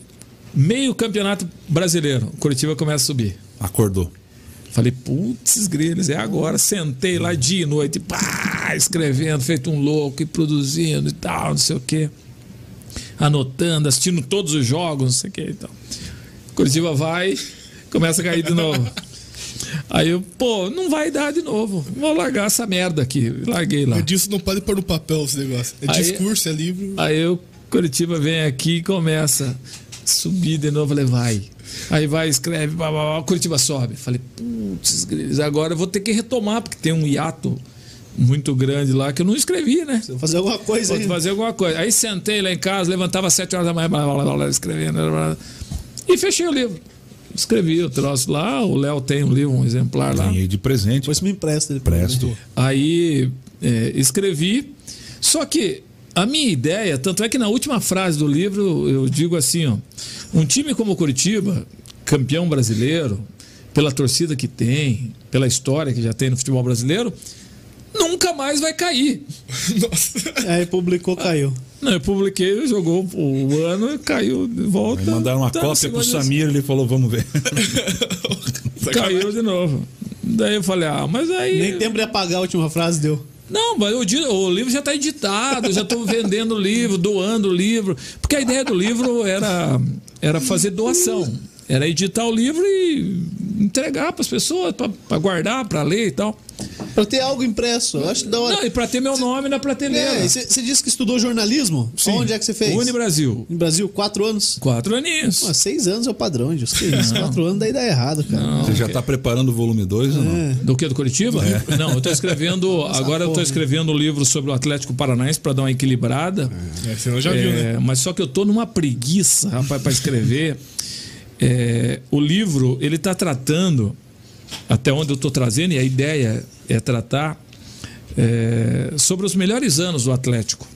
S4: meio campeonato brasileiro, Curitiba começa a subir.
S2: Acordou.
S4: Falei, putz, grilhos, é agora. Sentei lá dia e noite, pá, escrevendo, feito um louco e produzindo e tal, não sei o quê. Anotando, assistindo todos os jogos, não sei o quê e tal. Curitiba vai, começa a cair de novo. Aí eu, pô, não vai dar de novo. Vou largar essa merda aqui. Larguei lá.
S3: Mas disso não pode pôr no papel esse negócio. É
S4: Aí-
S3: discurso, é livro.
S4: Aí o Curitiba vem aqui e começa a subir de novo. Falei, vai. Aí vai, escreve, blá, blá, blá, Curitiba sobe. Falei, putz, agora eu vou ter que retomar, porque tem um hiato muito grande lá que eu não escrevi, né?
S1: Vou fazer alguma coisa
S4: Vou
S1: aí.
S4: fazer alguma coisa. Aí sentei lá em casa, levantava às sete horas da manhã, blá, blá, blá, blá, escrevendo, blá, blá, blá, e fechei o livro. Escrevi o troço lá, o Léo tem um livro, um exemplar lá.
S2: Ganhei de presente.
S1: Depois me empresta. ele.
S2: Presto.
S4: Aí é, escrevi. Só que a minha ideia, tanto é que na última frase do livro eu digo assim: ó, um time como o Curitiba, campeão brasileiro, pela torcida que tem, pela história que já tem no futebol brasileiro, nunca mais vai cair.
S3: Nossa.
S1: Aí publicou, caiu.
S4: Não, eu publiquei, jogou o ano e caiu de volta.
S2: Aí mandaram uma
S4: tá
S2: cópia pro Samir, ele falou, vamos ver.
S4: Caiu de novo. Daí eu falei, ah, mas aí.
S1: Nem tempo de apagar a última frase deu.
S4: Não, mas o, o livro já está editado, eu já estou vendendo o livro, doando o livro. Porque a ideia do livro era, era fazer doação. Era editar o livro e entregar para as pessoas, para guardar, para ler e tal.
S1: Pra ter algo impresso. Eu acho da hora.
S4: Não, e para ter meu nome na prateleira.
S1: É, você disse que estudou jornalismo?
S4: Sim.
S1: Onde é que você fez?
S4: Uni Brasil.
S1: No Brasil, quatro anos.
S4: Quatro aninhos.
S1: Pô, seis anos é o padrão, Edilson. Que isso? Quatro anos daí dá errado, cara.
S2: Você já está preparando o volume 2 ou
S1: É.
S2: não?
S4: Do que? Do Curitiba? Não, eu estou escrevendo. agora eu estou
S1: porra.
S4: escrevendo um livro sobre o Atlético Paranaense para dar uma equilibrada.
S3: É, você não já viu, né?
S4: É, Mas só que eu tô numa preguiça, rapaz, para escrever. É, o livro, ele está tratando, até onde eu estou trazendo, e a ideia é tratar é, sobre os melhores anos do Atlético.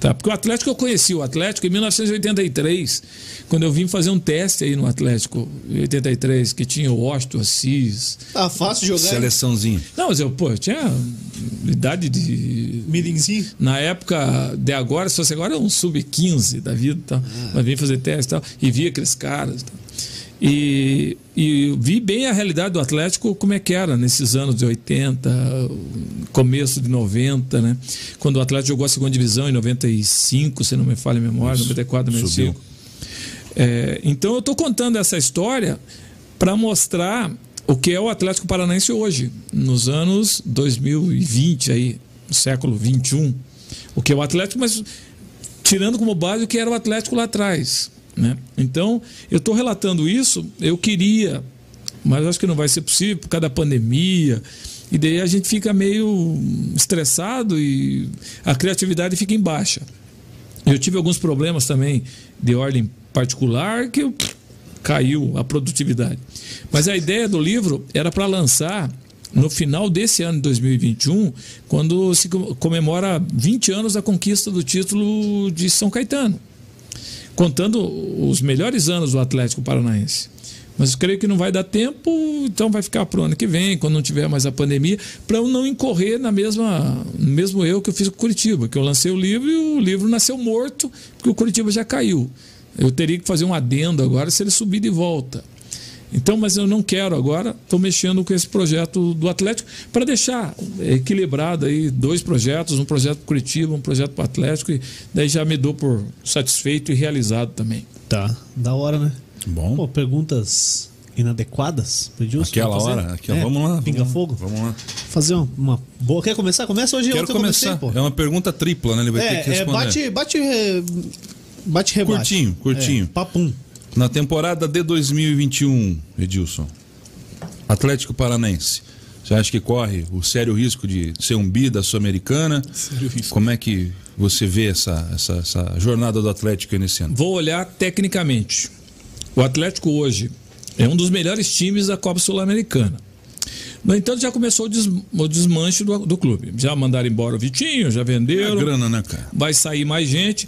S4: Tá? Porque o Atlético, eu conheci o Atlético em 1983, quando eu vim fazer um teste aí no Atlético, em 83, que tinha o Washington Assis.
S1: Tá fácil de jogar. hein?
S2: Seleçãozinha.
S4: Não, mas eu, pô, eu tinha idade de
S1: Mirinzinho.
S4: na época de agora, se fosse agora, é um sub-15 da vida, tá? mas vim fazer teste e tal, e vi aqueles caras. Tal. E, e vi bem a realidade do Atlético, como é que era nesses anos de 80, começo de 90, né? Quando o Atlético jogou a segunda divisão em 95, se não me falha a memória, 94, 95.
S2: Subiu.
S4: É, então eu estou contando essa história para mostrar o que é o Atlético Paranaense hoje, nos anos 2020 aí, século 21. O que é o Atlético, mas tirando como base o que era o Atlético lá atrás. Né? Então, eu estou relatando isso, eu queria, mas acho que não vai ser possível por causa da pandemia. E daí a gente fica meio estressado e a criatividade fica em baixa. Eu tive alguns problemas também de ordem particular que eu- caiu a produtividade. Mas a ideia do livro era para lançar no final desse ano de 2021, quando se co- comemora 20 anos da conquista do título de São Caetano, contando os melhores anos do Atlético Paranaense. Mas creio que não vai dar tempo, então vai ficar para o ano que vem, quando não tiver mais a pandemia, para eu não incorrer na mesma, no mesmo erro que eu fiz com o Curitiba, que eu lancei o livro e o livro nasceu morto, porque o Curitiba já caiu. Eu teria que fazer um adendo agora se ele subir de volta. Então, mas eu não quero agora, estou mexendo com esse projeto do Atlético para deixar equilibrado aí dois projetos, um projeto para Curitiba, um projeto para o Atlético, e daí já me dou por satisfeito e realizado também.
S1: Tá, da hora, né?
S2: Bom.
S1: Pô, perguntas inadequadas pro?
S2: Aquela hora. Aquela,
S1: É,
S2: Vamos lá.
S1: Pinga
S2: vamos,
S1: fogo?
S2: Vamos lá.
S1: Fazer uma, uma boa. Quer começar? Começa hoje.
S2: Quero
S1: ontem eu comecei,
S2: começar.
S1: pô.
S2: É uma pergunta tripla, né? Ele vai ter que
S1: É, é,
S2: responder.
S1: bate, bate, re- bate rebate.
S2: Curtinho, curtinho.
S1: É, papum.
S2: Na temporada de 2021, Edilson, Atlético Paranaense, você acha que corre o sério risco de ser um bi da Sul-Americana?
S3: Sério risco.
S2: Como é que você vê essa, essa, essa jornada do Atlético nesse ano?
S4: Vou olhar tecnicamente. O Atlético hoje é um dos melhores times da Copa Sul-Americana. No entanto, já começou o, des- o desmanche do, do clube. Já mandaram embora o Vitinho, já
S2: É a
S4: venderam.
S2: grana, né, cara?
S4: vai sair mais gente.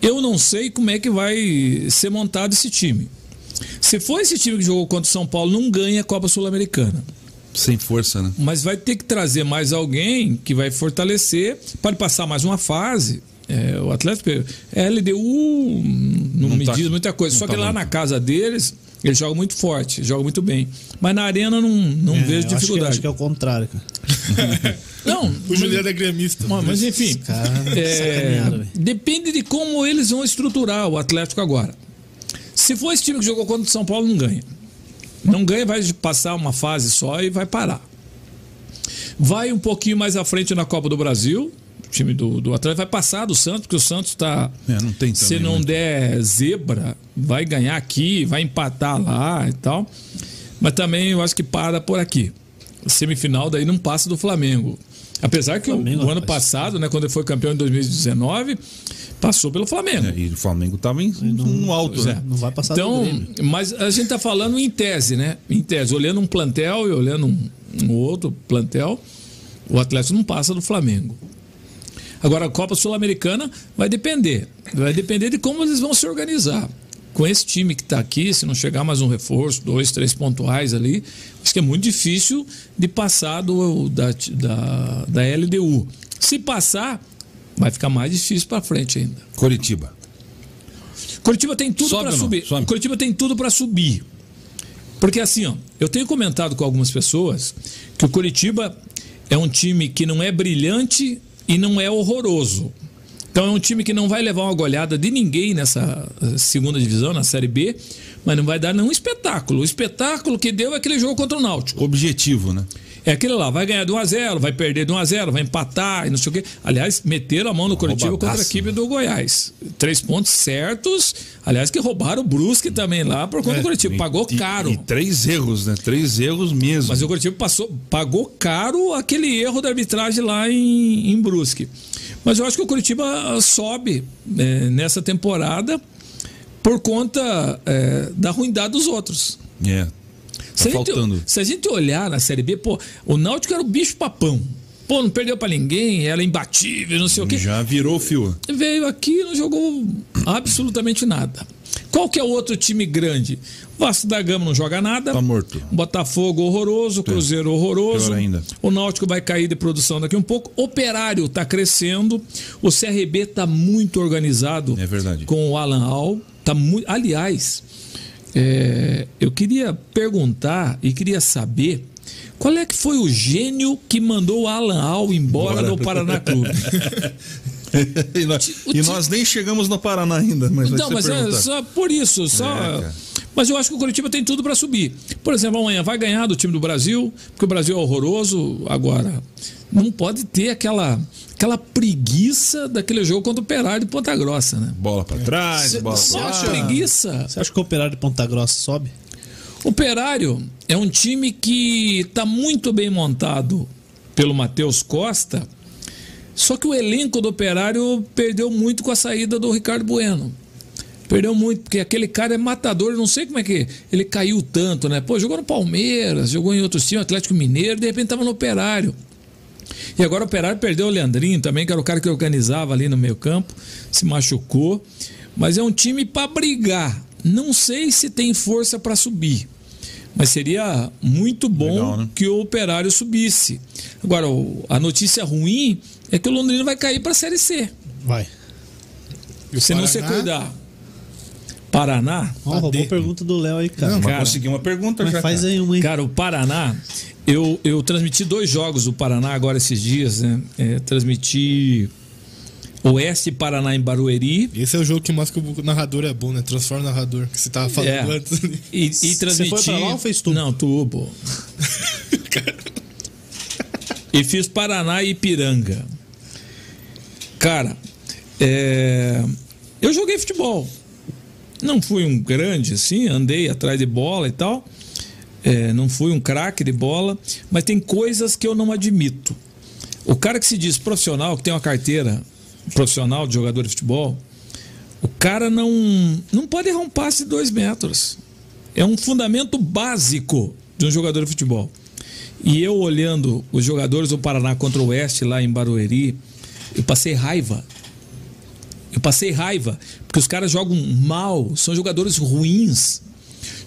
S4: Eu não sei como é que vai ser montado esse time. Se for esse time que jogou contra o São Paulo, não ganha a Copa Sul-Americana.
S2: Sem força, né?
S4: Mas vai ter que trazer mais alguém que vai fortalecer para passar mais uma fase. É, o Atlético, é LDU, não,
S2: Não
S4: me
S2: tá-
S4: diz muita coisa. Só
S2: tá
S4: que lá
S2: muito.
S4: na casa deles, eles jogam muito forte, jogam muito bem. Mas na arena não, não
S1: É,
S4: vejo
S1: eu acho que-
S4: dificuldade.
S1: Acho que, é o contrário, cara.
S4: Não,
S3: O Juliano é gremista.
S4: Mas, mas enfim,
S1: Cara,
S4: é,
S1: velho.
S4: depende de como eles vão estruturar o Atlético agora. Se for esse time que jogou contra o São Paulo, não ganha. Não ganha, vai passar uma fase só e vai parar. Vai um pouquinho mais à frente na Copa do Brasil. O time do, do Atlético vai passar do Santos, porque o Santos está.
S2: É, não tem
S4: Se
S2: também
S4: não
S2: muito.
S4: der zebra, vai ganhar aqui, vai empatar lá e tal. Mas também eu acho que para por aqui. Semifinal daí não passa do Flamengo. Apesar que o-
S1: Flamengo,
S4: o, ano
S1: rapaz.
S4: passado, né, quando ele foi campeão em 2019, passou pelo Flamengo.
S2: É, e o Flamengo estava em, no alto,
S4: Pois é.
S2: né?
S1: Não vai passar do
S4: Então,
S1: Grêmio.
S4: mas a gente está falando em tese, né? Em tese, olhando um plantel e olhando um, um outro plantel, o Atlético não passa do Flamengo. Agora, a Copa Sul-Americana vai depender. Vai depender de como eles vão se organizar. Com esse time que está aqui, se não chegar mais um reforço, dois, três pontuais ali, acho que é muito difícil de passar do, da, da, da LDU. Se passar, vai ficar mais difícil para frente ainda.
S2: Curitiba.
S4: Curitiba tem tudo para subir.
S2: Sobe.
S4: Curitiba tem tudo para subir. Porque assim, ó, eu tenho comentado com algumas pessoas que o Curitiba é um time que não é brilhante e não é horroroso. Então é um time que não vai levar uma goleada de ninguém nessa eh, segunda divisão, na Série B, mas não vai dar nenhum espetáculo. O espetáculo que deu é aquele jogo contra o Náutico.
S2: Objetivo, né?
S4: É aquele lá, vai ganhar de 1x0, vai perder de 1x0, vai empatar e não sei o quê. Aliás, meteram a mão no coletivo contra a
S2: roubadaço,
S4: equipe do Goiás. Três pontos certos. Aliás, que roubaram o Brusque também lá por conta do coletivo. Pagou
S2: E-
S4: caro.
S2: E, três erros, né? Três erros mesmo.
S4: Mas o Curitiba passou, pagou caro aquele erro da arbitragem lá em, em Brusque. Mas eu acho que o Curitiba ah, sobe eh, nessa temporada por conta eh, da ruindade dos outros.
S2: É.
S4: Se,
S2: Tá
S4: a gente,
S2: faltando.
S4: se a gente olhar na Série B, pô, o Náutico era o bicho papão. Pô, não perdeu pra ninguém, era imbatível, não sei o quê.
S2: Já virou o fio.
S4: Veio aqui e não jogou absolutamente nada. Qual que é o outro time grande? Vasco da Gama não joga nada.
S2: Tá morto.
S4: Botafogo horroroso, Cruzeiro horroroso.
S2: Pior ainda.
S4: O Náutico vai cair de produção daqui um pouco. Operário está crescendo. O CRB está muito organizado.
S2: É verdade.
S4: Com o Alan Al. Tá muito. Aliás, é, eu queria perguntar e queria saber qual é que foi o gênio que mandou o Alan Al embora
S2: Bora.
S4: do Paraná Clube.
S2: e, nós, e nós nem chegamos no Paraná ainda, mas
S4: Não, mas é
S2: perguntar.
S4: só por isso, só.
S2: É,
S4: mas eu acho que o Curitiba tem tudo para subir. Por exemplo, amanhã vai ganhar do time do Brasil, porque o Brasil é horroroso. Agora, não pode ter aquela, aquela preguiça daquele jogo contra o Operário de Ponta Grossa, né?
S2: Bola pra trás,
S1: Cê-
S2: bola pra
S1: acha-
S2: lá.
S4: preguiça.
S1: Você acha que o Operário de Ponta Grossa sobe?
S4: Operário é um time que está muito bem montado pelo Matheus Costa, só que o elenco do Operário perdeu muito com a saída do Ricardo Bueno. Perdeu muito, porque aquele cara é matador, eu não sei como é que ele caiu tanto, né? Pô, jogou no Palmeiras, jogou em outros times, Atlético Mineiro, de repente estava no Operário. E agora o Operário perdeu o Leandrinho também, que era o cara que organizava ali no meio campo, se machucou. Mas é um time para brigar. Não sei se tem força para subir. Mas seria muito bom
S2: Legal, né?
S4: que o Operário subisse. Agora, a notícia ruim é que o Londrina vai cair para a Série C.
S1: Vai.
S3: E
S4: Se não se cuidar. Paraná?
S1: Ó, roubou a pergunta do Léo aí, cara.
S3: Não,
S4: Cara,
S2: consegui uma pergunta já.
S1: faz
S2: cara.
S1: aí uma aí.
S4: Cara, o Paraná, eu, eu transmiti dois jogos do Paraná agora esses dias, né? É, transmiti Oeste Paraná em Barueri.
S3: Esse é o jogo que mostra que o narrador é bom, né? Transforma o narrador, que você tava falando
S4: É.
S3: antes.
S4: E, e transmiti.
S1: foi pra lá ou fez tu?
S4: Não, tubo. e fiz Paraná e Ipiranga. Cara, é, eu joguei futebol. Não fui um grande assim, andei atrás de bola e tal. É, não fui um craque de bola, mas tem coisas que eu não admito. O cara que se diz profissional, que tem uma carteira profissional de jogador de futebol, o cara não, não pode errar um passe de dois metros. É um fundamento básico de um jogador de futebol. E eu olhando os jogadores do Paraná contra o Oeste lá em Barueri, eu passei raiva. Eu passei raiva, porque os caras jogam mal, são jogadores ruins.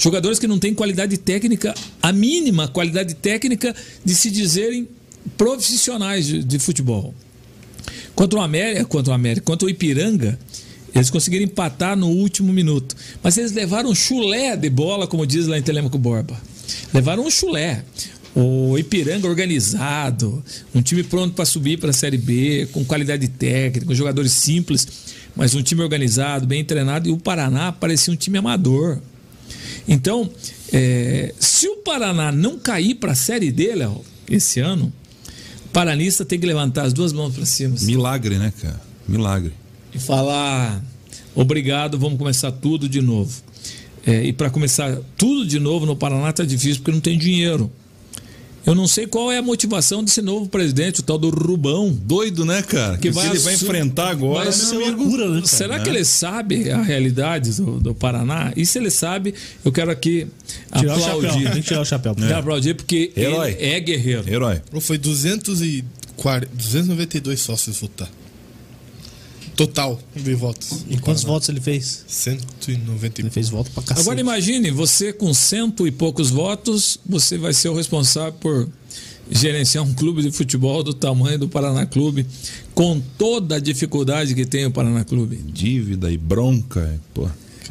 S4: Jogadores que não têm qualidade técnica, a mínima qualidade técnica de se dizerem profissionais de, de futebol. Contra o América, contra o América, contra o Ipiranga, eles conseguiram empatar no último minuto. Mas eles levaram um chulé de bola, como diz lá em Telemaco Borba. Levaram um chulé. O Ipiranga organizado, um time pronto para subir para a Série B, com qualidade técnica, com jogadores simples, mas um time organizado, bem treinado. E o Paraná parecia um time amador. Então, é, se o Paraná não cair para a Série D, Léo, esse ano, o paranista tem que levantar as duas mãos para cima assim,
S2: Milagre, né, cara? Milagre.
S4: e falar obrigado, vamos começar tudo de novo. É, e para começar tudo de novo no Paraná tá difícil porque não tem dinheiro. Eu não sei qual é a motivação desse novo presidente, o tal do Rubão.
S2: Doido, né, cara? Que,
S4: vai
S2: ele vai enfrentar agora.
S4: vai
S1: é
S2: amigo.
S1: loucura, né, cara?
S4: Será que ele sabe a realidade do, do Paraná? E se ele sabe, eu quero aqui
S1: Tirar o chapéu.
S4: aplaudir.
S1: Tem que tirar o chapéu.
S4: Quero aplaudir porque
S2: Herói.
S4: ele é guerreiro.
S2: Herói.
S3: Foi 240, 292 sócios votar. Total de votos.
S1: E quantos votos ele fez?
S3: 190 e
S1: Ele fez voto pra cacete.
S4: Agora imagine, você com cento e poucos votos, você vai ser o responsável por gerenciar um clube de futebol do tamanho do Paraná Clube, com toda a dificuldade que tem o Paraná Clube.
S2: Dívida e bronca. Pô.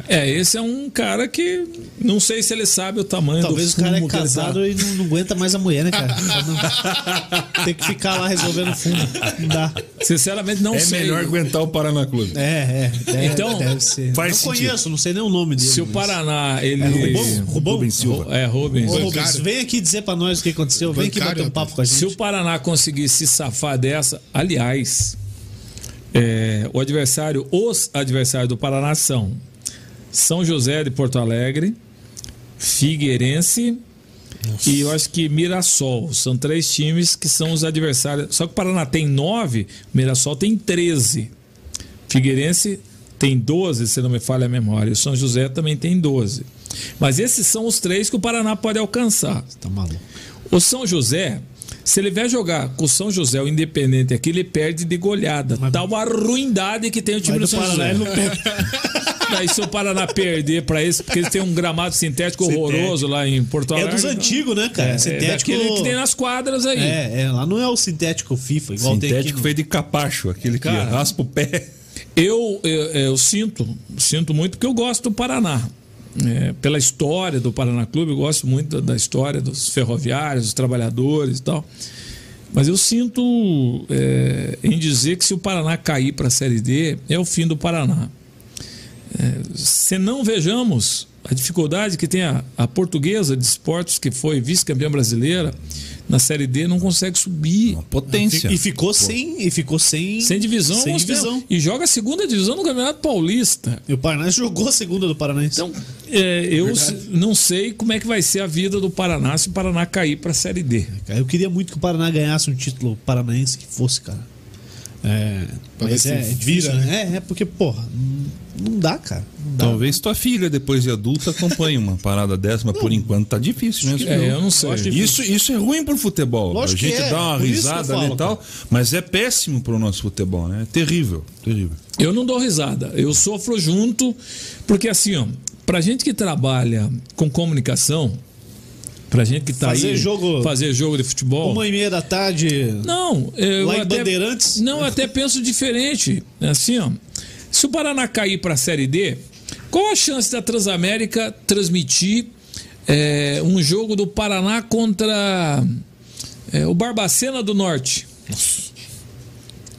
S4: É, esse é um cara que não sei se ele sabe o tamanho
S1: Talvez
S4: do
S1: o cara é
S4: fumo tá.
S1: casado e não, não aguenta mais a mulher, né, cara? Não- Tem que ficar lá resolvendo fumo. Não dá.
S4: Sinceramente, não
S2: É
S4: sei.
S2: melhor aguentar o Paraná Clube.
S1: É, é. deve-
S4: Então,
S1: deve ser.
S2: faz
S1: não
S2: sentido.
S1: conheço, não sei nem o nome dele.
S4: Se o Paraná, ele.
S1: É Rubão? Rubão?
S2: Rubens Silva.
S4: É, Rubens.
S1: Ô, Rubens, vem aqui dizer pra nós o que aconteceu. Vem aqui bater um papo com a
S4: Se o
S1: gente.
S4: Paraná conseguir se safar dessa, aliás, é, o adversário, os adversários do Paraná são São José de Porto Alegre, Figueirense e eu acho que Mirassol. São três times que são os adversários. Só que o Paraná tem nove, Mirassol tem 13. Figueirense tem 12, se não me falha a memória. O São José também tem 12. Mas esses são os três que o Paraná pode alcançar.
S1: Tá maluco.
S4: O São José, se ele vier jogar com o São José, o Independente aqui, ele perde de goleada. Tal a ruindade que tem o time
S1: Mas
S4: do
S1: do
S4: São
S1: Paraná
S4: José. Daí se o Paraná perder pra esse, porque eles têm um gramado sintético horroroso lá em Porto
S1: É
S4: Alegre.
S1: dos antigos, né, cara?
S4: É,
S1: sintético.
S4: daquele que tem nas quadras aí.
S1: É, é, lá não é o sintético FIFA, igual tem
S2: Sintético
S1: aqui. no-
S2: feito de capacho, aquele que
S1: Cara.
S2: raspa o pé.
S4: Eu, eu, eu sinto, sinto muito porque eu gosto do Paraná. É, pela história do Paraná Clube, eu gosto muito da, da história dos ferroviários, dos trabalhadores e tal. Mas eu sinto é, em dizer que se o Paraná cair para a Série D, é o fim do Paraná. É, se não vejamos a dificuldade que tem a, a portuguesa de esportes, que foi vice-campeã brasileira, na Série D não consegue subir.
S2: Uma potência.
S1: E ficou sem. E ficou sem.
S4: Sem divisão,
S1: Sem divisão.
S4: E joga a segunda divisão no Campeonato Paulista.
S1: E o Paraná jogou a segunda do Paranaense.
S4: Então, é, eu não sei como é que vai ser a vida do Paraná se o Paraná cair para a Série D.
S1: Eu queria muito que o Paraná ganhasse um título paranaense que fosse, cara. É, mas é, é difícil,
S3: vira,
S1: né? É, é porque, porra, não, não dá, cara. Não dá.
S2: Talvez tua filha, depois de adulta, acompanhe uma parada dessa, mas por enquanto tá difícil mesmo.
S4: É, eu não sei.
S2: Isso, isso é ruim pro futebol.
S1: Lógico
S2: a gente
S1: que é,
S2: dá uma
S1: por
S2: risada ali
S1: falo,
S2: e tal, mas é péssimo pro nosso futebol, né? É terrível, terrível.
S4: Eu não dou risada, eu sofro junto, porque assim, ó, pra gente que trabalha com comunicação, pra gente que tá
S1: Fazer
S4: aí
S1: jogo-
S4: fazer jogo de futebol,
S1: Uma e meia da tarde.
S4: Não, eu
S1: Lá em
S4: até,
S1: Bandeirantes?
S4: Não, eu até penso diferente. Assim, ó. Se o Paraná cair para a Série D, qual a chance da Transamérica transmitir é, um jogo do Paraná contra é, o Barbacena do Norte?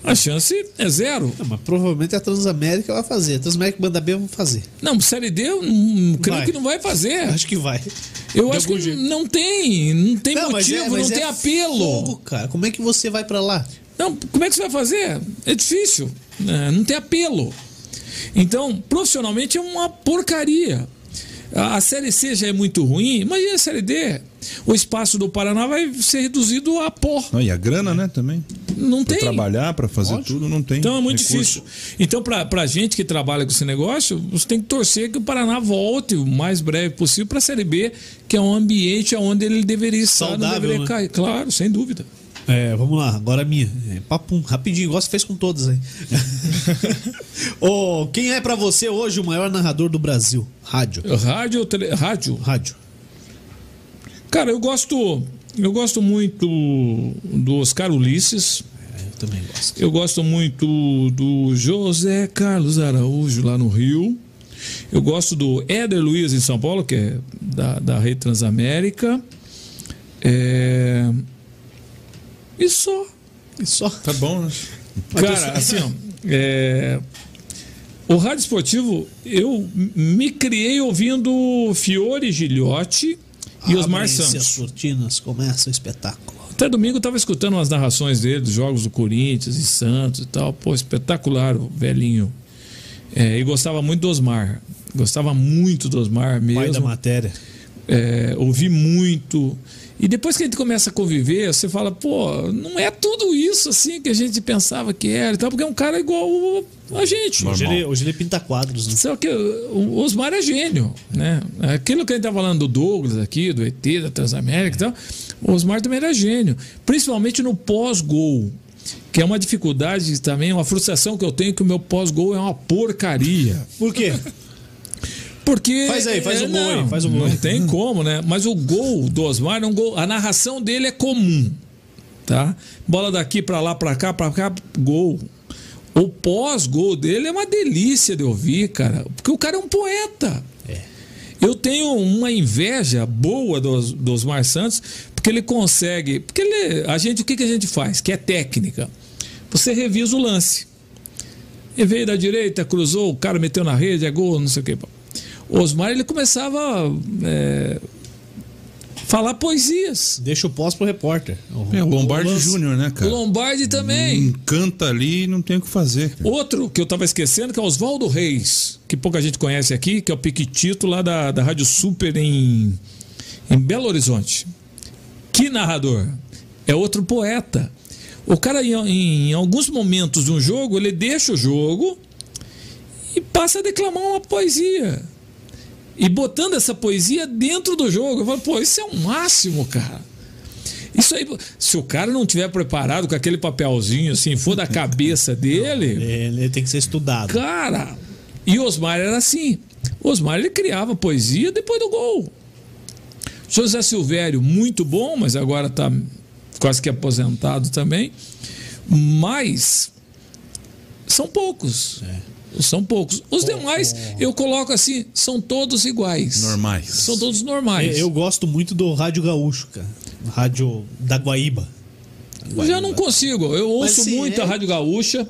S4: A chance é zero.
S1: Não, mas provavelmente a Transamérica vai fazer. A Transamérica Banda B vão fazer.
S4: Não, Série D eu não, creio
S1: Vai.
S4: que não vai fazer.
S1: Acho que vai.
S4: Eu
S1: De
S4: acho que
S1: jeito.
S4: não tem, não tem
S1: Não, mas
S4: motivo,
S1: é- mas
S4: não
S1: é
S4: tem apelo.
S1: fogo, cara. Como é que você vai pra lá?
S4: Não, como é que você vai fazer? É difícil. né? Não tem apelo. Então, profissionalmente é uma porcaria. A a Série C já é muito ruim, imagina a Série D. O espaço do Paraná vai ser reduzido a pó.
S2: Não, e a grana, né, também.
S4: Não
S2: Pra
S4: tem.
S2: trabalhar, pra fazer
S1: Lógico.
S2: tudo, não tem.
S4: Então é muito
S2: recurso.
S4: difícil. Então, para a gente que trabalha com esse negócio, você tem que torcer que o Paraná volte o mais breve possível para a Série B, que é um ambiente onde ele deveria estar, não
S1: Saudável,
S4: deveria
S1: né?
S4: cair. Claro, sem dúvida.
S1: É, vamos lá, agora a minha. É, papum, rapidinho, igual você fez com todas aí. Ô, quem é pra você hoje o maior narrador do Brasil? Rádio.
S4: Rádio, ou tele... rádio.
S1: Rádio.
S4: Cara, eu gosto, eu gosto muito do Oscar Ulisses.
S1: É, eu também gosto.
S4: Eu gosto muito do José Carlos Araújo lá no Rio. Eu gosto do Éder Luiz em São Paulo, que é da, da Rede Transamérica. É... E só.
S1: E só.
S2: Tá bom, né?
S4: Cara, assim, ó. é, O rádio esportivo, eu me criei ouvindo Fiore Gilhote e Osmar Santos.
S1: as cortinas, começa o espetáculo.
S4: Até domingo eu tava escutando umas narrações dele dos jogos do Corinthians e Santos e tal. Pô, espetacular o velhinho. É, e gostava muito do Osmar. Gostava muito do Osmar
S1: Pai da
S4: mesmo.
S1: matéria.
S4: É, ouvi muito. E depois que a gente começa a conviver, você fala, pô, não é tudo isso assim que a gente pensava que era e tal, porque é um cara igual a gente.
S1: Hoje ele, hoje ele pinta quadros. Né?
S4: Só que o Osmar é gênio, né? Aquilo que a gente tá falando do Douglas aqui, do ET, da Transamérica e tal, o Osmar também era gênio. Principalmente no pós-gol, que é uma dificuldade também, uma frustração que eu tenho que o meu pós-gol é uma porcaria.
S1: Por quê?
S4: Porque.
S1: Faz aí, faz
S4: é,
S1: o gol aí,
S4: não,
S1: faz o gol
S4: Não
S1: aí.
S4: tem como, né? Mas o gol do Osmar é um gol. A narração dele é comum. Tá? Bola daqui pra lá, pra cá, pra cá, gol. O pós-gol dele é uma delícia de ouvir, cara. Porque o cara é um poeta. Eu tenho uma inveja boa dos, dos Osmar Santos, porque ele consegue. Porque ele, a gente, o que, que a gente faz? Que é técnica. Você revisa o lance. Ele veio da direita, cruzou, o cara meteu na rede, é gol, não sei o que. O Osmar ele começava é, falar poesias.
S1: Deixa o pós pro repórter.
S2: É o Lombardi Júnior, né,
S4: O
S2: cara?
S4: Lombardi também.
S2: Encanta ali e não tem o que fazer. cara.
S4: Outro que eu tava esquecendo, que é Oswaldo Reis, que pouca gente conhece aqui, que é o Piquitito lá da, da Rádio Super em, em Belo Horizonte. Que narrador! É outro poeta. O cara, em, em alguns momentos de um jogo, ele deixa o jogo e passa a declamar uma poesia. E botando essa poesia dentro do jogo. Eu falo, pô, isso é o máximo, cara. Isso aí, se o cara não tiver preparado com aquele papelzinho assim, for da cabeça dele,
S1: Ele tem que ser estudado.
S4: cara. E Osmar era assim. Osmar ele criava poesia depois do gol. José Silvério, muito bom, mas agora está quase que aposentado também. Mas são poucos. São poucos. Os demais, eu coloco assim, são todos iguais.
S2: Normais.
S4: São todos normais.
S1: Eu gosto muito do Rádio Gaúcho, cara. Rádio da Guaíba.
S4: Eu já não consigo. Eu
S1: Mas,
S4: ouço
S1: assim,
S4: muito
S1: é-
S4: a Rádio Gaúcha,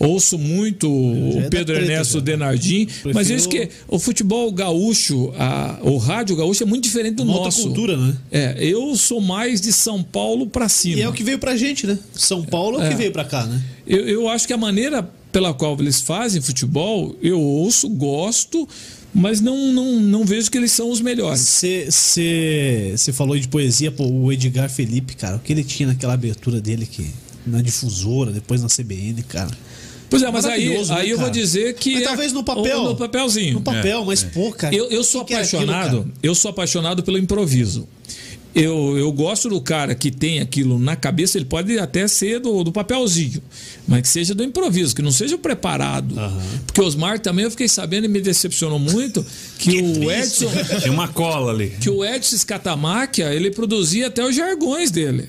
S4: ouço muito
S1: é
S4: o
S1: da
S4: Pedro
S1: treta,
S4: Ernesto
S1: já.
S4: Denardim, mas
S1: Prefiro-
S4: isso que o futebol gaúcho, a- o rádio gaúcho é muito diferente do
S1: Uma outra
S4: nosso.
S1: cultura, né?
S4: É, eu sou mais de São Paulo pra cima.
S1: E é o que veio pra gente, né? São Paulo é o que
S4: É.
S1: veio pra cá, né?
S4: eu, eu acho que a maneira pela qual eles fazem futebol, eu ouço, gosto, mas não, não, não vejo que eles são os melhores.
S1: Você falou de poesia, pô, o Edgar Felipe, cara, o que ele tinha naquela abertura dele que na difusora, depois na CBN, cara.
S4: Pois é, mas aí,
S1: né,
S4: aí eu vou dizer que.
S1: Mas
S4: é-
S1: talvez no papel.
S4: No papelzinho.
S1: No papel, mas pô, cara.
S4: Eu, eu sou
S1: aquilo,
S4: apaixonado,
S1: cara?
S4: eu sou apaixonado pelo improviso. Eu, eu gosto do cara que tem aquilo na cabeça, ele pode até ser do, do papelzinho, mas que seja do improviso, que não seja o preparado. Porque o Osmar também eu fiquei sabendo e me decepcionou muito que, o Edson,
S2: Tinha uma cola ali.
S4: que o Edson Scatamáquia, ele produzia até os jargões dele.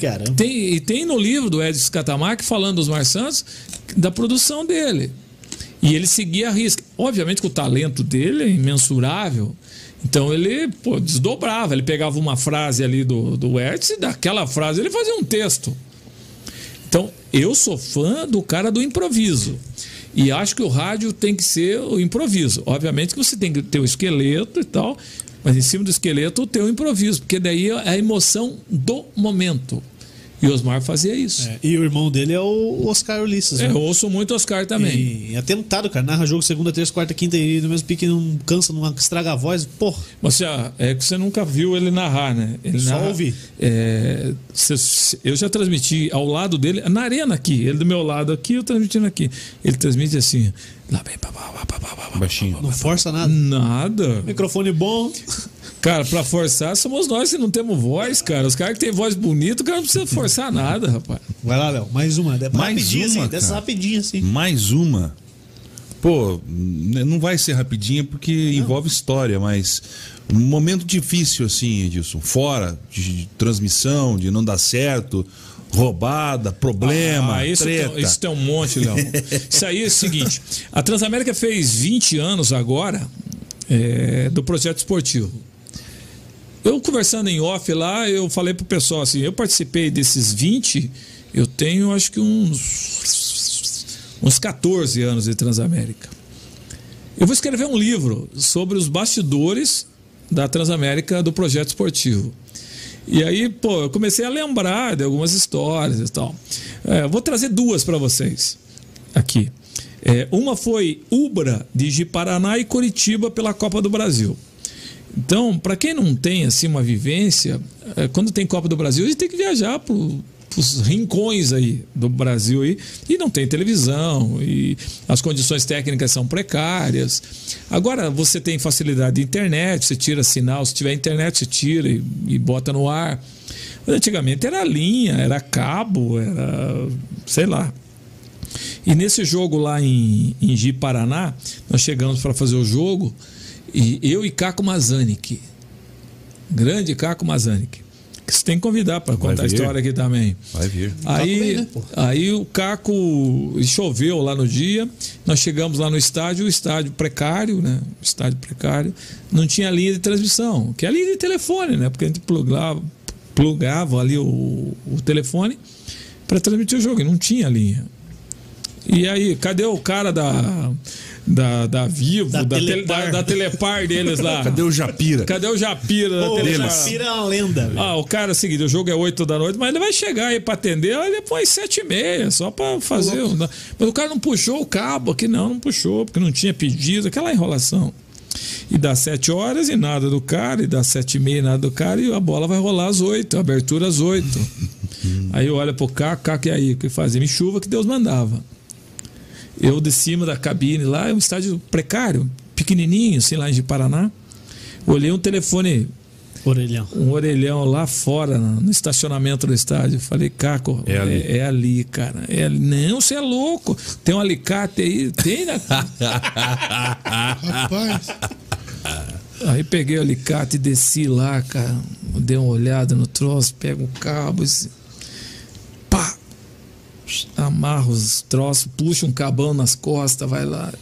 S1: Caramba.
S4: Tem, e tem no livro do Edson Catamarca falando dos Mar Santos da produção dele. E ele seguia a risca. Obviamente que o talento dele é imensurável. Então ele pô, desdobrava. Ele pegava uma frase ali do, do Edson e daquela frase ele fazia um texto. Então eu sou fã do cara do improviso. E acho que o rádio tem que ser o improviso. Obviamente que você tem que ter o esqueleto e tal, mas em cima do esqueleto ter o improviso, porque daí é a emoção do momento. E Osmar fazia isso.
S1: É, e o irmão dele é o Oscar Ulisses,
S4: É,
S1: né?
S4: eu ouço muito Oscar também.
S1: E é tentado, cara. Narra jogo segunda, terça, quarta, quinta e no mesmo pique não cansa, não estraga a voz. Porra.
S4: Você, ah, é que você nunca viu ele narrar, né? Ele
S1: Só
S4: narra-
S1: ouvi.
S4: é, eu já transmiti ao lado dele, na arena aqui, ele do meu lado aqui, eu transmitindo aqui. Ele transmite assim, lá pá.
S2: Baixinho.
S1: Não força nada.
S4: Nada.
S1: Microfone bom.
S4: Cara, pra forçar, somos nós que não temos voz, cara. Os caras que têm voz bonita, o cara não precisa forçar nada, rapaz.
S1: Vai lá, Léo. Mais uma. Mais rapidinho,
S2: uma,
S1: assim. Dessa assim.
S2: Mais uma. Pô, n- não vai ser rapidinha porque envolve história, mas um momento difícil assim, Edilson. Fora de, de transmissão, de não dar certo, roubada, problema,
S4: Ah, isso,
S2: treta.
S4: tem, isso tem um monte, Léo. Isso aí é o seguinte: a Transamérica fez 20 anos agora é, do projeto esportivo. Eu conversando em off lá, eu falei pro pessoal assim: eu participei desses 20, eu tenho acho que uns, uns 14 anos de Transamérica. Eu vou escrever um livro sobre os bastidores da Transamérica do projeto esportivo. E aí, pô, eu comecei a lembrar de algumas histórias e tal. É, vou trazer duas para vocês aqui. É, uma foi Ubra de Jiparaná e Curitiba pela Copa do Brasil. Então, para quem não tem assim uma vivência, é, quando tem Copa do Brasil, a gente tem que viajar para os rincões aí do Brasil aí, e não tem televisão e as condições técnicas são precárias. Agora você tem facilidade de internet, você tira sinal, se tiver internet você tira e, e bota no ar. Mas antigamente era linha, era cabo, era sei lá. E nesse jogo lá em, em Ji-Paraná, nós chegamos para fazer o jogo e eu e Caco Mazanik. Grande Caco Mazanik. Que você tem que convidar para contar a história aqui também.
S2: Vai vir.
S4: Aí,
S1: bem, né,
S4: aí o Caco choveu lá no dia. Nós chegamos lá no estádio, o estádio precário, né? O estádio precário. Não tinha linha de transmissão, que é a linha de telefone, né? Porque a gente plugava, plugava ali o, o telefone para transmitir o jogo, e não tinha linha. E aí, cadê o cara da da, da Vivo,
S1: Da
S4: da, tele-
S1: Telepar.
S4: da, da Telepar deles lá?
S2: Cadê o Japira?
S4: Cadê o Japira da
S1: Pô,
S4: Telepar?
S1: o Japira é uma lenda, velho.
S4: Ah, o cara é o seguinte, o jogo é 8 da noite, mas ele vai chegar aí pra atender aí depois 7 e meia, só pra fazer. o- Mas o cara não puxou o cabo aqui, não, não puxou, porque não tinha pedido, aquela enrolação. E dá 7 horas e nada do cara, e dá 7 e meia e nada do cara, e a bola vai rolar às 8, abertura às 8. aí eu olho pro Caco, Caco, e aí? O que fazia? Me chuva que Deus mandava. Eu de cima da cabine lá, é um estádio precário, pequenininho, assim, lá em Paraná. Olhei um telefone
S1: Orelhão.
S4: um orelhão lá fora, no estacionamento do estádio. Falei, Caco,
S2: É ali.
S4: é, é ali, cara. É ali. Não, você é louco. Tem um alicate aí? Tem, né?
S3: Rapaz,
S4: aí peguei o alicate e desci lá, cara. Dei uma olhada no troço, pego o cabo e pá! Amarro os troços, puxa um cabão nas costas, vai lá.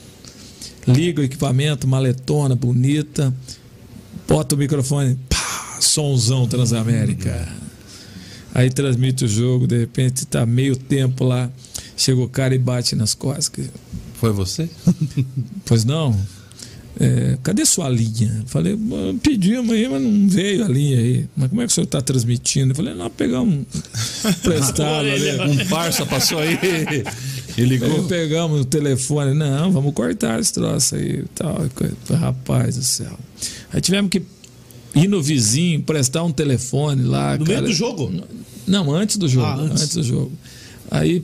S4: Liga o equipamento, maletona, bonita. Bota o microfone, pá! Sonzão Transamérica. Aí transmite o jogo, de repente tá meio tempo lá. Chega o cara e bate nas costas.
S2: Foi você?
S4: Pois não? É, cadê sua linha? Falei, "Ah, pedimos aí, mas não veio a linha aí. Mas como é que o senhor está transmitindo? Eu falei, não, pegar um prestado ali.
S2: Um parça passou aí e
S4: Aí
S2: ligou.
S4: pegamos o telefone, não, vamos cortar esse troço aí tal. coisa. Rapaz do céu. Aí tivemos que ir no vizinho, prestar um telefone lá.
S1: No
S4: cara.
S1: meio do jogo?
S4: Não, antes do jogo.
S1: Ah, antes.
S4: antes. do jogo. Aí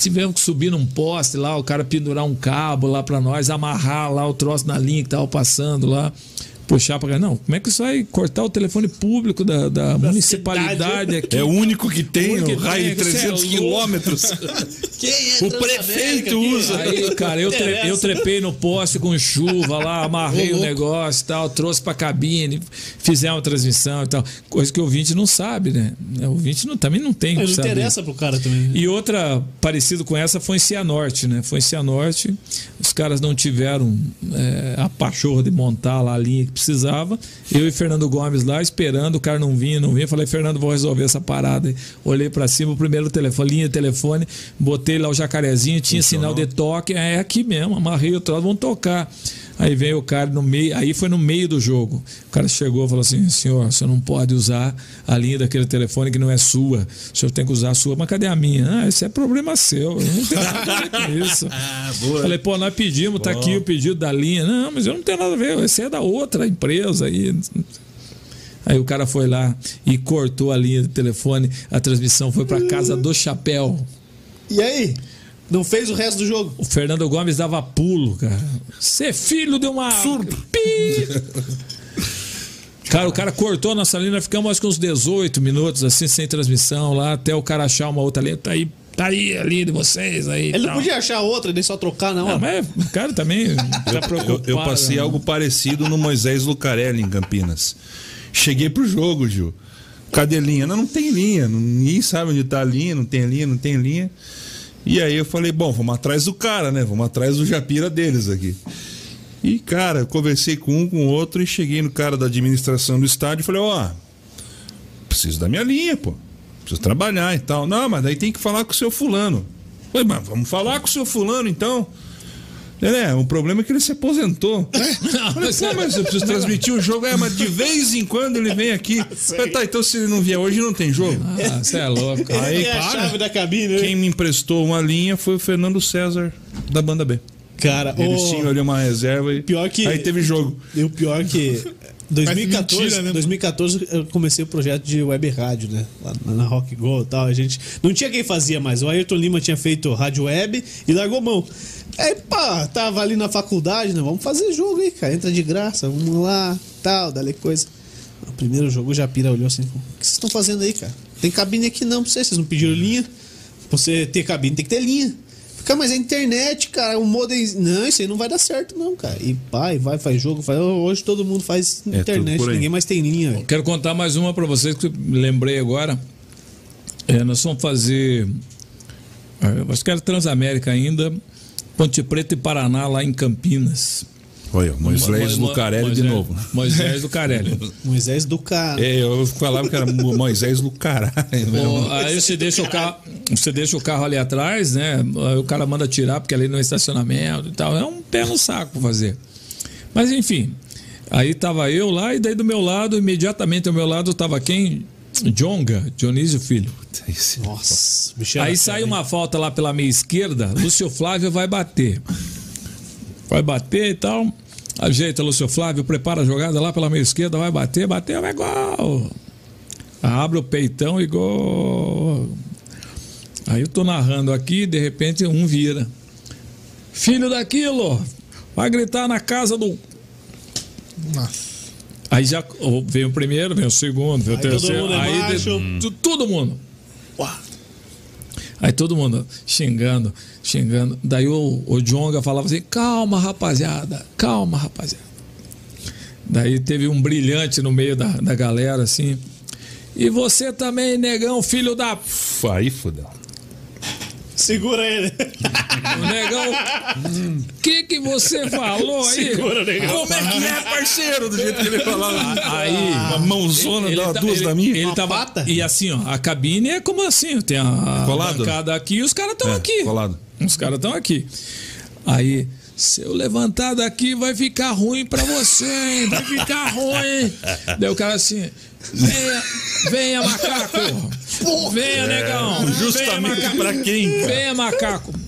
S4: tivemos que subir num poste lá, o cara pendurar um cabo lá pra nós, amarrar lá o troço na linha que tava passando lá. Puxar pra cá. Não, como é que isso vai cortar o telefone público da, da municipalidade aqui?
S2: É o único que tem
S4: O único
S2: o
S4: que
S2: raio
S4: tem,
S2: de
S4: você é
S2: 300
S4: louco.
S2: quilômetros.
S1: Quem é
S2: O prefeito usa.
S4: Aí, cara, eu, tre- eu trepei no poste com chuva lá, amarrei o negócio e tal, trouxe pra cabine, fizemos uma transmissão e tal. Coisa que o ouvinte não sabe, né? O ouvinte não, também não tem
S1: Não
S4: que saber.
S1: interessa pro cara também.
S4: E outra parecido com essa foi em Cianorte, né? Foi em Cianorte, os caras não tiveram é, a pachorra de montar lá a linha que precisava. Eu e Fernando Gomes lá esperando, o cara não vinha, não vinha. Falei, Fernando, vou resolver essa parada. aí. Olhei pra cima, o primeiro telefone, linha de telefone, botei lá o jacarezinho, tinha sinal de toque. É aqui mesmo, amarrei o troço, vamos tocar. Aí veio o cara no meio, aí foi no meio do jogo. O cara chegou e falou assim: senhor, você não pode usar a linha daquele telefone que não é sua. O senhor tem que usar a sua. Mas cadê a minha? Ah, isso é problema seu. Eu não tenho nada a ver com isso. Falei, pô, nós pedimos, tá aqui o pedido da linha. Não, mas eu não tenho nada a ver, esse é da outra empresa aí. Aí o cara foi lá e cortou a linha de telefone, a transmissão foi pra casa do chapéu.
S1: E aí? Não fez o resto do jogo?
S4: O Fernando Gomes dava pulo, cara. Você é filho de uma. Surdo. Cara, o cara cortou a nossa linha, nós ficamos acho que uns 18 minutos assim, sem transmissão lá, até o cara achar uma outra linha. Tá aí, tá aí a linha de vocês aí.
S1: Ele não podia achar outra, nem só trocar
S4: Não,
S1: hora.
S4: mas o cara também tá
S2: Eu, eu passei
S4: né?
S2: algo parecido no Moisés Lucarelli, em Campinas. Cheguei pro jogo, Gil. Cadê a linha? Não, não tem linha. não- Ninguém sabe onde tá a linha, não tem linha, não tem linha. E aí eu falei, bom, vamos atrás do cara, né? Vamos atrás do Japira deles aqui. E, cara, eu conversei com um, com o outro e cheguei no cara da administração do estádio e falei, ó, preciso da minha linha, pô. Preciso trabalhar e tal. Não, mas daí tem que falar com o seu fulano. Falei, mas vamos falar com o seu fulano então. É, o problema é que ele se aposentou.
S4: Não,
S2: Falei,
S4: mas
S2: "Pô, mas eu preciso transmitir o jogo. É, mas de vez em quando ele vem aqui. Falei, tá, então se ele não vier hoje, não tem jogo.
S4: Ah, você é louco.
S1: Ele
S2: aí,
S1: tem a
S2: para.
S1: chave da cabine, né?
S2: Quem me emprestou uma linha foi o Fernando César, da banda B.
S1: Cara,
S2: Eles
S1: o-
S2: tinham ali uma reserva e
S1: Pior que-
S2: aí teve jogo.
S1: E o pior que 2014,
S3: mentira, né?
S1: 2014 eu comecei o projeto de web rádio, né? Lá na- Rock Go e tal. A gente não tinha quem fazia mais. O Ayrton Lima tinha feito rádio web e largou mão. Aí, pá, tava ali na faculdade, né? Vamos fazer jogo aí, cara. Entra de graça, vamos lá, tal, dali coisa. O primeiro jogo o Japira olhou assim: O que vocês estão fazendo aí, cara? Tem cabine aqui não pra vocês, vocês não pediram linha. Pra você ter cabine tem que ter linha. Cara, mas a internet, cara, o modem. Não, isso aí não vai dar certo, não, cara. E pai, vai, faz jogo, faz. Hoje todo mundo faz
S2: É,
S1: internet, ninguém mais tem linha, velho.
S4: Quero contar mais uma pra vocês que eu lembrei agora. É, nós vamos fazer. é, Acho que era Transamérica ainda. Ponte Preta e Paraná, lá em Campinas.
S2: Olha, Moisés
S4: Mo-
S2: Lucarelli de
S4: Moisés-
S2: novo.
S4: Moisés Lucarelli.
S1: Moisés do cara.
S2: É, eu falava que era Mo- Moisés Lucarelli.
S4: Bom, aí você deixa, o carro, você deixa o carro ali atrás, né? Aí o cara manda tirar porque ali no estacionamento e tal. É um pé no saco fazer. Mas enfim, aí tava eu lá e daí do meu lado, imediatamente ao meu lado tava quem? Jonga, Dionísio Filho.
S1: Nossa,
S4: Aí sai uma falta lá pela minha esquerda, Lúcio Flávio vai bater. Vai bater e tal. Ajeita, Lúcio Flávio, prepara a jogada lá pela minha esquerda, vai bater, bateu, é gol. Abre o peitão e gol. Aí eu tô narrando aqui, de repente um vira. Filho daquilo, vai gritar na casa do.
S3: Nossa.
S4: Aí já vem o primeiro, vem o segundo, vem o
S1: Aí todo
S4: terceiro.
S1: mundo
S4: aí
S1: macho.
S4: tu- todo mundo.
S1: Uá.
S4: Aí todo mundo xingando, xingando. Daí o, o Jonga falava assim: calma, rapaziada, calma, rapaziada. Daí teve um brilhante no meio da, da galera, assim. E você também, negão, filho da. p-".
S2: Aí fodeu.
S1: Segura ele.
S4: O negão. O que que você falou aí?
S1: Segura, negão.
S2: Como é que é, parceiro? Do jeito que ele falava.
S4: Aí.
S2: Uma mãozona, dá
S4: tá-
S2: duas
S4: ele-
S2: da minha.
S4: Ele
S1: Uma
S4: tava,
S1: pata?
S4: E assim, ó, a cabine é como assim: tem a
S2: Colado?
S4: bancada aqui e os caras estão
S2: É,
S4: aqui.
S2: colado.
S4: Os caras estão aqui. Aí, se eu levantar daqui, vai ficar ruim pra você, hein? Vai ficar ruim. Daí o cara assim. Venha, venha macaco! Venha, negão! Venha,
S2: Justamente
S4: macaco!
S2: pra quem?
S4: Venha, macaco!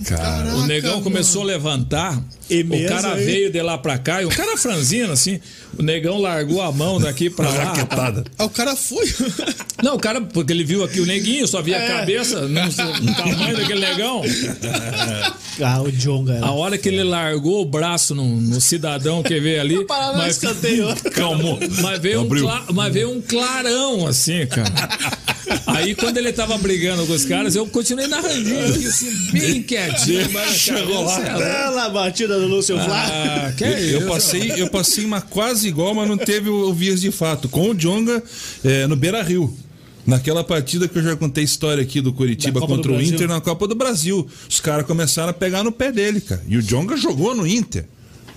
S4: O negão começou a levantar,
S1: E
S4: o cara
S1: aí?
S4: veio de lá pra cá, e o cara franzino, assim, o negão largou a mão daqui pra lá.
S2: Raquetada.
S3: Ah, o cara foi.
S4: Não, o cara, porque ele viu aqui o neguinho, só via a cabeça, não, o tamanho daquele negão.
S1: Ah, o Jonga era.
S4: A hora que ele largou o braço no, no cidadão que veio ali. Mas,
S1: escanteio.
S4: calmou. Mas veio, um cla- mas veio um clarão, assim, cara. Aí quando ele tava brigando com os caras, eu continuei narrandinho aqui, assim, bem quietinho. mas,
S2: Chegou lá.
S1: Bela batida do Lúcio Flávio.
S4: Ah, que é isso?
S2: Eu passei, eu passei uma quase igual, mas não teve o, o Vias de fato. Com o Jonga eh, no Beira Rio. Naquela partida que eu já contei a história aqui do Curitiba contra
S1: do
S2: o
S1: Brasil.
S2: Inter na Copa do Brasil. Os caras começaram a pegar no pé dele, cara. E o Jonga jogou no Inter.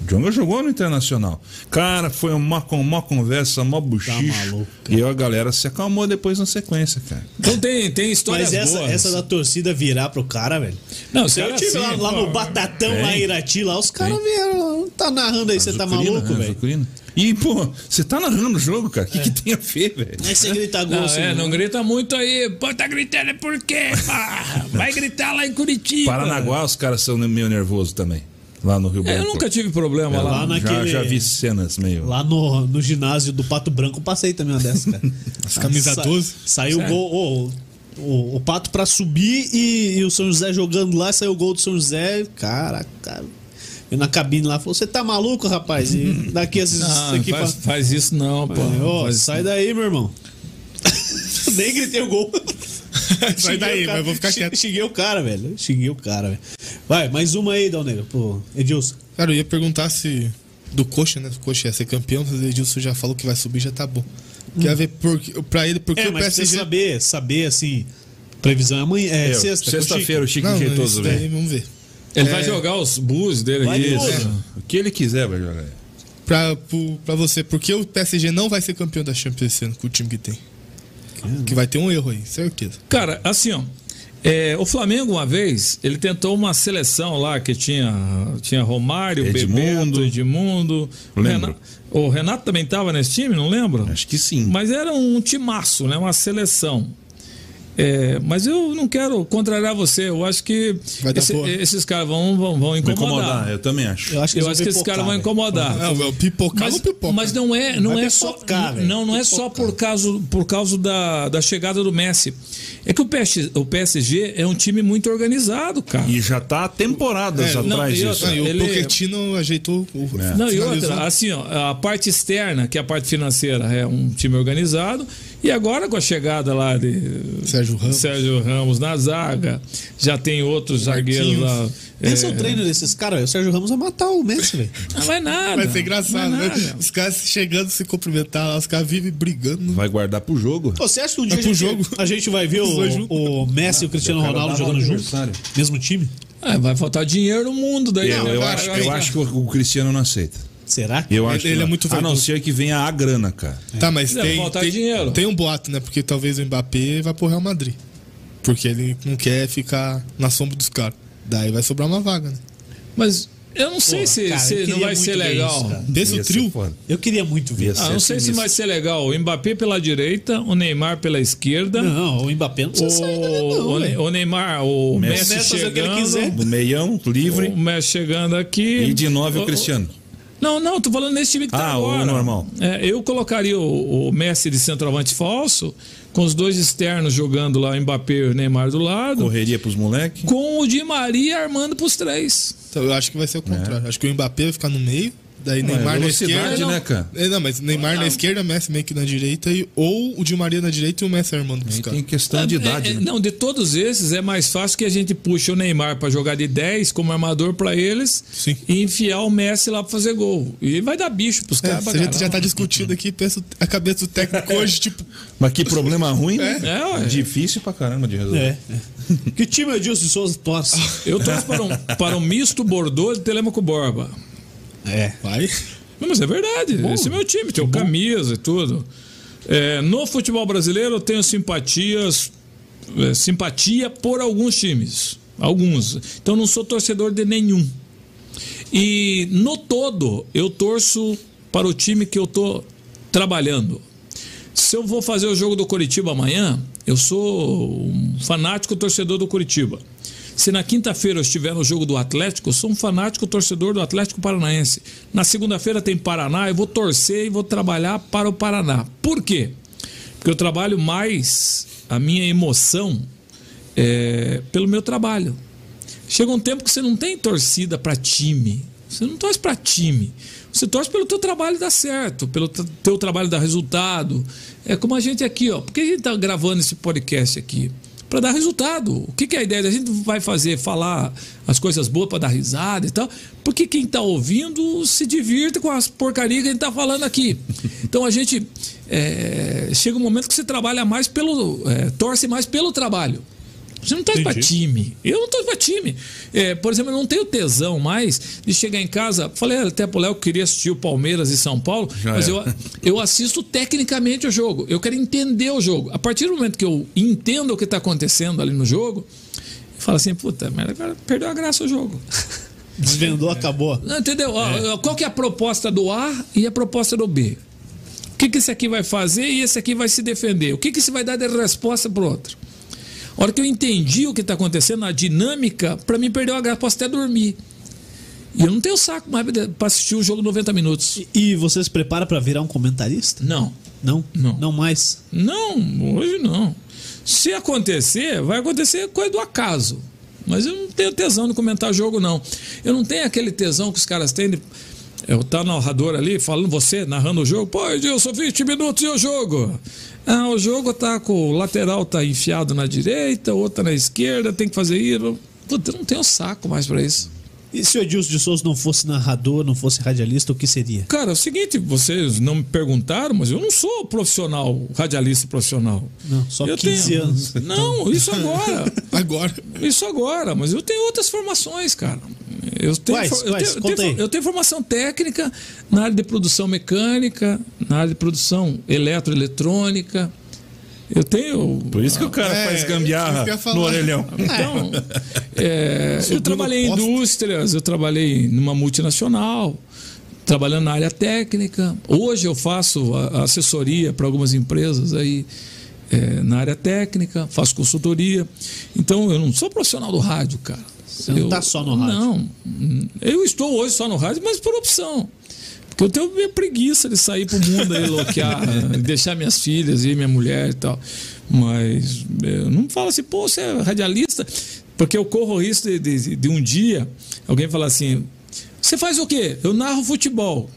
S2: O Jonga jogou no Internacional. Cara, foi uma, uma conversa, uma buchicho.
S1: maluco,
S2: e a galera se acalmou depois na sequência, cara.
S4: Então tem, tem histórias
S1: Mas essa,
S4: boas.
S1: essa da torcida virar pro cara, velho.
S4: Não,
S1: Se eu tive lá,
S4: assim,
S1: lá
S4: pô,
S1: no Batatão, lá em Irati, lá, os caras vieram. Tá narrando aí, você tá maluco,
S2: né,
S1: velho?
S2: E, pô, você tá narrando o jogo, cara. O que, que tem a ver, velho?
S1: Aí você grita gol,
S4: Não,
S1: assim,
S4: é, não grita muito aí. Pô, tá gritando é por quê? pá? Vai gritar lá em Curitiba.
S2: Paranaguá, os caras são meio nervosos também. Lá no Rio
S4: É,
S2: Branco.
S4: eu nunca tive problema
S2: É,
S4: lá.
S1: lá na-
S2: já,
S1: naquele-
S2: já vi cenas meio.
S1: Lá no, no ginásio do Pato Branco, passei também uma dessa, cara.
S3: As camisas
S1: Sa-
S3: 12.
S1: Saiu o
S4: Sério?
S1: gol. ô, o, o Pato pra subir e, e o São José jogando lá, saiu o gol do São José. Caraca, cara. Eu na cabine lá, falou: Você tá maluco, rapaz? E daqui esses.
S4: Não,
S1: aqui
S4: faz,
S1: fa-
S4: faz isso não, pô. Faz-
S1: sai daí, meu irmão. Nem gritei o gol.
S3: Sai daí,
S1: o cara.
S3: mas vou ficar quieto.
S1: Xinguei o cara, velho. Xinguei o cara, velho. Vai, mais uma aí, Dal Negro. Pô, Edilson.
S3: Cara, eu ia perguntar se. Do Coxa, né? O Coxa ia ser campeão, mas o Edilson já falou que vai subir, já tá bom. Quer ver por, pra ele, porque
S1: É,
S3: o PSG.
S1: saber, saber assim. Previsão é amanhã. É,
S2: É,
S1: sexta.
S2: Sexta-feira o Chico
S3: isso
S2: vem.
S3: daí, vamos ver.
S4: Ele
S3: É.
S4: vai jogar os bus dele aqui. né?
S2: O que ele quiser vai jogar.
S3: Pra, pro- pra você, porque o PSG não vai ser campeão da Champions esse ano com o time que tem. Que vai ter um erro aí, certeza.
S4: Cara, assim, ó. É, o Flamengo, uma vez, ele tentou uma seleção lá que tinha, tinha Romário,
S2: Edmundo.
S4: Bebeto, Edmundo.
S2: Lembro.
S4: Renato, o Renato também estava nesse time, não lembro?
S2: Acho que sim.
S4: Mas era um timaço, né? Uma seleção. É, mas eu não quero contrariar você. Eu acho que esse- esses caras vão, vão, vão
S2: Vai
S4: incomodar.
S2: incomodar, eu também acho.
S1: Eu acho que,
S4: Eu acho que esses
S1: pipocar,
S4: caras vão
S1: velho.
S4: incomodar.
S3: Não, é o pipocar
S4: Mas,
S3: ou pipoca?
S4: mas não é, não
S1: Vai
S4: é só,
S1: pipocar, velho.
S4: não, não é só por causa, por causa da, da chegada do Messi. É que o PSG, o PSG é um time muito organizado, cara.
S2: E já tá há temporadas
S3: É,
S2: atrás
S4: não, e
S2: disso.
S3: Não, e o
S4: ele-
S3: Pochettino ajeitou o.
S4: Não, e outra, assim, ó, a parte externa, que é a parte financeira, é um time organizado. E agora com a chegada lá de
S3: Sérgio Sérgio Ramos.
S4: Sérgio Ramos na zaga. Já tem outros zagueiros lá.
S1: Esse é,
S4: é,
S1: o treino desses caras. O Sérgio Ramos vai matar o Messi, velho.
S4: Não vai nada.
S3: Vai ser engraçado,
S4: vai
S3: né? Os caras chegando, se cumprimentar lá, os caras vivem brigando.
S2: Vai guardar pro jogo.
S1: Pô, Você acha que um dia
S3: É
S1: a
S3: pro
S1: gente,
S3: jogo.
S1: a gente vai ver o,
S3: juntos.
S1: o Messi e o Cristiano
S2: Eu
S1: Ronaldo jogando junto?
S2: aniversário.
S1: Mesmo time?
S4: É, vai faltar dinheiro no mundo daí.
S2: Eu,
S4: né,
S2: eu
S4: cara?
S2: acho, eu acho que o, o Cristiano não aceita.
S1: Será?
S2: Eu
S3: Ele-
S2: acho
S3: ele
S2: que
S3: é muito
S2: A não
S3: vaidoso.
S2: ser que venha a grana, cara.
S3: Tá, mas tem, tem,
S4: dinheiro.
S3: tem um boato, né? Porque talvez o Mbappé vá pro Real Madrid. Porque ele não quer ficar na sombra dos caras. Daí vai sobrar uma vaga, né?
S4: Mas eu não sei
S1: Pô,
S4: se,
S1: cara,
S4: se
S1: eu
S4: não vai ser legal.
S1: isso.
S3: Desse o trio.
S1: Eu queria muito ver.
S4: Ah, não sei se vai ser legal. O Mbappé pela direita, o Neymar pela esquerda.
S1: Não, o Mbappé não precisa sair dali,
S4: O,
S1: não,
S4: o, o Neymar, o
S2: Messi.
S4: Messi,
S1: Messi fazer o que ele quiser.
S4: chegando.
S2: No meião, livre.
S4: O Messi chegando aqui.
S2: E de nove o Cristiano.
S4: Não, não, tô falando nesse time que tá
S2: Ah, o
S4: agora.
S2: normal.
S4: É, eu colocaria o, o Messi de centroavante falso, com os dois externos jogando lá, Mbappé e o Neymar do lado,
S2: Correria pros moleques.
S4: com o Di Maria armando pros três.
S3: então eu acho que vai ser o contrário. Acho que o Mbappé vai ficar no meio, daí
S2: Não, é
S3: Neymar na
S2: velocidade,
S3: esquerda.
S2: né, cara?
S3: É, não, mas Neymar na esquerda, Messi meio que na direita, e, ou o Di Maria na direita e o Messi armando caras.
S2: tem questão de
S4: É,
S2: idade,
S4: é,
S2: né?
S4: Não, de todos esses é mais fácil que a gente puxe o Neymar pra jogar de 10 como armador pra eles
S3: Sim.
S4: e enfiar o Messi lá pra fazer gol. E vai dar bicho pros
S3: É,
S4: caras.
S3: a gente já tá discutindo aqui, pensa a cabeça do técnico hoje, tipo,
S2: Mas que problema ruim, né?
S4: É, ué.
S2: Difícil pra caramba de resolver.
S1: É. é. que time é Edilson de Souza torce?
S4: Eu torço para um, para um misto Bordeaux de Telemaco Borba.
S1: É.
S3: vai.
S4: Não, mas é verdade. Esse é meu time, tem o camisa e tudo. É, no futebol brasileiro eu tenho simpatias, é, simpatia por alguns times. Alguns. Então não sou torcedor de nenhum. E no todo eu torço para o time que eu tô trabalhando. Se eu vou fazer o jogo do Curitiba amanhã, eu sou um fanático torcedor do Curitiba. Se na quinta-feira eu estiver no jogo do Atlético, eu sou um fanático torcedor do Atlético Paranaense. Na segunda-feira tem Paraná, eu vou torcer e vou trabalhar para o Paraná. Por quê? Porque eu trabalho mais a minha emoção é, pelo meu trabalho. Chega um tempo que você não tem torcida para time. Você não torce para time. Você torce pelo teu trabalho dar certo, pelo teu trabalho dar resultado. É como a gente aqui, ó. Por que a gente está gravando esse podcast aqui? Para dar resultado. O que, que é a ideia? A gente vai fazer, falar as coisas boas para dar risada e tal. Porque quem está ouvindo se divirta com as porcarias que a gente está falando aqui. Então a gente é, chega um momento que você trabalha mais pelo. é, torce mais pelo trabalho. Você não torce pra time. Eu não torço pra time. É, por exemplo, eu não tenho tesão mais de chegar em casa. Falei até pro Léo que queria assistir o Palmeiras e São Paulo,
S2: Já
S4: mas
S2: é.
S4: eu, eu assisto tecnicamente o jogo. Eu quero entender o jogo. A partir do momento que eu entendo o que está acontecendo ali no jogo, eu falo assim, puta, merda, agora perdeu a graça o jogo.
S1: Desvendou, acabou.
S4: Não, entendeu? Ó, Qual que é a proposta do A e a proposta do B? O que, que esse aqui vai fazer e esse aqui vai se defender? O que, que esse vai dar de resposta pro outro? A hora que eu entendi o que está acontecendo, a dinâmica, para mim perdeu a graça, posso até dormir. E eu não tenho saco mais para assistir o jogo 90 minutos.
S1: E, e você se prepara pra virar um comentarista?
S4: Não.
S1: Não?
S4: Não.
S1: Não mais?
S4: Não, hoje não. Se acontecer, vai acontecer coisa do acaso. Mas eu não tenho tesão de comentar jogo, não. Eu não tenho aquele tesão que os caras têm de. Eu tá narrador ali, falando você, narrando o jogo. Pô, Edilson, 20 minutos e o jogo. Ah, o jogo tá com o lateral tá enfiado na direita, outra na esquerda, tem que fazer isso. Puta, eu não tenho saco mais pra isso.
S1: E se o Edilson de Souza não fosse narrador, não fosse radialista, o que seria?
S4: Cara, é o seguinte, vocês não me perguntaram, mas eu não sou profissional, radialista profissional.
S1: Não, só
S4: Eu
S1: 15
S4: tenho-
S1: anos.
S4: Não, isso agora.
S3: Agora.
S4: Isso agora, mas eu tenho outras formações, cara. Eu tenho,
S1: Quais?
S4: eu,
S1: Quais?
S4: tenho, eu, tenho, eu tenho formação técnica na área de produção mecânica, na área de produção eletroeletrônica. Eu tenho.
S2: Por isso que o cara
S3: É,
S2: faz gambiarra no orelhão.
S4: Então, é, eu trabalhei em indústrias, eu trabalhei numa multinacional, trabalhando na área técnica. Hoje eu faço assessoria para algumas empresas aí é, na área técnica, faço consultoria. Então eu não sou profissional do rádio, cara.
S1: Você não
S4: Eu-
S1: tá só no rádio.
S4: Não, eu estou hoje só no rádio, mas por opção. Porque eu tenho minha preguiça de sair pro mundo aí, loquear, deixar minhas filhas e minha mulher e tal. Mas eu não falo assim, pô, você é radialista. Porque eu corro o risco de, de, de um dia alguém falar assim: você faz o quê? Eu narro futebol.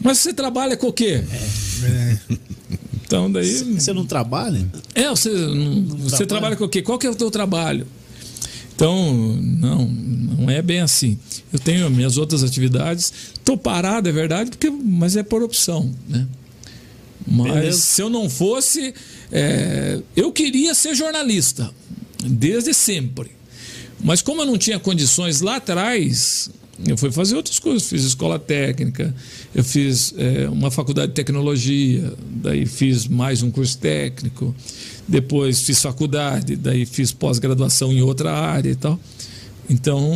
S4: Mas você trabalha com o quê? Então daí.
S1: Você não trabalha?
S4: É, você, não- você
S1: trabalha?
S4: trabalha com o quê? Qual que é o teu trabalho? Então, não, não é bem assim. Eu tenho minhas outras atividades. Estou parado, é verdade, porque, mas é por opção, né? Mas
S1: Beleza.
S4: se eu não fosse, é, eu queria ser jornalista desde sempre. Mas como eu não tinha condições lá atrás, eu fui fazer outras coisas. Fiz escola técnica, eu fiz é, uma faculdade de tecnologia, daí fiz mais um curso técnico, depois fiz faculdade, daí fiz pós-graduação em outra área e tal. Então,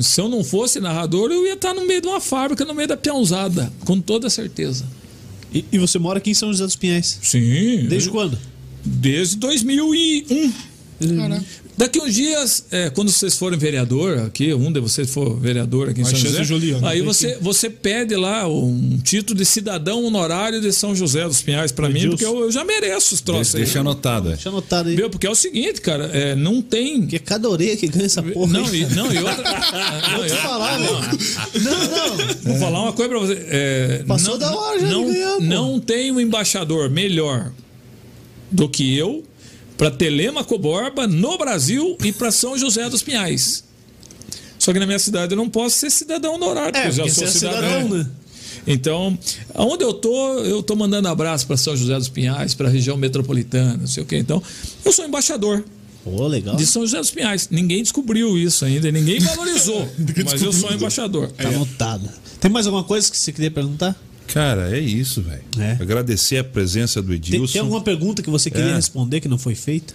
S4: se eu não fosse narrador, eu ia estar no meio de uma fábrica, no meio da peãozada, com toda certeza.
S1: E, e você mora aqui em São José dos Pinhais?
S4: Sim.
S1: Desde quando?
S4: Desde 2001.
S3: Caraca.
S4: Daqui uns dias, é, quando vocês forem vereador aqui, um de vocês for vereador aqui em São José,
S3: Juliano,
S4: aí você, você pede lá um título de cidadão honorário de São José dos Pinhais para mim,
S1: Edilson.
S4: porque eu, eu já mereço os troços
S2: Deixa
S4: aí.
S2: anotado. é.
S1: Deixa anotado aí.
S4: Viu? Porque é o seguinte, cara, é, não tem.
S1: Porque é cada orelha que ganha essa porra.
S4: Não,
S1: aí.
S4: e, não, e outra. não,
S1: Vou te falar, meu. Não, não.
S4: Vou falar uma coisa pra você. é,
S1: Passou
S4: não,
S1: da hora já
S4: não,
S1: ganhar,
S4: não tem um embaixador melhor do que eu para Telemaco Borba no Brasil e para São José dos Pinhais. Só que na minha cidade eu não posso ser cidadão honorário,
S1: É,
S4: porque eu já sou
S1: é
S4: cidadão.
S1: cidadão, né?
S4: Então, aonde eu tô, eu tô mandando abraço para São José dos Pinhais, para a região metropolitana, não sei o quê. Então, eu sou embaixador
S1: Pô, legal.
S4: de São José dos Pinhais. Ninguém descobriu isso ainda, ninguém valorizou, mas eu sou embaixador.
S1: Tá anotado. Tem mais alguma coisa que você queria perguntar?
S2: Cara, é isso, velho.
S1: É.
S2: Agradecer a presença do
S1: Tem,
S2: Edilson.
S1: tem alguma pergunta que você queria
S2: É.
S1: responder que não foi feita?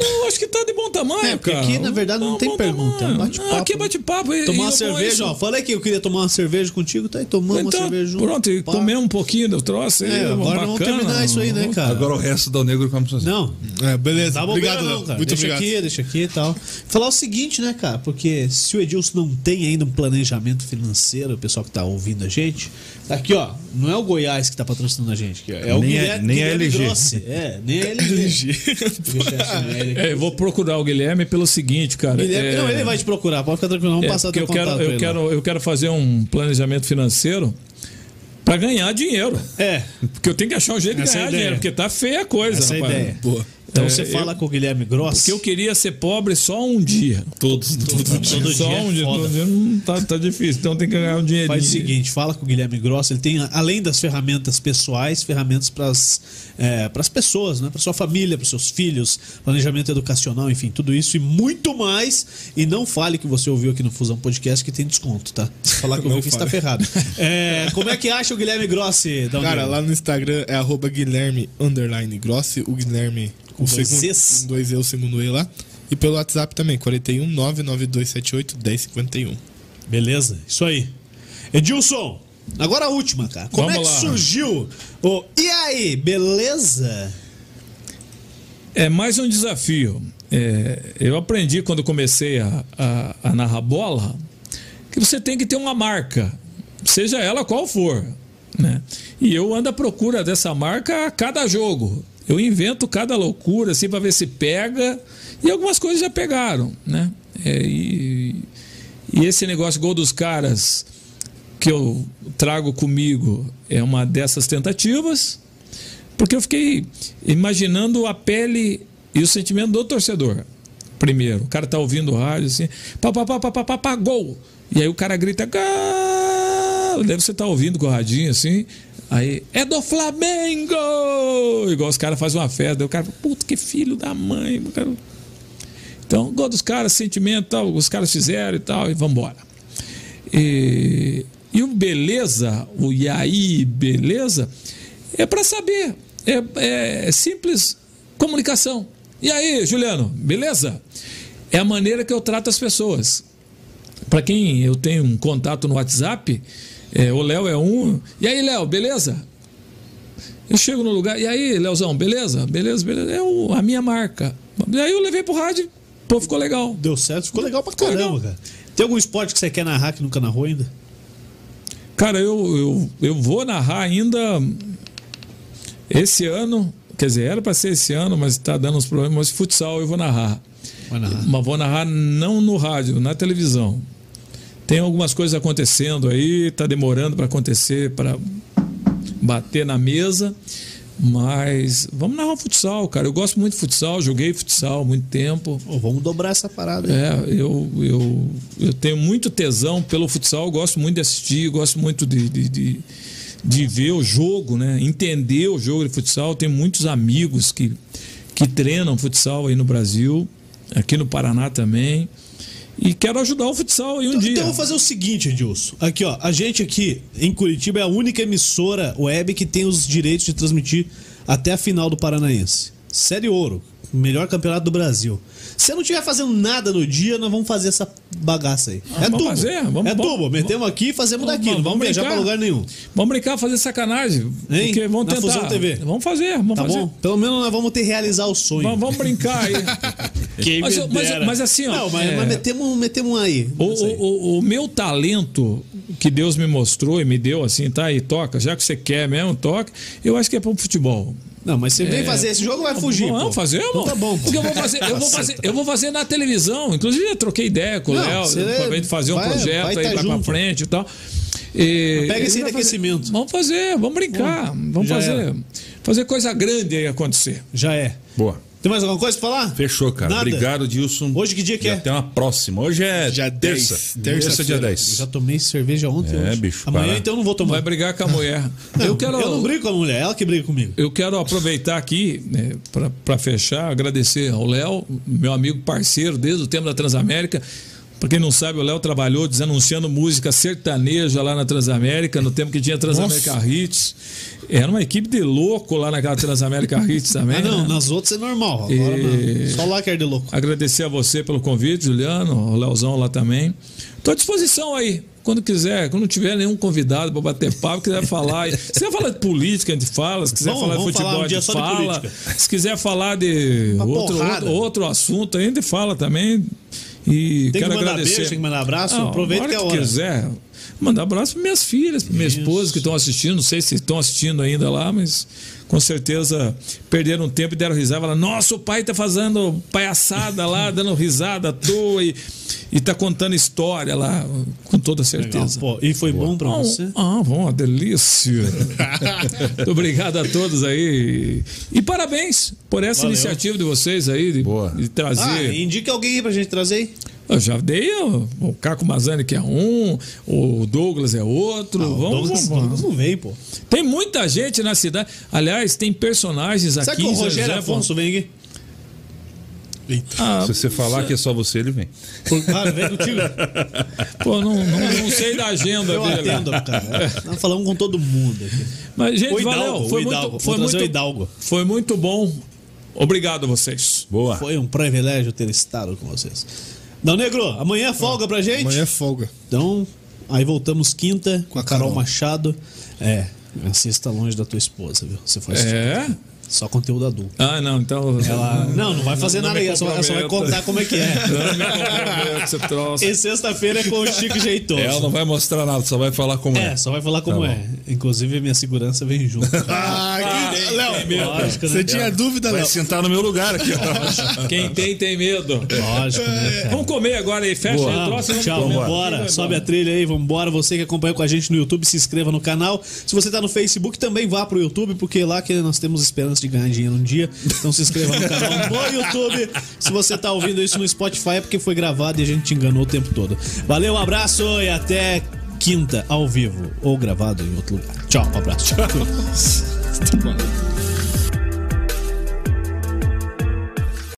S4: Não, acho que tá de bom tamanho,
S1: É, porque
S4: cara.
S1: aqui, na verdade, não
S4: Tá
S1: tem
S4: bom
S1: pergunta, é bate-papo.
S4: Aqui é bate-papo. e-
S1: Tomar
S4: e
S1: uma cerveja, ó. Falei que eu queria tomar uma cerveja contigo, tá aí tomando uma
S4: Então,
S1: cerveja junto.
S4: pronto, e
S1: Pá.
S4: comer um pouquinho do troço aí.
S1: É, agora vamos terminar isso aí, né, cara?
S2: Agora o resto do negro como fazer.
S1: Não,
S3: É, beleza.
S1: Tá bobeira
S3: obrigado,
S1: não, cara.
S3: Muito
S1: deixa
S3: obrigado.
S1: aqui, deixa aqui e tal. Falar o seguinte, né, cara? Porque se o Edilson não tem ainda um planejamento financeiro, o pessoal que tá ouvindo a gente, tá aqui, ó. Não é o Goiás que tá patrocinando a gente. É o
S2: Nem a-
S1: Guilherme,
S2: nem a
S1: Guilherme
S2: LG.
S1: Grossi. É, nem a LG. Deixa eu assinar ele.
S4: É, eu vou procurar o Guilherme pelo seguinte, cara.
S1: Guilherme-
S4: é,
S1: não, ele vai te procurar, pode ficar tranquilo, vamos
S4: é,
S1: passar teu
S4: eu quero, eu, quero, eu quero fazer um planejamento financeiro para ganhar dinheiro.
S1: É,
S4: Porque eu tenho que achar um jeito de
S1: Essa é
S4: ganhar dinheiro, porque tá feia a coisa,
S1: essa é
S4: rapaz.
S1: ideia.
S3: Boa.
S1: Então
S4: É,
S1: você
S4: eu-
S1: fala com o Guilherme Grossi.
S4: Porque eu queria ser pobre só um dia.
S2: Todos, todos.
S1: Todo
S4: só
S1: dia é
S4: um dia.
S1: foda.
S4: Todo dia não tá, tá difícil. Então tem que ganhar um dinheirinho.
S1: Faz o seguinte, fala com o Guilherme Gross, ele tem, além das ferramentas pessoais, ferramentas para as pessoas, né? para sua família, para seus filhos, planejamento educacional, enfim, tudo isso e muito mais. E não fale que você ouviu aqui no Fusão Podcast que tem desconto, tá? Se falar que eu
S3: Não
S1: ouvi, você tá
S3: fale.
S1: ferrado. É, como é que acha o Guilherme Grossi? Um
S3: Cara, lá no Instagram é arroba Guilherme Grossi, o Guilherme
S1: Com dois
S3: segundo,
S1: Cs.
S3: com dois E, o segundo E lá. E pelo WhatsApp também, 41 99278 1051.
S1: Beleza, isso aí. Edilson, agora a última, cara. Como
S4: Vamos
S1: é que
S4: lá.
S1: surgiu o E aí, beleza?
S4: É mais um desafio. É, eu aprendi quando comecei a, a, a narrar bola que você tem que ter uma marca, seja ela qual for. Né? E eu ando à procura dessa marca a cada jogo. Eu invento cada loucura assim para ver se pega. E algumas coisas já pegaram. Né? É, e, e esse negócio gol dos caras que eu trago comigo é uma dessas tentativas. Porque eu fiquei imaginando a pele e o sentimento do torcedor. Primeiro, o cara tá ouvindo o rádio assim, pá, pá, pá, pá, pá, pá, pá, gol. E aí o cara grita, gol. Deve você estar ouvindo com o radinho assim. Aí, é do Flamengo! Igual os caras fazem uma festa. O cara, puta, que filho da mãe. cara- Então, gol dos caras, sentimento, tal, os caras fizeram e tal, e vambora. E, e o beleza, o e aí, beleza, é para saber. É, é simples comunicação. E aí, Juliano, beleza? É a maneira que eu trato as pessoas. Para quem eu tenho um contato no WhatsApp, é, o Léo é um. E aí, Léo, beleza? Eu chego no lugar, e aí, Léozão, beleza? Beleza, beleza. É o- a minha marca. E aí eu levei pro rádio, pô, ficou legal.
S1: Deu certo, ficou legal pra
S4: Ficou
S1: caramba,
S4: legal.
S1: cara. Tem algum esporte que você quer narrar que nunca narrou ainda?
S4: Cara, eu, eu, eu vou narrar ainda esse ano. Quer dizer, era para ser esse ano, mas está dando uns problemas. Mas futsal eu vou narrar.
S1: Vai narrar.
S4: Mas vou narrar não no rádio, na televisão. Tem algumas coisas acontecendo aí, tá demorando para acontecer, para bater na mesa. Mas vamos narrar futsal, cara. Eu gosto muito de futsal, joguei futsal há muito tempo.
S1: Pô, vamos dobrar essa parada. aí.
S4: É, eu, eu, eu tenho muito tesão pelo futsal, gosto muito de assistir, gosto muito de, de, de, de ver o jogo, né? Entender o jogo de futsal. Tenho muitos amigos que, que treinam futsal aí no Brasil, aqui no Paraná também. E quero ajudar o futsal aí um
S1: Então,
S4: dia.
S1: então eu vou fazer o seguinte, Edilson. Aqui, ó. A gente aqui em Curitiba é a única emissora web que tem os direitos de transmitir até a final do Paranaense. Série Ouro. Melhor campeonato do Brasil. Se você não estiver fazendo nada no dia, nós vamos fazer essa bagaça aí. é
S4: vamos
S1: tubo.
S4: fazer, vamos-
S1: é
S4: vamos-
S1: tubo. Metemos aqui e fazemos
S4: Vamos-
S1: daqui. Não vamos
S4: vamos
S1: viajar
S4: brincar.
S1: pra lugar nenhum.
S4: Vamos brincar, fazer sacanagem. Porque vamos
S1: Na
S4: tentar.
S1: Fusão TV.
S4: Vamos fazer, vamos
S1: Tá
S4: fazer.
S1: bom? Pelo menos nós vamos ter realizar o sonho.
S4: Vamos, vamos brincar aí.
S1: Quem
S4: Mas eu- mas- mas assim, ó,
S1: Não, mas,
S4: é-
S1: mas metemos, metemos um aí.
S4: O, o, o- o meu talento que Deus me mostrou e me deu assim, tá? E toca, já que você quer mesmo, toca. Eu acho que é pro futebol.
S1: Não, mas você vem
S4: É,
S1: fazer esse jogo vai fugir.
S4: Vamos
S1: pô.
S4: fazer,
S1: então
S4: irmão.
S1: tá bom. pô.
S4: Porque eu vou fazer, eu vou fazer, eu vou fazer na televisão. Inclusive, eu troquei ideia com o Léo pra gente fazer um
S1: vai-
S4: projeto
S1: vai
S4: aí,
S1: tá
S4: vai pra frente e tal. E,
S1: Pega esse aquecimento.
S4: fazer- Vamos fazer, vamos brincar. Vamos
S1: já
S4: fazer.
S1: era.
S4: Fazer coisa grande aí acontecer.
S1: Já é.
S2: Boa.
S1: Tem mais alguma coisa pra falar?
S2: Fechou, cara.
S1: Nada?
S2: Obrigado, Dilson.
S1: Hoje que dia que é?
S2: Até uma próxima. Hoje é
S3: Dia
S2: terça.
S3: 10,
S2: Terça, dia
S3: terça-feira.
S2: 10.
S1: Eu já tomei cerveja ontem.
S2: É,
S1: hoje.
S2: bicho,
S1: Amanhã
S2: para.
S1: então não vou tomar.
S4: Vai brigar com a mulher. eu quero.
S1: Eu não brigo com a mulher, ela que briga comigo.
S4: Eu quero aproveitar aqui, né, para fechar, agradecer ao Léo, meu amigo parceiro desde o tempo da Transamérica. Para quem não sabe, o Léo trabalhou desanunciando música sertaneja lá na Transamérica, no tempo que tinha Transamérica Hits. Era uma equipe de louco lá naquela Transamérica Hits também.
S1: Ah, não,
S4: né?
S1: nas outras é normal. Agora
S4: E-
S1: não. Só lá que é de louco.
S4: Agradecer a você pelo convite, Juliano, o Leozão lá também. Estou à disposição aí. Quando quiser, quando não tiver nenhum convidado para bater papo, quiser falar. Se quiser falar de política, a gente fala. Se quiser falar de futebol,
S1: falar um
S4: a gente fala. Se quiser falar de outro, outro, outro assunto, a gente fala também. E
S1: Tem que
S4: quero
S1: mandar
S4: agradecer.
S1: beijo, tem que mandar abraço.
S4: Não,
S1: Aproveita que é a
S4: que
S1: hora.
S4: quiser. Mandar abraço para minhas filhas, para minha esposa que estão assistindo. Não sei se estão assistindo ainda lá, mas com certeza perderam um tempo e deram risada. Falaram, nossa, o pai tá fazendo palhaçada lá, dando risada à toa e, e tá contando história lá, com toda
S1: Legal.
S4: certeza.
S1: Pô, e foi bom pra
S4: Ah,
S1: você?
S4: Ah, bom, uma delícia. Muito obrigado a todos aí. E parabéns por essa
S1: Valeu.
S4: iniciativa de vocês aí, de,
S2: Boa.
S4: de trazer.
S1: Ah, indica alguém aí pra gente trazer aí.
S4: Eu já dei o Caco Mazani, que é um, o Douglas é outro.
S1: Ah,
S4: vamos,
S1: Douglas,
S4: vamos,
S1: Douglas não veio, pô.
S4: Tem muita gente na cidade. Aliás, tem personagens
S1: Será
S4: aqui
S1: que o Rogério
S4: José.
S1: Afonso vem aqui?
S4: Ah,
S2: Se você falar que é só você, ele vem.
S1: Ah, vem contigo.
S4: pô, não, não, não sei da agenda
S1: Eu
S4: dele.
S1: atendo, cara. Nós falamos com todo mundo aqui.
S4: Mas, gente,
S1: O Hidalgo,
S4: valeu. Foi
S1: o Hidalgo.
S4: muito, foi, muito,
S1: Hidalgo.
S4: foi muito bom. Obrigado a vocês.
S2: Boa.
S1: Foi um privilégio ter estado com vocês. Não, Negro, amanhã é folga pra gente?
S3: Amanhã é folga.
S1: Então, aí voltamos quinta com a Carol,
S3: Carol.
S1: Machado. É, assista longe da tua esposa, viu? Você faz
S4: É?
S1: Só conteúdo adulto.
S4: Ah, não, então.
S1: Ela, não, não vai fazer
S4: Não
S1: nada aí, ela só, vai contar como é que é.
S4: Não me.
S1: E sexta-feira é com o Chico Jeitoso.
S2: Ela não vai mostrar nada, só vai falar como é.
S1: É, só vai falar como
S2: Tá
S1: é. Inclusive, minha segurança vem junto.
S3: Ah, que... Léo,
S1: Lógico, né?
S3: você tinha dúvida,
S2: Vai
S3: Léo?
S2: sentar no meu lugar aqui, ó.
S4: Quem tem, tem medo.
S1: Lógico, né? cara?
S4: Vamos comer agora aí. Fecha aí o troço.
S1: Vamos,
S4: e vamos
S1: tchau,
S4: comer.
S1: vambora. Sobe a trilha aí, vambora. Você que acompanha com a gente no YouTube, se inscreva no canal. Se você tá no Facebook, também vá pro YouTube, porque lá que nós temos esperança de ganhar dinheiro um dia. Então se inscreva no canal no YouTube. Se você tá ouvindo isso no Spotify, é porque foi gravado e a gente te enganou o tempo todo. Valeu, um abraço e até quinta, ao vivo ou gravado em outro lugar. Tchau, um abraço. Tchau.